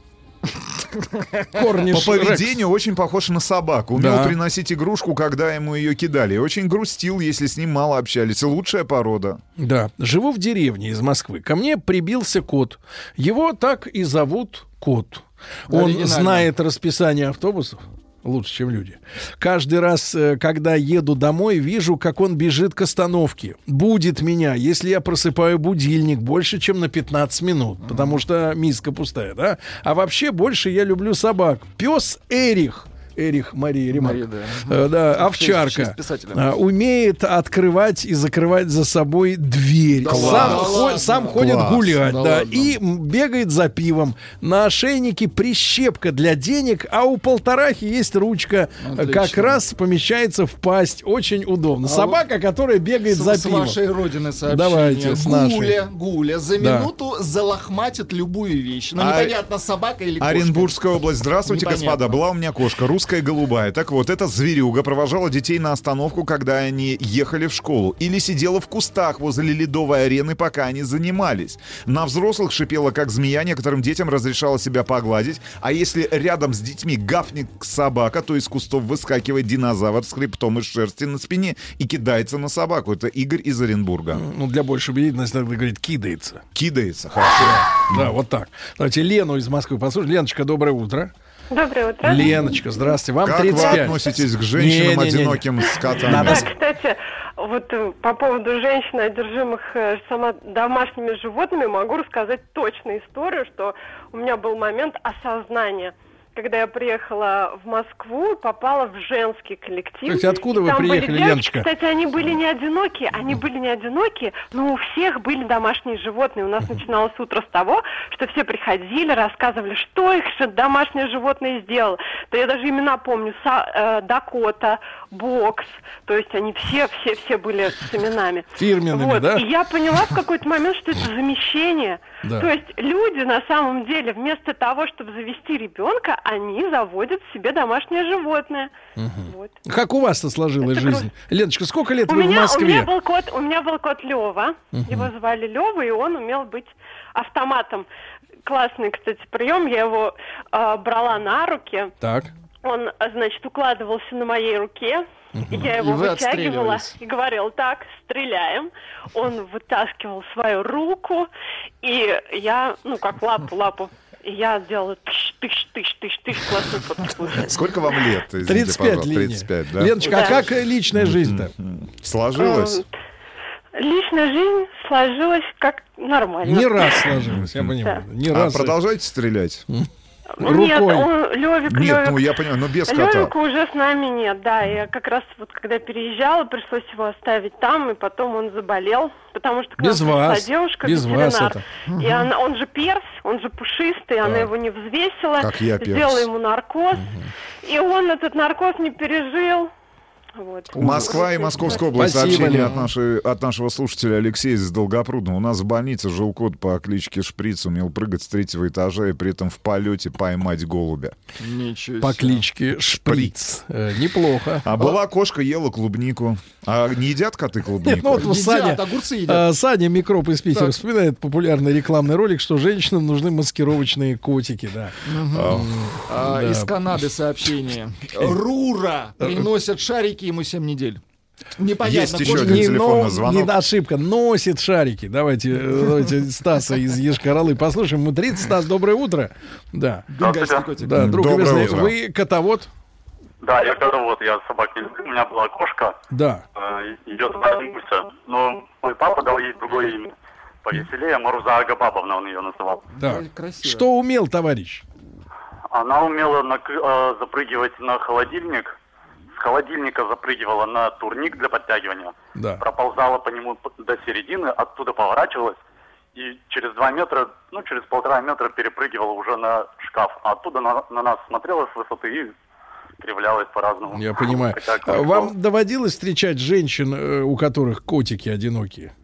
Корниш По поведению очень похож на собаку. Умел Да. приносить игрушку, когда ему ее кидали. И очень грустил, если с ним мало общались. Лучшая порода. Да, живу в деревне из Москвы. Ко мне прибился кот. Его так и зовут кот. Он знает расписание автобусов. Лучше, чем люди. Каждый раз, э, когда еду домой, вижу, как он бежит к остановке. Будет меня, если я просыпаю будильник больше, чем на 15 минут, потому что миска пустая, да? А вообще больше я люблю собак. Пес Эрих. Эрих Мария Ремарк. Мария, да. Э, да, овчарка. А, умеет открывать и закрывать за собой дверь. Да сам ладно, хо- ладно. сам ходит Класс. гулять, Да да, ладно. и бегает за пивом. На ошейнике прищепка для денег, а у полторахи есть ручка, Отлично. как раз помещается в пасть. Очень удобно. А Собака, которая бегает С, за с пивом. вашей родины сообщение. Давайте, с нашей. Гуля, Гуля за Да. минуту залохматит любую вещь. Но А- непонятно, собака или кошка. Оренбургская область. Здравствуйте, Непонятно. господа. Была у меня кошка. Русская Белгородская голубая. Так вот, эта зверюга провожала детей на остановку, когда они ехали в школу. Или сидела в кустах возле ледовой арены, пока они занимались. На взрослых шипела, как змея, некоторым детям разрешала себя погладить. А если рядом с детьми гафнет собака, то из кустов выскакивает динозавр с хребтом из шерсти на спине и кидается на собаку. Это Игорь из Оренбурга. Ну, для большей убедительности надо говорить кидается. Кидается, хорошо. Да, вот так. Давайте Лену из Москвы послушаем. Леночка, доброе утро. Доброе утро. Леночка, здравствуйте. Вам Как 35. вы относитесь к женщинам, одиноким с котами? Надо Да, кстати, вот э, по поводу женщин, одержимых э, сама домашними животными, могу рассказать точную историю, что у меня был момент осознания. Когда я приехала в Москву, попала в женский коллектив. Кстати, откуда И вы там были приехали, девочки, Леночка? Кстати, они были не одинокие, они были не одинокие, но у всех были домашние животные. У нас начиналось утро с того, что все приходили, рассказывали, что их же домашнее животное сделало. То я даже имена помню. Са- э, Дакота, Бокс. То есть они все, все, все были с именами. Фирменными, Вот. да? И я поняла в какой-то момент, что это замещение. Да. То есть люди на самом деле вместо того, чтобы завести ребенка, они заводят себе домашнее животное. Вот. Как у вас-то сложилась Это жизнь? Леночка, сколько лет У вы в меня, у Москве? меня был кот, у меня был кот Лева. Мгм. Его звали Лева, и он умел быть автоматом. Классный, кстати, прием. Я его э, брала на руки. Так. Он, а, значит, укладывался на моей руке. Я его И вы вытягивала и говорил, так, стреляем. Он вытаскивал свою руку, и я, ну, как лапу, лапу, и я делала тыщ, тыщ, тыщ, тыщ, тыщ, классный кот. Слушай. Сколько вам лет? Извините, 35 пожалуйста, Лене. 35, да? Леночка, а Да. как э, личная жизнь-то? Сложилось? Эм, Личная жизнь сложилась как нормально. Не раз сложилась, я понимаю. Не А раз. продолжаете стрелять? Нет, рукой. он, Левик, Нет, Левик, ну я понимаю, но без кота. Левика уже с нами нет, да. Я как раз вот когда переезжала, пришлось его оставить там, и потом он заболел, потому что к нам Без пришла вас, девушка, без вас это. И она, он же перс, он же пушистый, она его не взвесила, Как я перс. сделала ему наркоз, и он этот наркоз не пережил. Вот. Москва и Московская область. Спасибо, Сообщение Лена. от, нашей, от нашего слушателя Алексея из Долгопрудного. У нас в больнице жил кот по кличке Шприц, умел прыгать с третьего этажа и при этом в полете поймать голубя. Ничего По кличке Шприц. Э, Неплохо. А была кошка, ела клубнику. А не едят коты Нет, клубнику? ну вот Едят, Саня, огурцы едят. э, Саня Микроп из Питера Так. вспоминает популярный рекламный ролик, что женщинам нужны маскировочные котики, да. А, Да. Из Канады сообщение. Рура приносят шарики ему 7 недель. Непонятно. Есть еще один Не, телефонный но- звонок. не ошибка, носит шарики. Давайте, э, давайте Стаса из Ешкаралы послушаем. 30. Стас, доброе утро. Да, котик. да, друг Доброе любезный, утро. вы котовод? Да, я когда вот, я собак не люблю, у меня была кошка, Да. э, идет Муся, но мой папа дал ей другое имя, повеселее, Маруза Агабабовна он ее называл. Ой, красиво. Что умел товарищ? Она умела накры- э, запрыгивать на холодильник, с холодильника запрыгивала на турник для подтягивания, Да. проползала по нему до середины, оттуда поворачивалась, и через два метра, ну, через полтора метра перепрыгивала уже на шкаф, а оттуда на, на нас смотрела с высоты и кривлялась по-разному. Я понимаю. Хотя А Вам доводилось встречать женщин, э, у которых котики одинокие?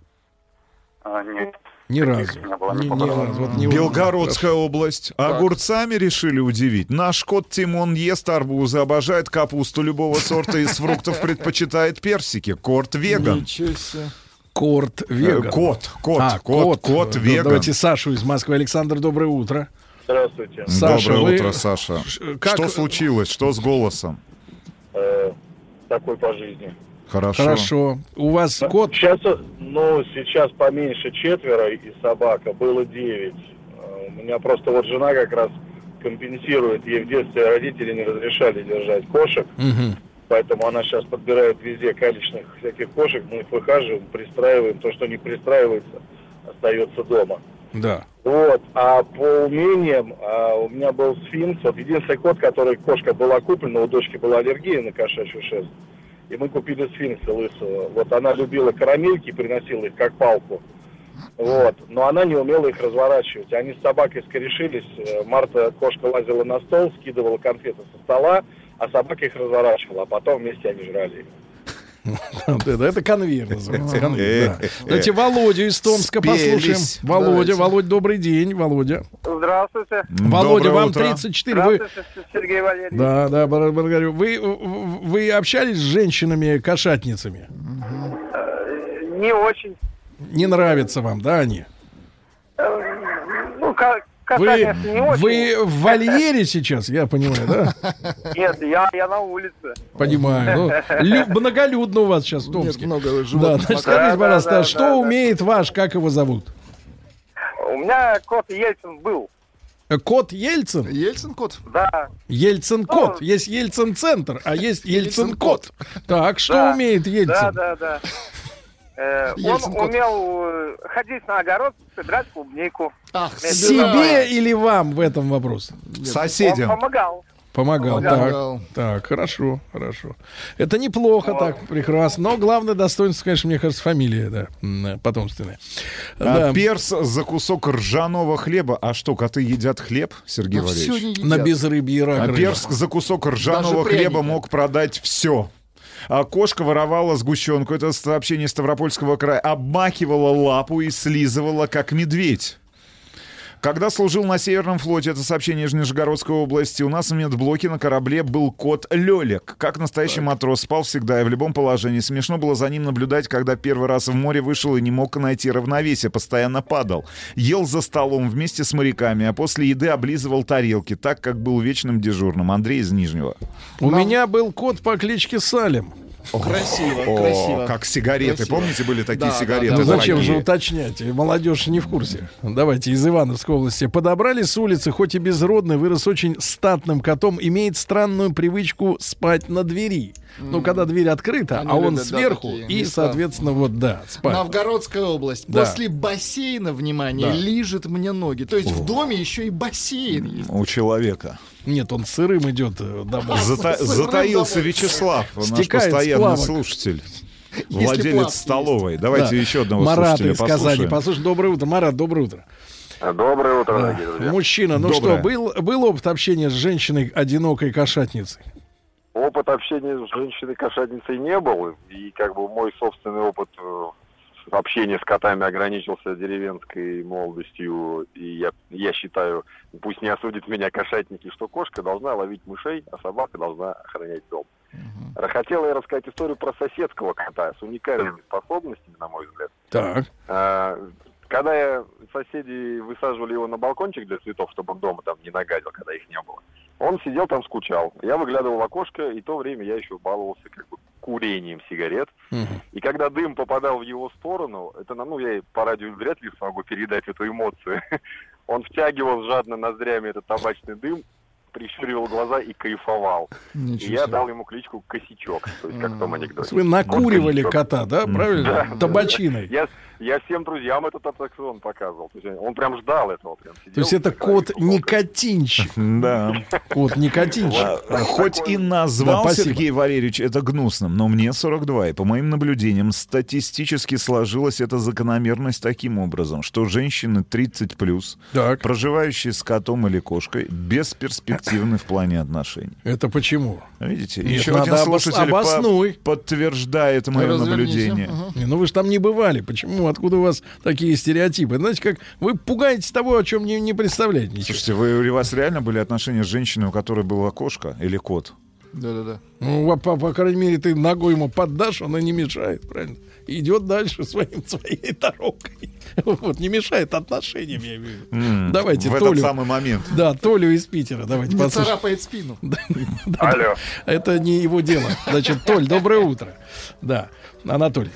А, нет. Ни разу. не было, Ни, разу. Вот не Белгородская область. Огурцами решили удивить. Наш кот Тимон ест арбузы, обожает капусту любого сорта, из фруктов предпочитает персики. Корт веган. Ничего себе. Корт веган. Э, кот, кот, А, кот, кот Да, веган. Давайте Сашу из Москвы. Александр, доброе утро. Здравствуйте. Саша, Доброе вы- утро, Саша. Как- Что случилось? Что с голосом? Э, такой по жизни. Хорошо. Хорошо. У вас кот? Сейчас, э, ну, сейчас поменьше четверо и собака, было девять. Э, У меня просто вот жена как раз компенсирует. Ей в детстве родители не разрешали держать кошек, Мгм. поэтому она сейчас подбирает везде калечных всяких кошек. Мы их выхаживаем, пристраиваем. То, что не пристраивается, остается дома. Да. Вот, а по умениям, а, у меня был сфинкс, вот единственный кот, который кошка была куплена, у дочки была аллергия на кошачью шерсть, и мы купили сфинкса лысого. Вот она любила карамельки, приносила их как палку, вот, но она не умела их разворачивать. Они с собакой скорешились, э, Марта кошка лазила на стол, скидывала конфеты со стола, а собака их разворачивала, а потом вместе они жрали их. Это, конвейер называется. Э, конвейер, да. Давайте Володю из Томска послушаем. Володя, Володь, добрый день, Володя. Здравствуйте. Володя, вам утро. 34. Вы, Здравствуйте, Сергей Валерьевич. да, да, благодарю. Вы, вы общались с женщинами-кошатницами? Э, Не очень. Не нравятся вам, да, они? Э, Ну, как Вы, касательно не очень. вы в вольере сейчас, я понимаю, да? Нет, я, я на улице. Понимаю. Ну, лю- многолюдно у вас сейчас в Томске. много Да, животных. значит, Да, скажите, да, пожалуйста, да, что да, да. умеет ваш, как его зовут? У меня кот Ельцин был. Э, Кот Ельцин? Ельцин кот? Да. Ельцин кот. Ну, Есть Ельцин центр, а есть Ельцин кот. Так, что Да. умеет Да, Ельцин? да, да. Э, Ельцин он кот. умел э, ходить на огород, собирать клубнику. Ах, Себе или вам в этом вопрос? Он Соседям. помогал. Помогал. Помогал. Так, так, хорошо, хорошо. Это неплохо, так, прекрасно. Но главное достоинство, конечно, мне кажется, фамилия, да, потомственная. А, Да. Перс за кусок ржаного хлеба. А что, коты едят хлеб, Сергей Да Валерьевич? На безрыбье рак А рыба. Перск за кусок ржаного хлеба мог продать все. А кошка воровала сгущенку, это сообщение Ставропольского края, обмахивала лапу и слизывала, как медведь. Когда служил на Северном флоте, это сообщение из Нижегородской области, у нас в медблоке на корабле был кот Лёлик. Как настоящий матрос, спал всегда и в любом положении. Смешно было за ним наблюдать, когда первый раз в море вышел и не мог найти равновесие, постоянно падал. Ел за столом вместе с моряками, а после еды облизывал тарелки, так как был вечным дежурным. Андрей из Нижнего. У меня был кот по кличке Салим. Красиво, О, красиво. как сигареты. Красиво. Помните, были такие Да, да, сигареты? Ну зачем же уточнять? Молодежь не в курсе. Давайте из Ивановской области. Подобрали с улицы, хоть и безродный, вырос очень статным котом, имеет странную привычку спать на двери. Ну, когда дверь открыта, Они а он любят, сверху, и, места. соответственно, вот, да, спать. Новгородская область. Да. После бассейна, внимание, Да. лижет мне ноги. То есть в доме еще и бассейн есть. У человека. Нет, он сырым идет э, домой. Зата- сырым затаился домой. Вячеслав, наш Стекает с постоянный слушатель. Если Владелец столовой. Давайте Да. еще одного Марат слушателя из Казани. послушаем. Послушай, доброе утро. Марат, доброе утро. Доброе утро, дорогие друзья. Мужчина, ну Доброе. что, был, был опыт общения с женщиной одинокой кошатницей? Опыт общения с женщиной-кошатницей не был, и как бы мой собственный опыт общения с котами ограничился деревенской молодостью, и я, я считаю, пусть не осудят меня кошатники, что кошка должна ловить мышей, а собака должна охранять дом. Хотел я рассказать историю про соседского кота с уникальными способностями, на мой взгляд. Так. А, Когда я, соседи высаживали его на балкончик для цветов, чтобы он дома там не нагадил, когда их не было, он сидел там, скучал. Я выглядывал в окошко, и то время я еще баловался как бы курением сигарет. И когда дым попадал в его сторону, это, ну, я по радио вряд ли смогу передать эту эмоцию. Он втягивал жадно ноздрями этот табачный дым, прищуривал глаза и кайфовал. И я дал ему кличку Косячок, то есть как в том анекдоте. Вы накуривали кота, да? Правильно? Да, Табачиной. Я, я всем друзьям этот аттракцион показывал. То есть он прям ждал этого. Прям То есть это кот никотинчик. Да. Кот никотинчик. А, Хоть и назвал. Сергей Валерьевич это гнусным, но мне 42, и по моим наблюдениям статистически сложилась эта закономерность таким образом, что женщины 30 плюс, проживающие с котом или кошкой, бесперспективны в плане отношений. Это почему? Видите, Нет, еще надо один обос- слушатель по- обоснуй. подтверждает мое Разверните. наблюдение. Не, ну вы же там не бывали. Почему? Откуда у вас такие стереотипы? Знаете, как вы пугаетесь того, о чем не, не представляете ничего. Слушайте, вы, у вас реально были отношения с женщиной, у которой была кошка или кот? Да-да-да. Ну, по, по крайней мере, ты ногой ему поддашь, она не мешает, правильно? Идет дальше своим, своей дорогой. Вот, не мешает отношениям, я имею в виду. Давайте в Толю. этот самый момент. Да, Толю из Питера. Давайте Не царапает спину. Алло. Это не его дело. Значит, Толь, доброе утро. Да, Анатолий.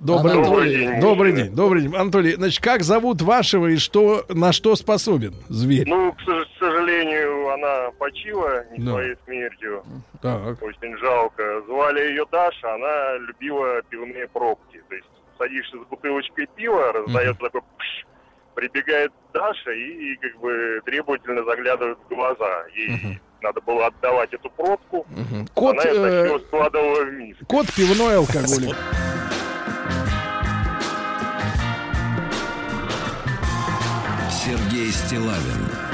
Доброе Анатолий. утро. Добрый день, добрый день. Анатолий, значит, как зовут вашего и что, на что способен зверь? Ну, к сож- к сожалению, она почила не Да. своей смертью. Так. Очень жалко. Звали ее Даша, она любила пивные пробки. То есть садишься с бутылочкой пива, раздается такой пш, прибегает Даша и, как бы требовательно заглядывает в глаза. Ей надо было отдавать эту пробку. Кот, она это э, все складывала в миску. Кот пивной алкоголик. Сергей Стилавин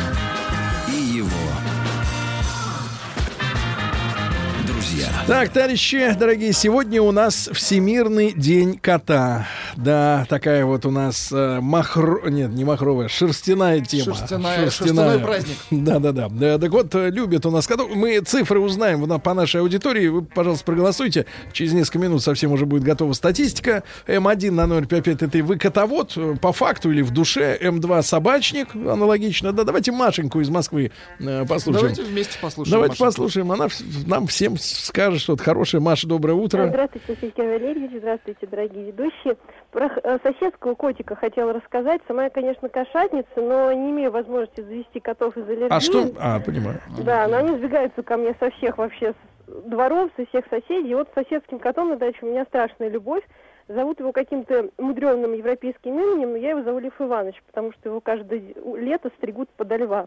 друзья. Так, товарищи, дорогие, сегодня у нас Всемирный день кота. Да, такая вот у нас э, махро... Нет, не махровая, шерстяная тема. Шерстяная- шерстяной праздник. Да-да-да. Да, так вот, э, любят у нас котов. Мы цифры узнаем на- по нашей аудитории. Вы, пожалуйста, проголосуйте. Через несколько минут совсем уже будет готова статистика. М1 на 055 вы котовод э, по факту или в душе. М2 собачник, аналогично. Да, давайте Машеньку из Москвы э, послушаем. Давайте вместе послушаем. Давайте Машеньку. послушаем. Она нам всем скажет что-то хорошее. Маша, доброе утро. Здравствуйте, Сергей Валерьевич, здравствуйте, дорогие ведущие. Про э, соседского котика хотела рассказать. Сама я, конечно, кошатница, но не имею возможности завести котов из аллергии. А что? А, понимаю. Да, но они сбегаются ко мне со всех вообще дворов, со всех соседей. И вот с соседским котом на даче у меня страшная любовь. Зовут его каким-то мудреным европейским именем, но я его зову Лев Иванович, потому что его каждое лето стригут подо льва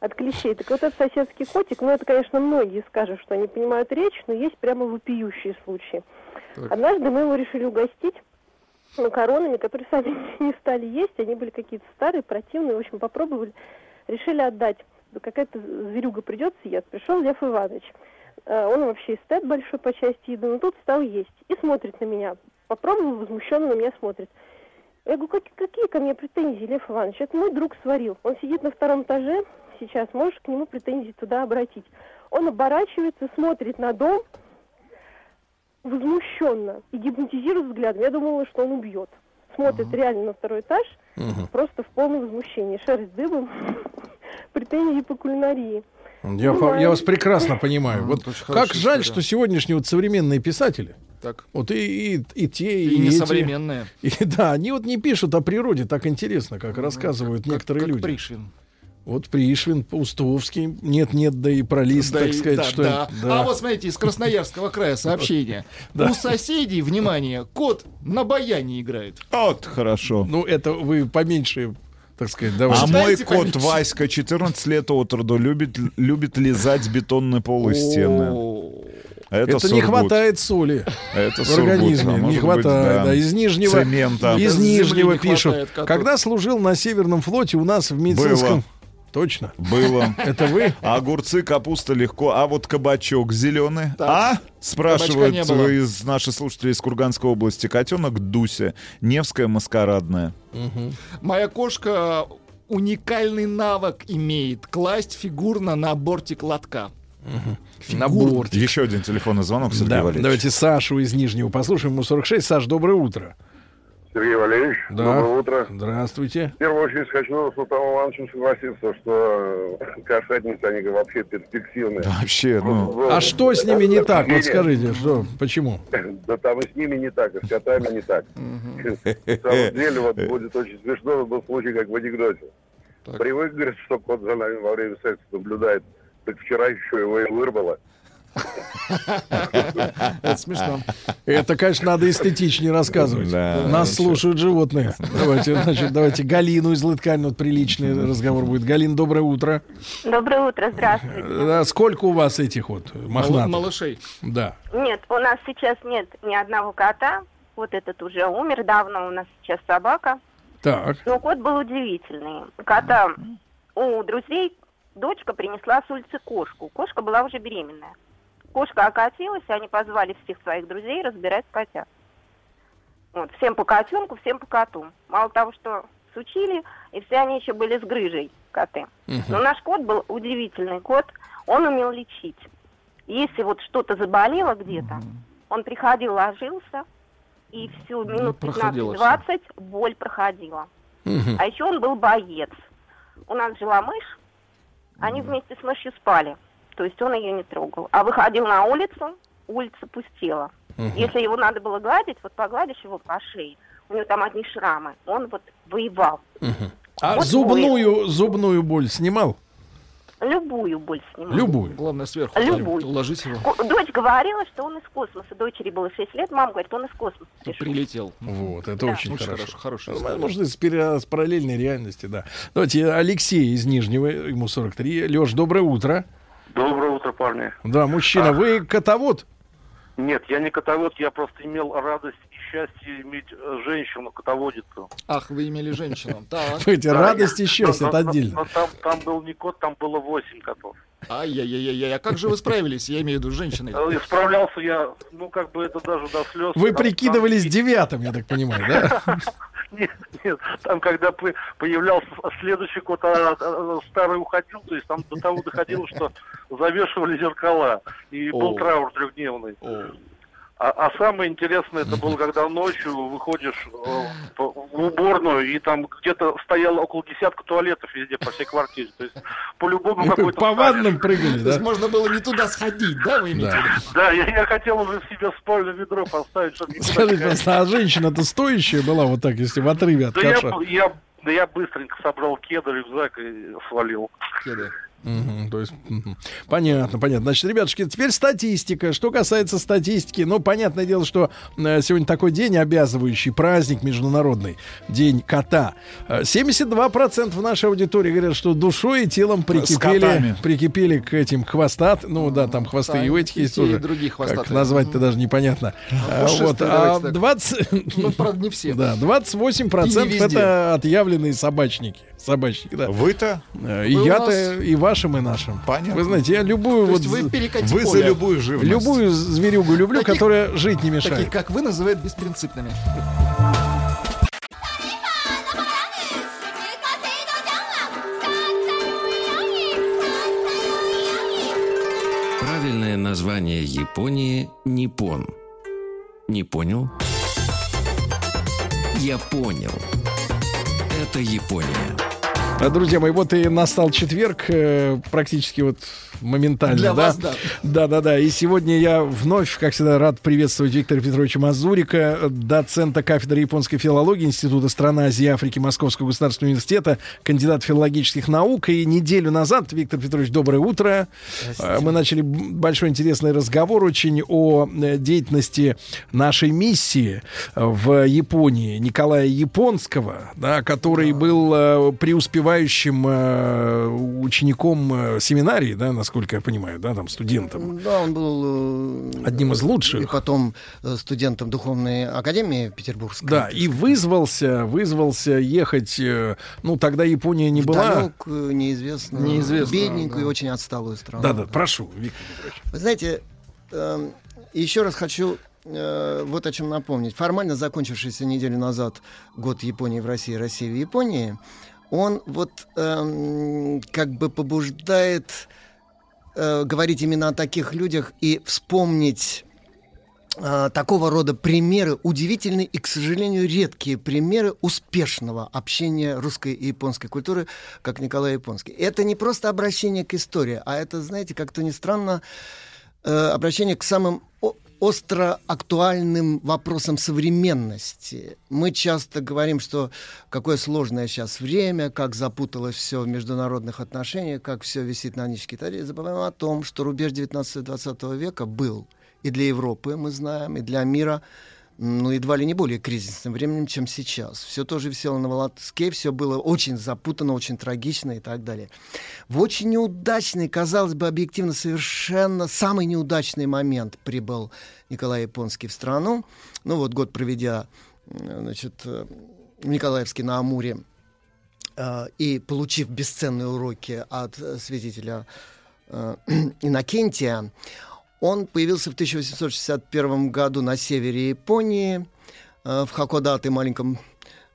от клещей. Так вот этот соседский котик, ну это, конечно, многие скажут, что они понимают речь, но есть прямо вопиющие случаи. Однажды мы его решили угостить макаронами, которые сами не стали есть, они были какие-то старые, противные, в общем, попробовали, решили отдать. Да какая-то зверюга придет съест. Пришел Лев Иванович. Э, Он вообще эстет большой по части еды, но тут стал есть и смотрит на меня. Попробовал, возмущенно на меня смотрит. Я говорю, «Как- какие ко мне претензии, Лев Иванович? Это мой друг сварил. Он сидит на втором этаже сейчас, можешь к нему претензии туда обратить. Он оборачивается, смотрит на дом, возмущенно и гипнотизирует взглядом. Я думала, что он убьет. Смотрит реально на второй этаж, просто в полном возмущении. Шерсть дыбом, претензии по кулинарии. Я, по- я вас прекрасно понимаю. Вот как жаль, история. что сегодняшние вот современные писатели, Так. вот и, и, и те, и, И эти, несовременные. и, да, они вот не пишут о природе так интересно, как рассказывают некоторые как люди. Пришвин. Вот Пришвин, Паустовский, нет-нет, да и про лист, Да так и- сказать, да, что... да. да. А вот смотрите, из Красноярского края сообщение. Да. У соседей, внимание, кот на баяне играет. Вот, хорошо. Ну, это вы поменьше, так сказать, А давайте. мой Читайте кот поменьше. Васька, 14 лет от роду, любит, любит лизать бетонный пол и стены. Это, Это не хватает соли Это в сургут, организме. а не может быть, хватает. да. Из Нижнего, Цемента. из Нижнего не пишут. хватает. Когда служил на Северном флоте, у нас в медицинском... Было. Точно. Было. Это вы? А огурцы, капуста легко. А вот кабачок зеленый. Так. А? Спрашивают из наши слушатели из Курганской области. Котенок Дуся. Невская маскарадная. Моя кошка уникальный навык имеет класть фигурно на бортик лотка. На борте. Еще один телефонный звонок, Сергей Да, Валерьевич. давайте Сашу из Нижнего послушаем. Ему 46. Саш, доброе утро. Сергей Валерьевич, Да. доброе утро. Здравствуйте. В первую очередь хочу с Султаном Ивановичем согласиться, что э, кошатницы, они вообще перспективные. Вообще, ну... А что с ними не так? Вот скажите, что, почему? Да там и с ними не так, и с котами не так. На самом деле, вот будет очень смешно, был случай, как в анекдоте. Привык, говорит, что кот за нами во время секса наблюдает. Так вчера еще его и вырвало. Это смешно. Это, конечно, надо эстетичнее рассказывать. Да. Нас слушают животные. Давайте, значит, давайте Галину из Лыткань. Вот приличный разговор будет. Галин, доброе утро. Доброе утро, здравствуйте. Да, сколько у вас этих вот мохнатых? Малышей. Да. Нет, у нас сейчас нет ни одного кота. Вот этот уже умер давно, у нас сейчас собака. Так. Но кот был удивительный. Кота у друзей дочка принесла с улицы кошку. Кошка была уже беременная. Кошка окатилась, и они позвали всех своих друзей разбирать котят. Вот, всем по котенку, всем по коту. Мало того, что сучили, и все они еще были с грыжей, коты. Но наш кот был удивительный кот, он умел лечить. Если вот что-то заболело где-то, он приходил, ложился, и всю минут проходило 15-20 боль проходила. А еще он был боец. У нас жила мышь, они вместе с мышью спали. То есть он ее не трогал. А выходил на улицу, улица пустела. Если его надо было гладить, вот погладишь его по шее, у него там одни шрамы, он вот воевал. А Вот зубную, зубную боль снимал? Любую боль снимал. Любую. Главное, сверху Любую. уложить его. Дочь говорила, что он из космоса. Дочери было 6 лет, мама говорит, он из космоса пришел. Прилетел. Вот, это Да. очень, Очень хорошо. хорошо, хорошая Ну, история. Может, из, пере- с параллельной реальности, да. Давайте Алексей из Нижнего, ему 43. Леш, доброе утро. Доброе утро, парни. Да, мужчина, А. вы котовод? Нет, я не котовод, я просто имел радость и счастье иметь э, женщину, котоводицу. Ах, вы имели женщину. Эти Да, радость и счастье, это но- отдельно. но там, там был не кот, там было 8 котов. Ай-яй-яй-яй, а как же вы справились, я имею в виду, с женщиной? Э, Справлялся я, ну, как бы это даже до слез. Вы прикидывались девятым, я так понимаю, да? Нет, нет, там, когда по- появлялся следующий кот, а, а, старый уходил, то есть там до того доходило, что завешивали зеркала, и был траур трехдневный. А, а самое интересное, это было, когда ночью выходишь э, в уборную, и там где-то стояло около десятка туалетов везде, по всей квартире. То есть по-любому какой-то... По ваннам прыгали, То есть да? можно было не туда сходить, да, вы имеете в виду? Да, я, я хотел уже себе спальное ведро поставить, чтобы просто, а женщина-то стоящая была вот так, если в отрыве от Да я, я, да я быстренько собрал кеды, рюкзак и свалил. Кеды. Мгм, то есть, мгм. понятно, понятно. Значит, ребятушки, теперь статистика. Что касается статистики, ну, понятное дело, что э, сегодня такой день обязывающий, праздник международный, день кота. Э, 72% нашей аудитории говорят, что душой и телом прикипели, котами. прикипели к этим хвостат. Ну, да, там хвосты и у этих и есть тоже. другие Как хвостатые. назвать-то даже непонятно. А, вот, а давайте так. 20... Ну, правда, не все. Да, И 28% не везде. это отъявленные собачники. Собачники, да. Вы-то? Э, И Вы у я-то, нас- и вашим, и нашим. Понятно. Вы знаете, я любую То вот... есть вы Вы за любую живность. Любую зверюгу люблю, Таких- которая жить не мешает. Таких, как вы, называют беспринципными. Правильное название Японии – Ниппон. Не понял? Я понял. Это Япония. Друзья мои, вот и настал четверг, э, практически вот моментально, Для да? вас, да. Да, да, да. И сегодня я вновь, как всегда, рад приветствовать Виктора Петровича Мазурика, доцента кафедры японской филологии Института стран Азии и Африки Московского государственного университета, кандидат филологических наук. И неделю назад, Виктор Петрович, доброе утро. Э, Мы начали большой интересный разговор очень о э, деятельности нашей миссии э, в Японии Николая Японского, да, который был э, преуспевающим учеником семинарии, да, насколько я понимаю, да, там студентом. Да, он был э, Одним из лучших. И потом э, студентом Духовной Академии Петербургской. Да, и вызвался, вызвался ехать, э, ну, тогда Япония не была... Далекую, неизвестную, Неизвестную, бедненькую да. и очень отсталую страну. Да-да, прошу, Виктор Петрович. Вы знаете, эм, еще раз хочу вот о чем напомнить. Формально закончившийся неделю назад год Японии в России, России в Японии, он вот эм, как бы побуждает э, говорить именно о таких людях и вспомнить э, такого рода примеры, удивительные и, к сожалению, редкие примеры успешного общения русской и японской культуры, как Николай Японский. Это не просто обращение к истории, а это, знаете, как-то ни странно, э, обращение к самым остро актуальным вопросам современности. Мы часто говорим, что какое сложное сейчас время, как запуталось все в международных отношениях, как все висит на ниточке. И забываем о том, что рубеж 19-20 века был и для Европы, мы знаем, и для мира ну, едва ли не более кризисным временем, чем сейчас. Все тоже висело на волоске, все было очень запутано, очень трагично и так далее. В очень неудачный, казалось бы, объективно совершенно самый неудачный момент прибыл Николай Японский в страну. Ну вот год проведя э, значит, э, в Николаевске на Амуре э, и получив бесценные уроки от э, святителя э, Иннокентия, он появился в 1861 году на севере Японии, э, в Хакодате, маленьком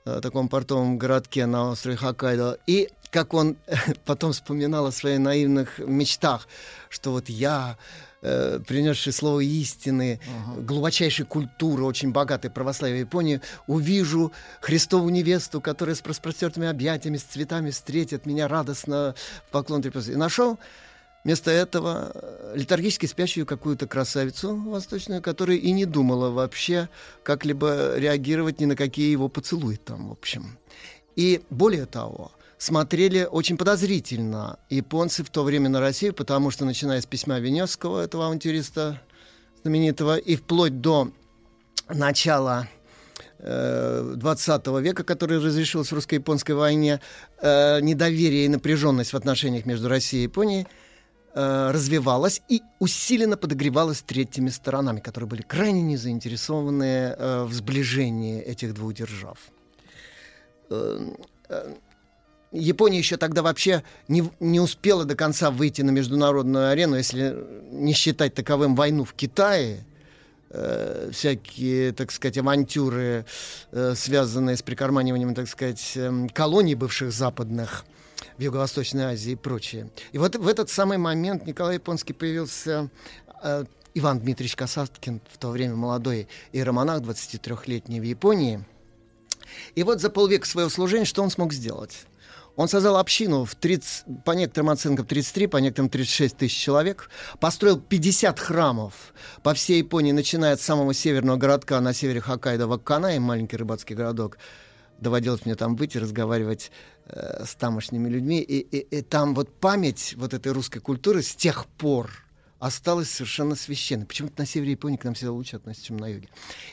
э, таком портовом городке на острове Хоккайдо. И как он потом вспоминал о своих наивных мечтах, что вот я, э, принесший слово истины, глубочайшей культуры, очень богатой православия Японии, увижу Христову невесту, которая с распростертыми объятиями, с цветами встретит меня радостно в поклон трепетный. И нашел Вместо этого э, летаргически спящую какую-то красавицу восточную, которая и не думала вообще как-либо реагировать ни на какие его поцелуи там, в общем. И более того, смотрели очень подозрительно японцы в то время на Россию, потому что, начиная с письма Веневского, этого авантюриста знаменитого, и вплоть до начала э, 20 века, который разрешилась в русско-японской войне, э, недоверие и напряженность в отношениях между Россией и Японией э, развивалась и усиленно подогревалась третьими сторонами, которые были крайне не заинтересованы э, в сближении этих двух держав. Э, э, Япония еще тогда вообще не, не успела до конца выйти на международную арену, если не считать таковым войну в Китае, э, всякие, так сказать, авантюры, э, связанные с прикарманиванием, так сказать, э, колоний бывших западных в Юго-Восточной Азии и прочее. И вот в этот самый момент Николай Японский появился э, Иван Дмитриевич Касаткин, в то время молодой иеромонах, 23-летний в Японии. И вот за полвека своего служения что он смог сделать? Он создал общину в 30, по некоторым оценкам 33, по некоторым 36 тысяч человек, построил 50 храмов по всей Японии, начиная от самого северного городка на севере Хоккайдо, Вакканай, маленький рыбацкий городок. Доводилось мне там быть и разговаривать э, с тамошними людьми. И, и, и там вот память вот этой русской культуры с тех пор осталась совершенно священной. Почему-то на севере Японии к нам всегда лучше относятся, чем на юге.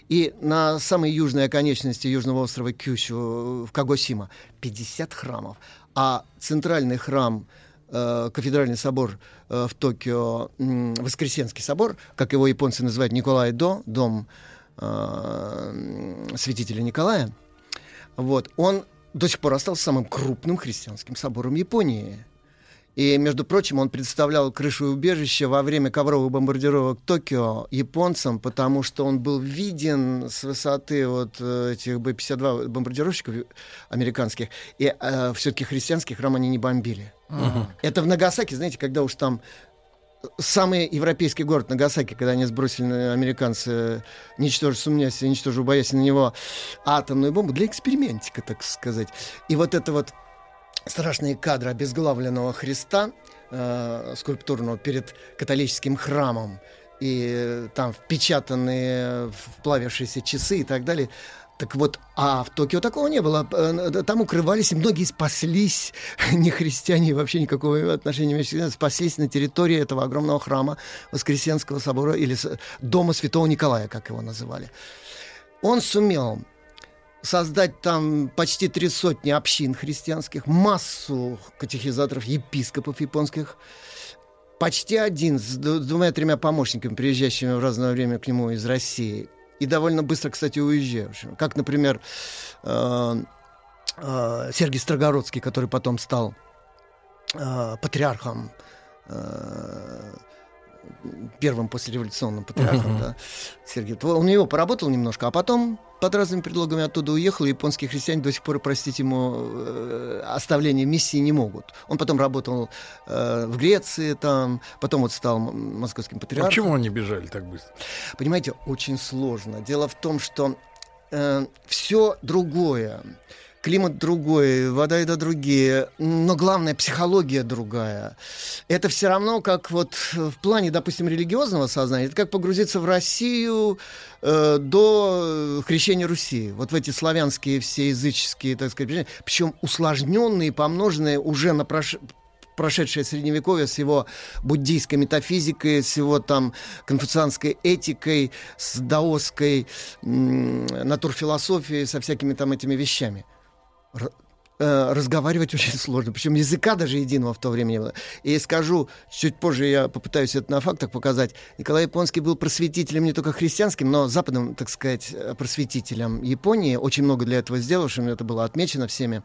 И на самой южной оконечности южного острова Кюсю, в Кагосима, 50 храмов. А центральный храм э, кафедральный собор э, в Токио, Воскресенский собор, как его японцы называют Николай До, дом э, святителя Николая, вот, он до сих пор остался самым крупным христианским собором Японии. И, между прочим, он представлял крышу убежища во время ковровых бомбардировок Токио японцам, потому что он был виден с высоты вот э, этих Б-52 бомбардировщиков американских, и э, все-таки христианский храм они не бомбили. Uh-huh. Это в Нагасаки, знаете, когда уж там самый европейский город Нагасаки, когда они сбросили американцы, ничтоже сумнясь, ничтоже боясь на него атомную бомбу, для экспериментика, так сказать. И вот это вот страшные кадры обезглавленного Христа э, скульптурного перед католическим храмом и там впечатанные вплавившиеся часы и так далее. Так вот, а в Токио такого не было. Э, там укрывались, и многие спаслись, не христиане, вообще никакого отношения не имеют, спаслись на территории этого огромного храма Воскресенского собора или Дома Святого Николая, как его называли. Он сумел создать там почти три сотни общин христианских, массу катехизаторов, епископов японских, почти один с двумя-тремя помощниками, приезжающими в разное время к нему из России, и довольно быстро, кстати, уезжавшим. Как, например, э, э, Сергей Строгородский, который потом стал э, патриархом первым послереволюционным патриархом, uh-huh. да, Сергей. Он у него поработал немножко, а потом под разными предлогами оттуда уехал, и японские христиане до сих пор простить ему э, оставление миссии не могут. Он потом работал э, в Греции, там, потом вот стал московским патриархом. Почему они бежали так быстро? Понимаете, очень сложно. Дело в том, что э, все другое климат другой, вода еда другие, но главное, психология другая. Это все равно как вот в плане, допустим, религиозного сознания, это как погрузиться в Россию э, до крещения Руси. Вот в эти славянские все языческие, так сказать, причем усложненные, помноженные уже на прош прошедшее средневековье с его буддийской метафизикой, с его там конфуцианской этикой, с даосской натурфилософией, со всякими там этими вещами. Э, разговаривать очень сложно. Причем языка даже единого в то время не было. И скажу, чуть позже я попытаюсь это на фактах показать. Николай Японский был просветителем не только христианским, но западным, так сказать, просветителем Японии. Очень много для этого сделавшим. Это было отмечено всеми.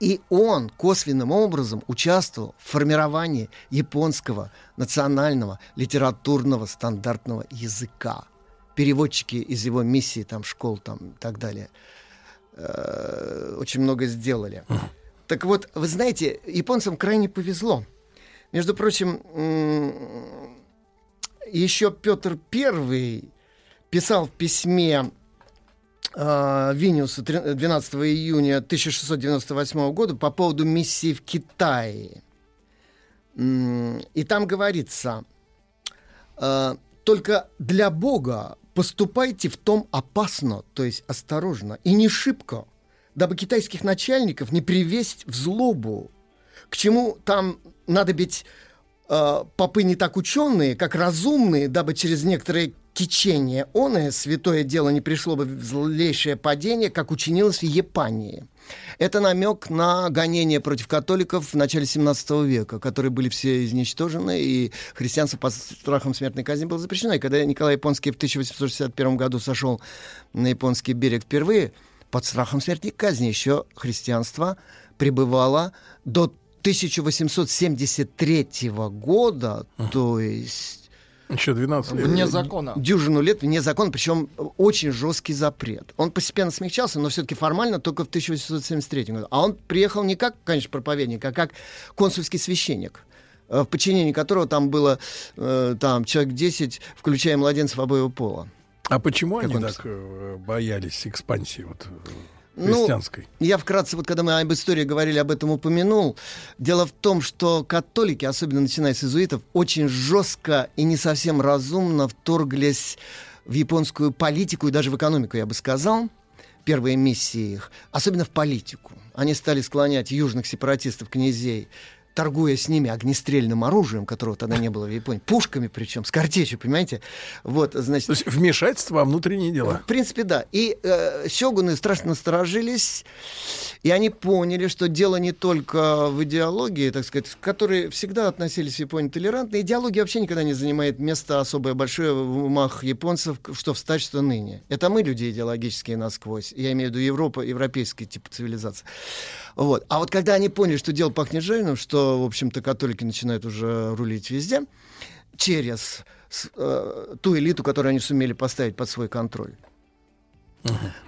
И он косвенным образом участвовал в формировании японского национального литературного стандартного языка. Переводчики из его миссии, там, школ там, и так далее – э, очень много сделали. Так вот, вы знаете, японцам крайне повезло. Между прочим, еще Петр I писал в письме э, Виниусу 12 июня 1698 года по поводу миссии в Китае. И там говорится, э, только для Бога поступайте в том опасно, то есть осторожно, и не шибко, дабы китайских начальников не привесть в злобу. К чему там надо быть э, попы не так ученые, как разумные, дабы через некоторые кичение оное святое дело не пришло бы в злейшее падение, как учинилось в Японии. Это намек на гонения против католиков в начале 17 века, которые были все изничтожены, и христианство под страхом смертной казни было запрещено. И когда Николай Японский в 1861 году сошел на японский берег впервые, под страхом смертной казни еще христианство пребывала до 1873 года, то есть Еще 12 лет. Вне закона. дюжину лет вне закона, причем очень жесткий запрет. Он постепенно смягчался, но все-таки формально только в 1873 году. А он приехал не как, конечно, проповедник, а как консульский священник э, в подчинении которого там было э, там, человек 10, включая младенцев обоего пола. А почему Как они он так э, боялись экспансии вот, Ну, христианской? Я вкратце, вот когда мы об истории говорили, об этом упомянул. Дело в том, что католики, особенно начиная с иезуитов, очень жестко и не совсем разумно вторглись в японскую политику и даже в экономику, я бы сказал. Первые миссии их, особенно в политику. Они стали склонять южных сепаратистов, князей, торгуя с ними огнестрельным оружием, которого тогда не было в Японии, пушками причем, с картечью, понимаете? Вот, значит... То есть вмешательство во внутренние дела. В принципе, да. И э, сёгуны страшно насторожились, и они поняли, что дело не только в идеологии, так сказать, к которой всегда относились в Японии толерантно. Идеология вообще никогда не занимает место особое большое в умах японцев, что встать, что ныне. Это мы люди идеологические насквозь. Я имею в виду Европа, европейская типа цивилизация. Вот. А вот когда они поняли, что дело пахнет жареным, что, в общем-то, католики начинают уже рулить везде, через э, ту элиту, которую они сумели поставить под свой контроль.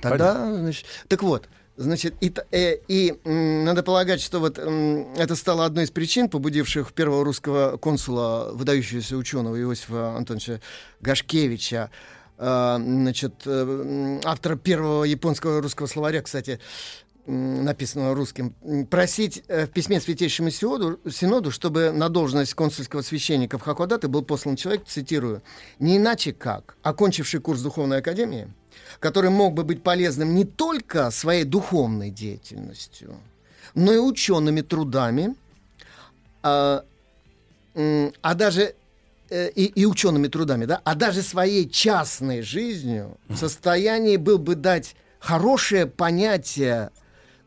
Тогда, значит, так вот, значит, и, э, и, м, надо полагать, что вот это стало одной из причин, побудивших первого русского консула, выдающегося ученого Иосифа Антоновича Гашкевича, э, значит, э, автора первого японского русского словаря, кстати, написанного русским, просить э, в письме Святейшему Синоду, Синоду, чтобы на должность консульского священника в Хакодате был послан человек, цитирую, не иначе как, окончивший курс духовной академии, который мог бы быть полезным не только своей духовной деятельностью, но и учеными трудами, а, а даже э, и, и учеными трудами, да, а даже своей частной жизнью в состоянии был бы дать хорошее понятие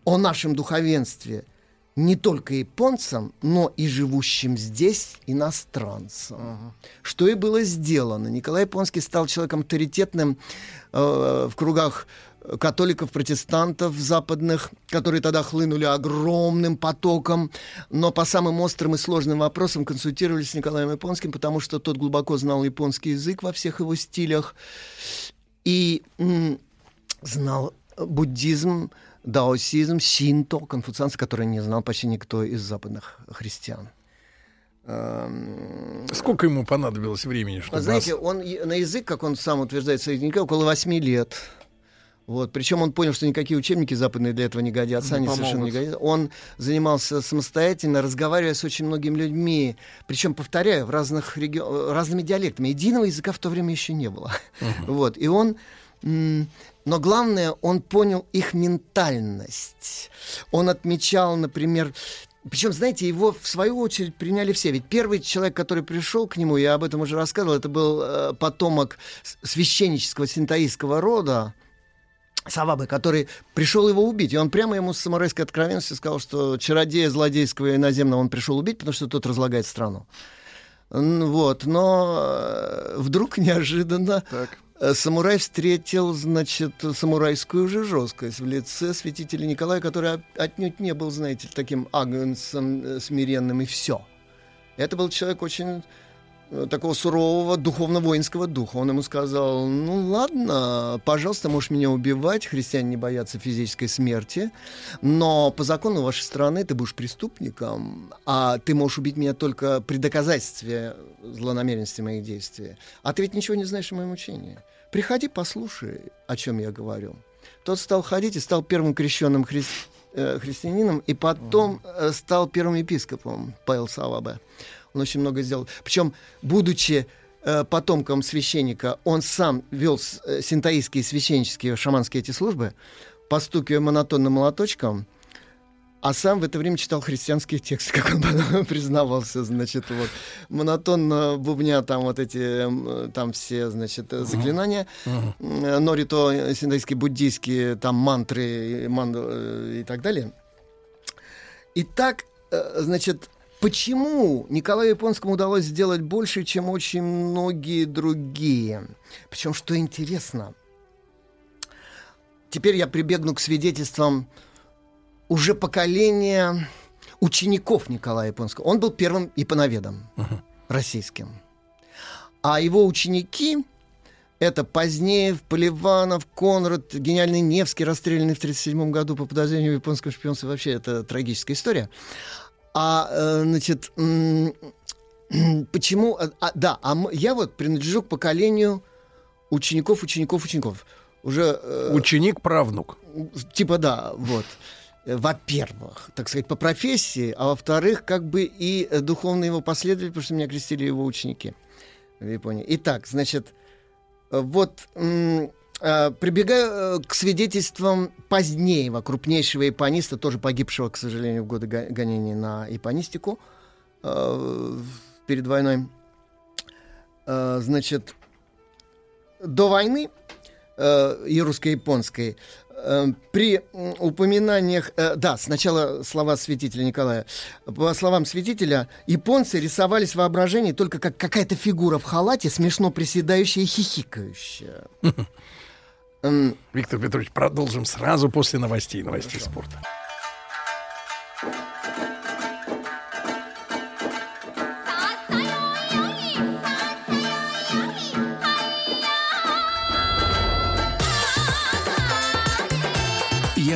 о нашем духовенстве не только японцам, но и живущим здесь иностранцам. Что и было сделано. Николай Японский стал человеком авторитетным э, в кругах католиков, протестантов западных, которые тогда хлынули огромным потоком, но по самым острым и сложным вопросам консультировались с Николаем Японским, потому что тот глубоко знал японский язык во всех его стилях и знал буддизм, даосизм, синто, конфуцианство, который не знал почти никто из западных христиан. Эм, Сколько ему понадобилось времени, чтобы... Знаете, он на язык, как он сам утверждает дневниках, около восьми лет. Вот. Причем он понял, что никакие учебники западные для этого не годятся, они совершенно не помогут. годятся. Он занимался самостоятельно, разговаривая с очень многими людьми. Причем, повторяю, в разных реги- разными диалектами. Единого языка в то время еще не было. Вот. И он... Но главное, он понял их ментальность. Он отмечал, например, причем, знаете, его в свою очередь приняли все. Ведь первый человек, который пришел к нему, я об этом уже рассказывал, это был э, потомок священнического синтаистского рода, Савабы, который пришел его убить. И он прямо ему с самурайской откровенностью сказал, что чародея злодейского и иноземного он пришел убить, потому что тот разлагает страну. Вот, но э, вдруг неожиданно э, самурай встретил, значит, самурайскую же жесткость в лице святителя Николая, который от- отнюдь не был, знаете, таким агнцем э, смиренным и все. Это был человек очень э, такого сурового духовно-воинского духа. Он ему сказал, ну ладно, пожалуйста, можешь меня убивать, христиане не боятся физической смерти, но по закону вашей страны ты будешь преступником, а ты можешь убить меня только при доказательстве злонамеренности моих действий. А ты ведь ничего не знаешь о моем учении. Приходи, послушай, о чем я говорю. Тот стал ходить и стал первым крещенным хри- э, христианином, и потом э, стал первым епископом Павел Савабе. Он очень много сделал. Причем, будучи э, потомком священника, он сам вел э, синтаистские священнические шаманские эти службы, постукивая монотонным молоточком, а сам в это время читал христианские тексты, как он потом признавался, значит, вот, монотонно бубня там вот эти, там все, значит, э, заклинания, М, норито, э, синтаистские, буддийские, там мантры и, ман- э, и так далее. И так, э, значит, почему Николаю Японскому удалось сделать больше, чем очень многие другие? Причем, что интересно, теперь я прибегну к свидетельствам уже поколение учеников Николая Японского. Он был первым японоведом российским. А его ученики это Позднеев, Поливанов, Конрад, гениальный Невский, расстрелянный в 1937 году по подозрению в японском шпионстве. Вообще, это трагическая история. А, э, значит, почему... а, а, да, а я вот принадлежу к поколению учеников, учеников, учеников. Уже... э, Ученик-правнук. Типа да, вот. Э, Во-первых, так сказать, по профессии, а во-вторых, как бы и э, духовные его последователи, потому что меня крестили его ученики в Японии. Итак, значит, э, вот прибегаю к свидетельствам Позднеева, крупнейшего япониста, тоже погибшего, к сожалению, в годы го- гонений на японистику перед войной. Значит, до войны и русско-японской при м, упоминаниях, э, да, сначала слова святителя Николая. По словам святителя, японцы рисовались в воображении только как какая-то фигура в халате, смешно приседающая и хихикающая. М, Виктор Петрович, продолжим сразу после новостей, новостей спорта.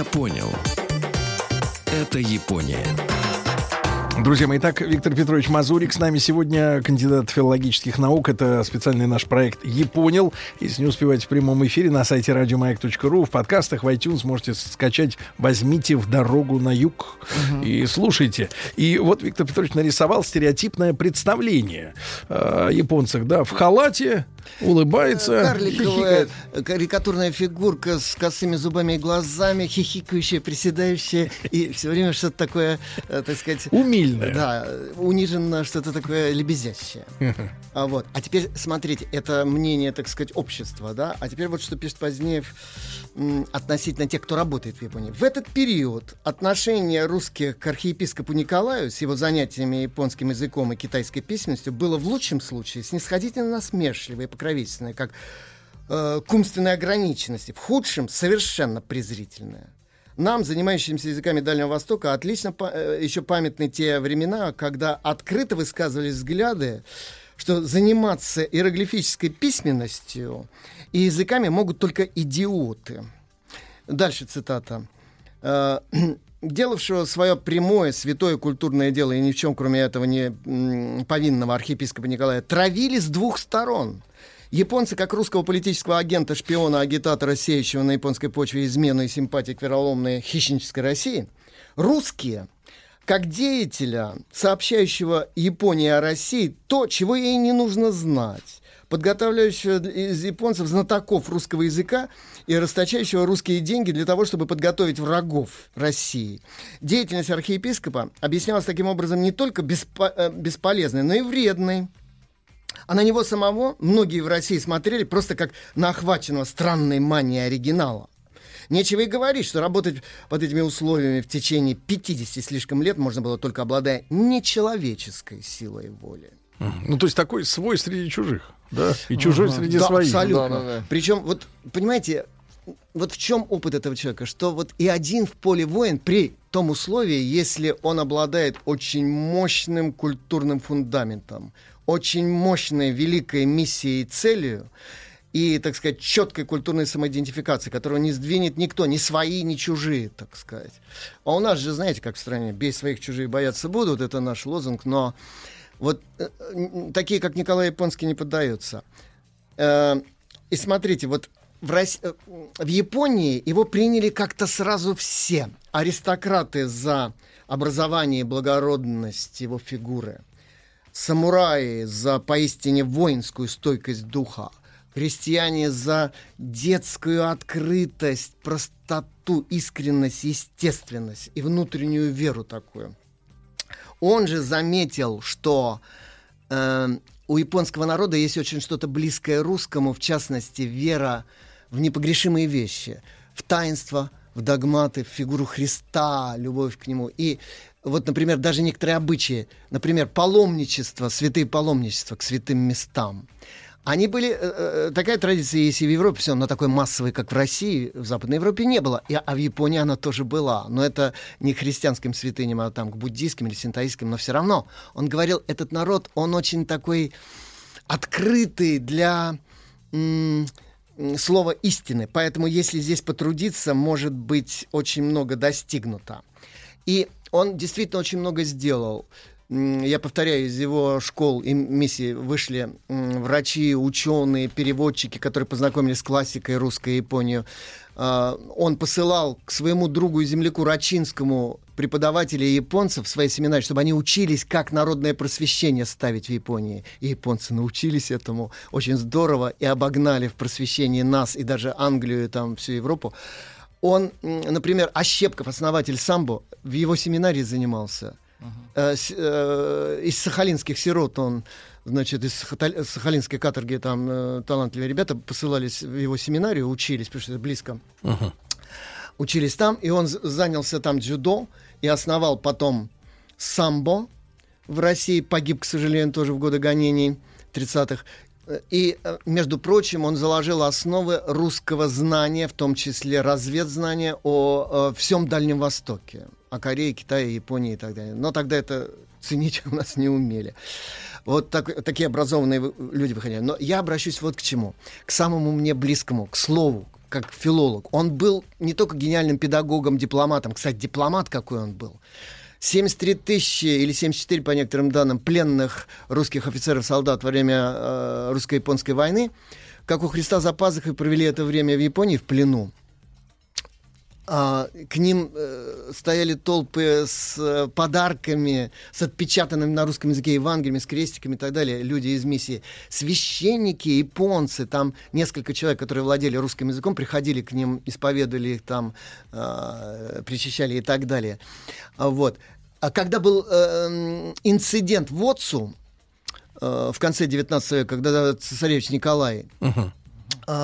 Я понял. Это Япония. Друзья мои, итак, Виктор Петрович Мазурик с нами сегодня, кандидат филологических наук. Это специальный наш проект «Японил». Если не успеваете в прямом эфире на сайте радиомаяк.ру, в подкастах, в iTunes можете скачать «Возьмите в дорогу на юг» и слушайте. И вот Виктор Петрович нарисовал стереотипное представление о японцах, да, в халате, улыбается, Карликовая хихикает. карикатурная фигурка с косыми зубами и глазами, хихикающая, приседающая, и все время что-то такое, э, так сказать... Умильное. Да, униженно что-то такое лебезящее. А, вот. а теперь смотрите, это мнение, так сказать, общества, да? А теперь вот что пишет Позднеев м, относительно тех, кто работает в Японии. В этот период отношение русских к архиепископу Николаю с его занятиями японским языком и китайской письменностью было в лучшем случае снисходительно насмешливое и покровительственное, как э, к умственной ограниченности, в худшем совершенно презрительное. Нам, занимающимся языками Дальнего Востока, отлично па- э, еще памятны те времена, когда открыто высказывались взгляды, что заниматься иероглифической письменностью и языками могут только идиоты. Дальше цитата. Э, делавшего свое прямое святое культурное дело и ни в чем, кроме этого, не повинного архиепископа Николая, травили с двух сторон. Японцы, как русского политического агента, шпиона, агитатора, сеющего на японской почве измену и симпатии к вероломной хищнической России, русские, как деятеля, сообщающего Японии о России то, чего ей не нужно знать, подготавливающего из японцев знатоков русского языка и расточающего русские деньги для того, чтобы подготовить врагов России. Деятельность архиепископа объяснялась таким образом не только беспо- э, бесполезной, но и вредной. А на него самого многие в России смотрели просто как на охваченного странной манией оригинала. Нечего и говорить, что работать под этими условиями в течение 50 слишком лет можно было только обладая нечеловеческой силой воли. Ну, то есть такой свой среди чужих, да? И чужой Ага. среди Да, своих. Абсолютно. Причем, вот, понимаете, вот в чем опыт этого человека? Что вот и один в поле воин при том условии, если он обладает очень мощным культурным фундаментом, очень мощной великой миссией и целью, и, так сказать, четкой культурной самоидентификации, которую не сдвинет никто, ни свои, ни чужие, так сказать. А у нас же, знаете, как в стране, бей своих, чужие бояться будут, это наш лозунг, но вот э, такие, как Николай Японский, не поддаются. Э, И смотрите, вот в, Рос- э, в Японии его приняли как-то сразу все. Аристократы за образование и благородность его фигуры. Самураи за поистине воинскую стойкость духа. Крестьяне за детскую открытость, простоту, искренность, естественность и внутреннюю веру такую. Он же заметил, что э, у японского народа есть очень что-то близкое русскому, в частности, вера в непогрешимые вещи, в таинство, в догматы, в фигуру Христа, любовь к нему. И вот, например, даже некоторые обычаи, например, паломничество, святые паломничества к святым местам, Они были... э, э, такая традиция есть и в Европе, все, но такой массовой, как в России, в Западной Европе не было. И, а в Японии она тоже была. Но это не к христианским святыням, а там к буддийским или синтаистским, но все равно. Он говорил, этот народ, он очень такой открытый для слова истины. Поэтому, если здесь потрудиться, может быть очень много достигнуто. И он действительно очень много сделал. Я повторяю, из его школ и миссий вышли врачи, ученые, переводчики, которые познакомились с классикой русской Японию. А, Он посылал к своему другу и земляку Рачинскому преподавателей японцев в свои семинары, чтобы они учились, как народное просвещение ставить в Японии. И японцы научились этому очень здорово и обогнали в просвещении нас и даже Англию, и там всю Европу. Он, например, Ощепков, основатель самбо, в его семинарии занимался. Э, э, из сахалинских сирот он, значит, из сахалинской каторги там э, талантливые ребята посылались в его семинарию, учились, потому что это близко. Учились там, и он занялся там дзюдо и основал потом самбо в России. Погиб, к сожалению, тоже в годы гонений 30-х. Э, И, э, между прочим, он заложил основы русского знания, в том числе разведзнания о э, всем Дальнем Востоке, о Корее, Китае, Японии и так далее. Но тогда это ценить у нас не умели. Вот так- такие образованные люди выходили. Но я обращусь вот к чему. К самому мне близкому, к слову, как филолог. Он был не только гениальным педагогом, дипломатом. Кстати, дипломат какой он был. 73 тысячи или 74, по некоторым данным, пленных русских офицеров-солдат во время э, русско-японской войны, как у Христа за пазухой провели это время в Японии в плену. А, к ним э, стояли толпы с э, подарками, с отпечатанными на русском языке Евангелиями, с крестиками и так далее, люди из миссии. Священники, японцы, там несколько человек, которые владели русским языком, приходили к ним, исповедовали их там, э, причащали и так далее. А Вот. А когда был э, инцидент в Отцу, в конце 19 века, когда цесаревич Николай э,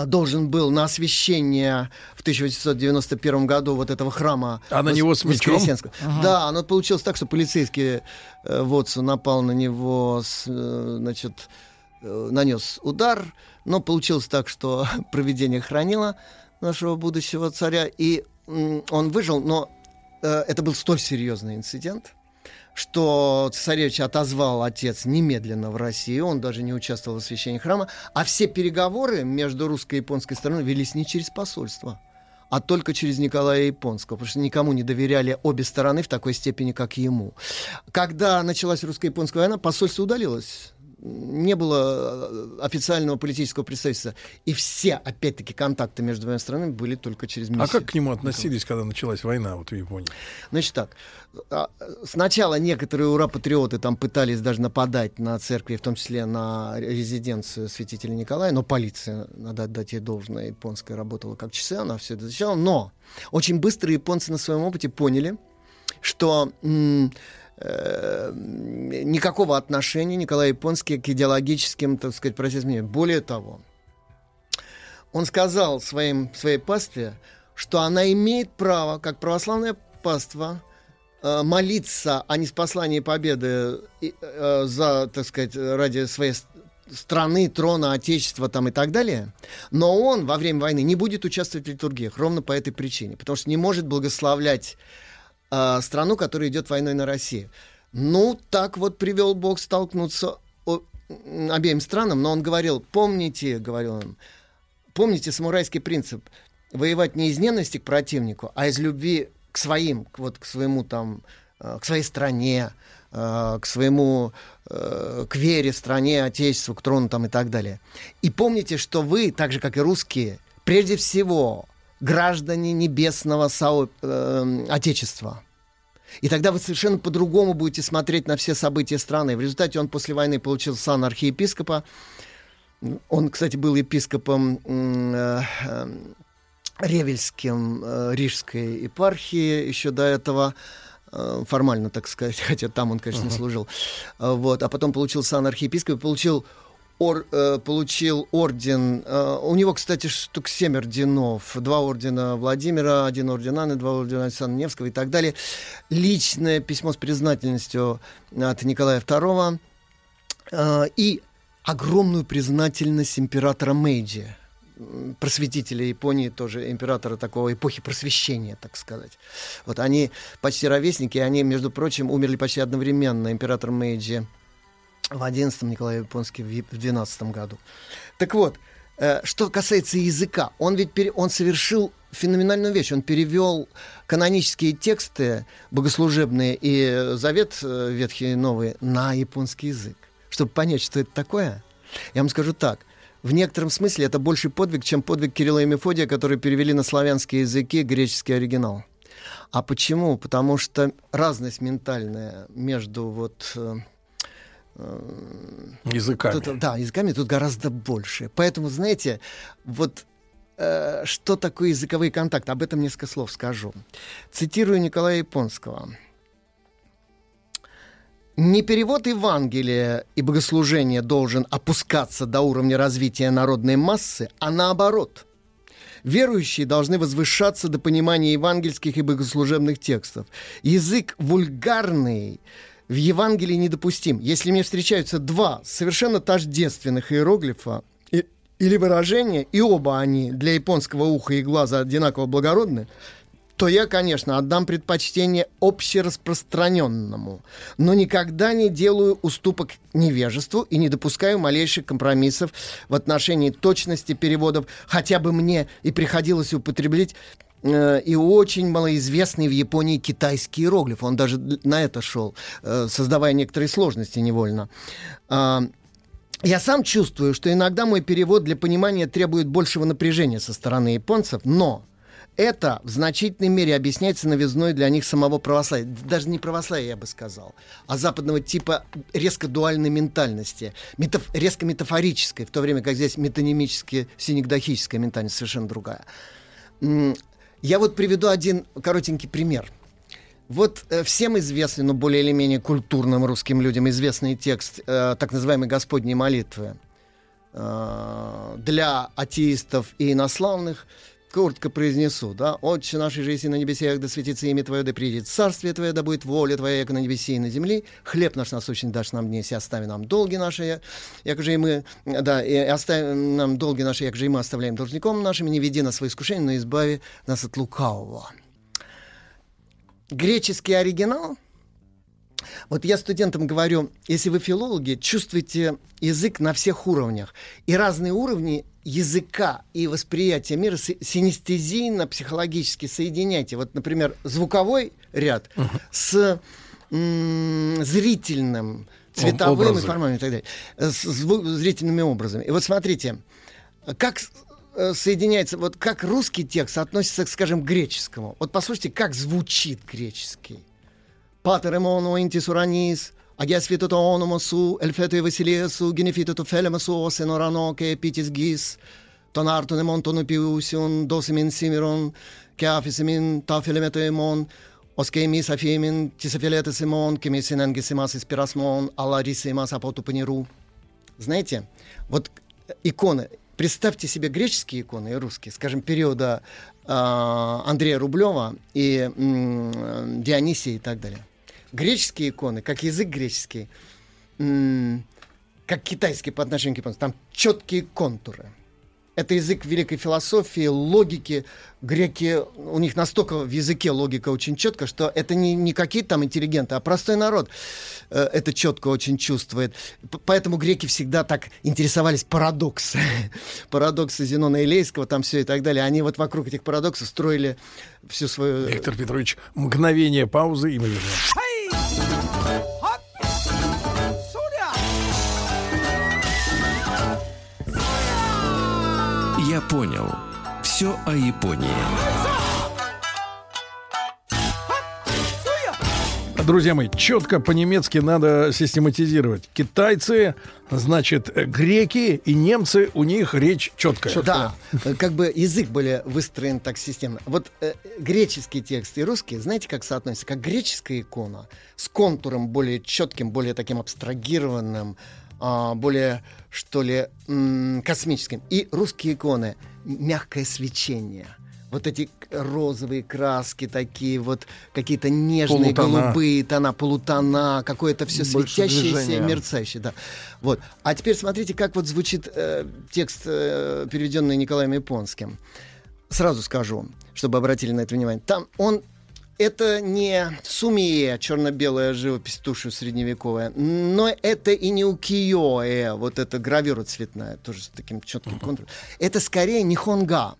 должен был на освящение в 1891 году вот этого храма А на него с мечом? Ага. Да, оно получилось так, что полицейский э, Вотсу напал на него, с, э, значит, э, нанес удар, но получилось так, что провидение хранило нашего будущего царя, и он выжил, но э, это был столь серьезный инцидент, что цесаревич отозвал отец немедленно в Россию, он даже не участвовал в освящении храма, а все переговоры между русской и японской стороной велись не через посольство, а только через Николая Японского, потому что никому не доверяли обе стороны в такой степени, как ему. Когда началась русско-японская война, посольство удалилось. Не было э, официального политического представительства. И все, опять-таки, контакты между двумя странами были только через А миссию. как к нему относились, когда началась война вот в Японии? Значит так, а, сначала некоторые ура-патриоты там пытались даже нападать на церкви, в том числе на резиденцию святителя Николая, но полиция, надо отдать ей должное, японская работала как часы, она все это защищала, но очень быстро японцы на своем опыте поняли, что э, никакого отношения Николай Японский к идеологическим, так сказать, процессам. Более того, он сказал своим, своей пастве, что она имеет право, как православная паства, э, молиться о неспослании победы э, за, так сказать, ради своей страны, трона, отечества там и так далее, но он во время войны не будет участвовать в литургиях ровно по этой причине, потому что не может благословлять э, страну, которая идет войной на Россию. Ну, так вот привел Бог столкнуться обеим странам, но он говорил, помните, говорил он, помните самурайский принцип, воевать не из ненависти к противнику, а из любви к своим, к, вот, к своему там, э, к своей стране, э, к своему, э, к вере, стране, отечеству, к трону там и так далее. И помните, что вы, так же как и русские, прежде всего граждане небесного соо- э, отечества. И тогда вы совершенно по-другому будете смотреть на все события страны. В результате он после войны получил сан архиепископа. Он, кстати, был епископом э, э, Ревельским э, Рижской епархии еще до этого формально, так сказать, хотя там он, конечно, не служил. Вот, а потом получил сан архиепископа, получил ор- э, получил орден. э, у него, кстати, штук семь орденов. Два ордена Владимира, один орден Анны, два ордена Александра Невского и так далее. Личное письмо с признательностью от Николая II. Э, и огромную признательность императора Мэйджи, просветителя Японии, тоже императора такого эпохи просвещения, так сказать. Вот они почти ровесники, они, между прочим, умерли почти одновременно. Император Мэйджи в 11-м, Николай Японский в е- в 12 году. Так вот, э, что касается языка, он ведь пере- он совершил феноменальную вещь. Он перевел канонические тексты богослужебные и Завет э, Ветхий и Новый на японский язык. Чтобы понять, что это такое, я вам скажу так. В некотором смысле это больший подвиг, чем подвиг Кирилла и Мефодия, которые перевели на славянские языки греческий оригинал. А почему? Потому что разность ментальная между вот э, Языками. Тут, да, языками тут гораздо больше. Поэтому, знаете, вот э, что такое языковые контакты? Об этом несколько слов скажу. Цитирую Николая Японского. Не перевод Евангелия и богослужения должен опускаться до уровня развития народной массы, а наоборот. Верующие должны возвышаться до понимания евангельских и богослужебных текстов. Язык вульгарный в Евангелии недопустим. Если мне встречаются два совершенно тождественных иероглифа и- или выражения, и оба они для японского уха и глаза одинаково благородны, то я, конечно, отдам предпочтение общераспространенному, но никогда не делаю уступок невежеству и не допускаю малейших компромиссов в отношении точности переводов, хотя бы мне и приходилось употреблять и очень малоизвестный в Японии китайский иероглиф. Он даже на это шел, э, создавая некоторые сложности невольно. А, я сам чувствую, что иногда мой перевод для понимания требует большего напряжения со стороны японцев, но это в значительной мере объясняется новизной для них самого православия. Даже не православия, я бы сказал, а западного типа резко дуальной ментальности, метаф- резко метафорической, в то время как здесь метонимически синегдохическая ментальность совершенно другая. Я вот приведу один коротенький пример. Вот э, всем известный, но более или менее культурным русским людям известный текст э, так называемой Господней молитвы э, для атеистов и инославных коротко произнесу, да, «Отче нашей жизни на небесах, да светится имя Твое, да придет царствие Твое, да будет воля Твоя, как на небесе и на земле. Хлеб наш насущный дашь нам днесь, и остави нам долги наши, як же и мы, да, и остави нам долги наши, як же и мы оставляем должником нашим, и не веди нас в искушение, но избави нас от лукавого». Греческий оригинал вот я студентам говорю, если вы филологи, чувствуйте язык на всех уровнях. И разные уровни языка и восприятия мира си- синестезийно, психологически соединяйте. Вот, например, звуковой ряд с м, зрительным, цветовым образы. информацией и так далее, с зву- зрительными образами. И вот смотрите, как э, соединяется, вот как русский текст относится, скажем, к греческому. Вот послушайте, как звучит греческий. Pater mono intis uranis, agias fituto onomo su, elfeto e vasiliesu, genefituto felema suo, senorano che pitis gis, ton arto ne monton piusion, dosimin simiron, che afisimin ta filemeto emon, Osque mis afimin, тисофилета Симон, кемис инангисимас испирасмон, аларисимас апотупаниру. Знаете, вот э, иконы, представьте себе греческие иконы и русские, скажем, периода а, Андрея Рублева и м, Дионисия и так далее. Греческие иконы, как язык греческий, как китайский по отношению к японцам, там четкие контуры. Это язык великой философии, логики. Греки, у них настолько в языке логика очень четко, что это не, не какие-то там интеллигенты, а простой народ э, это четко очень чувствует. Поэтому греки всегда так интересовались парадоксы. Парадоксы Зенона Илейского, там все и так далее. Они вот вокруг этих парадоксов строили всю свою... Виктор Петрович, мгновение паузы, и мы вернемся. Понял. Все о Японии. Друзья мои, четко по-немецки надо систематизировать. Китайцы, значит, греки и немцы, у них речь четкая. Да, э, как бы язык более выстроен так системно. Вот э, греческий текст и русский, знаете, как соотносятся? Как греческая икона с контуром более четким, более таким абстрагированным, более, что ли, космическим. И русские иконы — мягкое свечение. вот эти розовые краски такие, вот какие-то нежные Полутона. голубые тона, полутона, какое-то все Больше светящееся, движения. мерцающее, да. Вот. А теперь смотрите, как вот звучит э, текст, э, переведенный Николаем Японским. Сразу скажу, чтобы обратили на это внимание. Там он это не сумие, черно-белая живопись тушью средневековая, но это и не укиё вот эта гравюра цветная, тоже с таким четким контуром. Это скорее нихонга.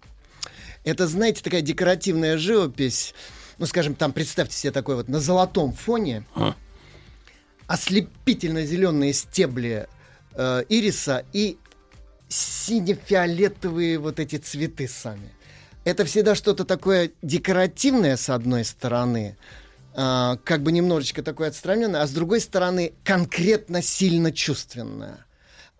Это, знаете, такая декоративная живопись. Ну, скажем, там, представьте себе такой вот на золотом фоне ослепительно-зеленые стебли э, ириса и сине-фиолетовые вот эти цветы сами. Это всегда что-то такое декоративное, с одной стороны, а, как бы немножечко такое отстраненное, а с другой стороны конкретно сильно чувственное.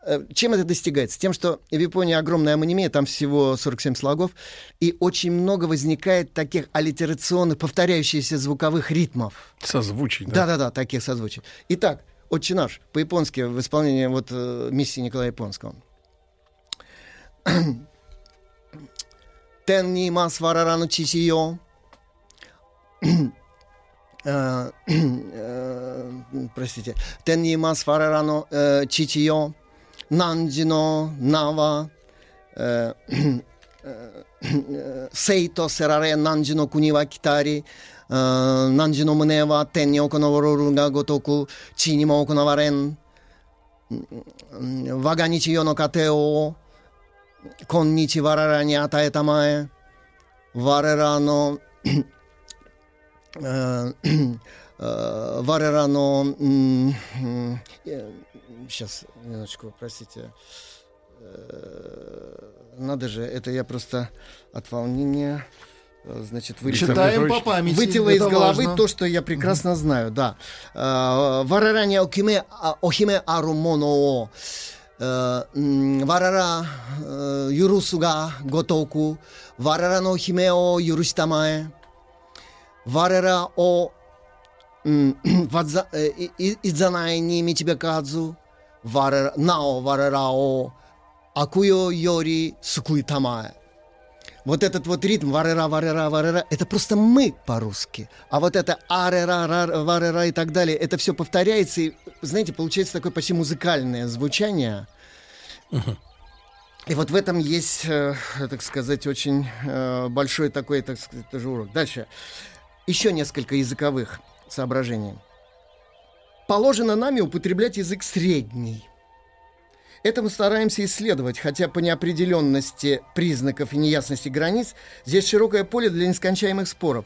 Э, Чем это достигается? Тем, что в Японии огромная амонимия, там всего 47 слогов, и очень много возникает таких аллитерационных, повторяющихся звуковых ритмов. Созвучий, да? Да-да-да, таких созвучий. Итак, «Отче наш» по-японски в исполнении вот э, миссии Николая Японского. Тен ни мас варарану чисио. Э, э, Простите. Тен ни мас варарану э, чичио. Нанджино нава. э, э, э, Сейто сераре нанджино куни ва китари. 何時の胸は天に行われるがごとく地にも行われん。うん我が日世の糧を коннити варара не атаэтамая, варерано э, э, варерано сейчас, э, минуточку, простите, надо же, это я просто от волнения значит, вы Читаем по памяти. Вытела из головы важно. то, что я прекрасно знаю, да. Варарани а, Охиме Арумоноо. Э, Варара не окиме, а- охиме ару моно о. Э, м, Варара э, юрусу га готоку. Варара но химе о юруситамае. Варара о м, вадза- э, и- и- идзанай ни митибекадзу. Варара нао варара о акуё йори сукуй тамае. Вот этот вот ритм варера, варера, варера, это просто мы по-русски. А вот это арера, ра- варера и так далее, это все повторяется, и, знаете, получается такое почти музыкальное звучание. И вот в этом есть, э, так сказать, очень э, большой такой, так сказать, тоже урок. Дальше. Еще несколько языковых соображений. Положено нами употреблять язык средний. Это мы стараемся исследовать, хотя по неопределенности признаков и неясности границ здесь широкое поле для нескончаемых споров,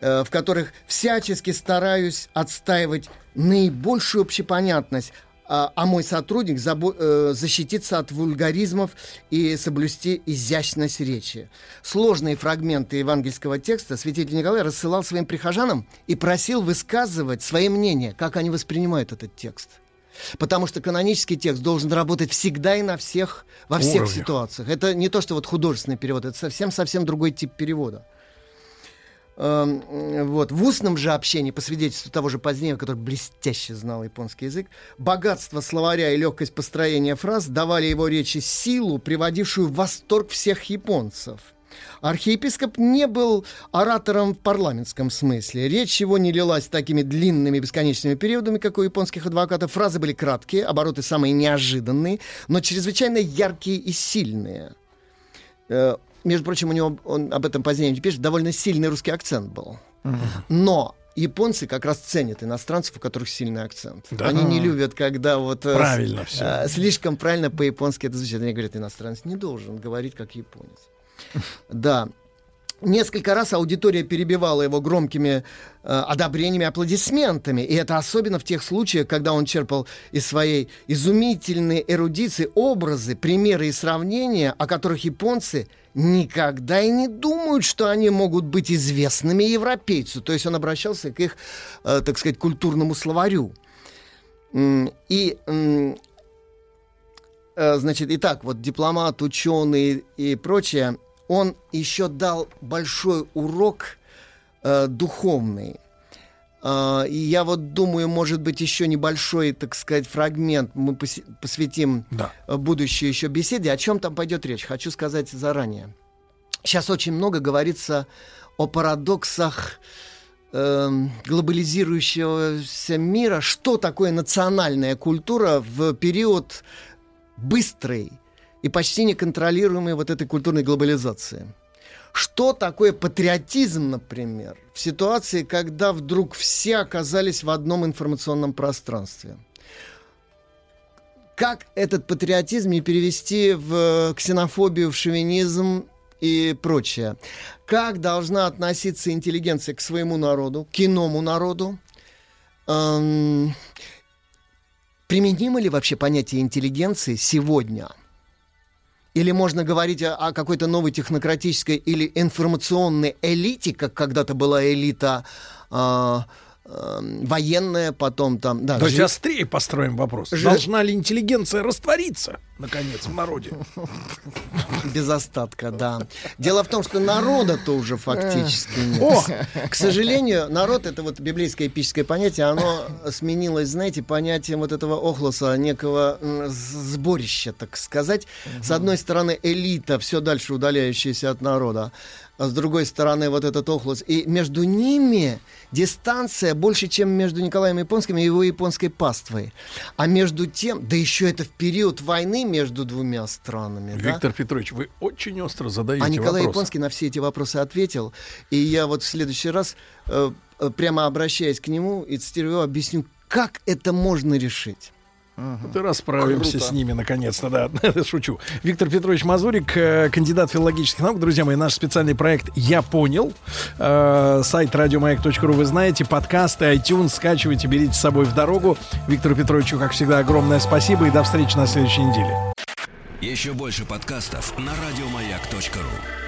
э, в которых всячески стараюсь отстаивать наибольшую общепонятность, а, а мой сотрудник э, защититься от вульгаризмов и соблюсти изящность речи. Сложные фрагменты евангельского текста святитель Николай рассылал своим прихожанам и просил высказывать свои мнения, как они воспринимают этот текст. Потому что канонический текст должен работать всегда и на всех, во всех Уровнях. ситуациях. Это не то, что вот художественный перевод, это совсем-совсем другой тип перевода. Эм, Вот. В устном же общении, по свидетельству того же Позднеева, который блестяще знал японский язык, богатство словаря и легкость построения фраз давали его речи силу, приводившую в восторг всех японцев. Архиепископ не был оратором в парламентском смысле. Речь его не лилась такими длинными бесконечными периодами, как у японских адвокатов. Фразы были краткие, обороты самые неожиданные, но чрезвычайно яркие и сильные. Э, Между прочим, у него, он об этом позднее пишет, довольно сильный русский акцент был. Но японцы как раз ценят иностранцев, у которых сильный акцент. Да? Они не любят, когда вот... э, Правильно с- всё. э, Слишком правильно по-японски это звучит. Они говорят, иностранец не должен говорить как японец. Да. Несколько раз аудитория перебивала его громкими э, одобрениями, аплодисментами. И это особенно в тех случаях, когда он черпал из своей изумительной эрудиции образы, примеры и сравнения, о которых японцы никогда и не думают, что они могут быть известными европейцу. То есть он обращался к их, э, так сказать, культурному словарю. И Значит, итак, вот дипломат, ученый и прочее, он еще дал большой урок э, духовный. Э, и я вот думаю, может быть, еще небольшой, так сказать, фрагмент мы поси- посвятим Да. э, будущей еще беседе. О чем там пойдет речь? Хочу сказать заранее. сейчас очень много говорится о парадоксах эм, глобализирующегося мира, что такое национальная культура в период быстрой и почти неконтролируемой вот этой культурной глобализации. Что такое патриотизм, например, в ситуации, когда вдруг все оказались в одном информационном пространстве? Как этот патриотизм не перевести в ксенофобию, в шовинизм и прочее? Как должна относиться интеллигенция к своему народу, к иному народу? Эм, применимо ли вообще понятие интеллигенции сегодня – или можно говорить о, о какой-то новой технократической или информационной элите, как когда-то была элита э, Эм, военная, потом там... Да, Давайте жи... острее построим вопрос. Жи... Должна ли интеллигенция раствориться, наконец, в народе? Без остатка, да. Дело в том, что народа-то уже фактически нет. О! К сожалению, народ, это вот библейское эпическое понятие, оно сменилось, знаете, понятием вот этого охлоса, некого сборища, так сказать. С одной стороны, элита, все дальше удаляющаяся от народа с другой стороны вот этот охлос. И между ними дистанция больше, чем между Николаем Японским и его японской паствой. А между тем, да еще это в период войны между двумя странами. Виктор да? Петрович, вы очень остро задаете А Николай вопрос. Японский на все эти вопросы ответил. И я вот в следующий раз, э, э прямо обращаясь к нему и цитирую, объясню, как это можно решить. Вот и расправимся Круто. с ними, наконец-то, да, шучу. Виктор Петрович Мазурик, э, кандидат филологических наук. Друзья мои, наш специальный проект «Я понял». Э, сайт радиомаяк.ру вы знаете, подкасты, iTunes, скачивайте, берите с собой в дорогу. Виктору Петровичу, как всегда, огромное спасибо и до встречи на следующей неделе. Еще больше подкастов на радиомаяк.ру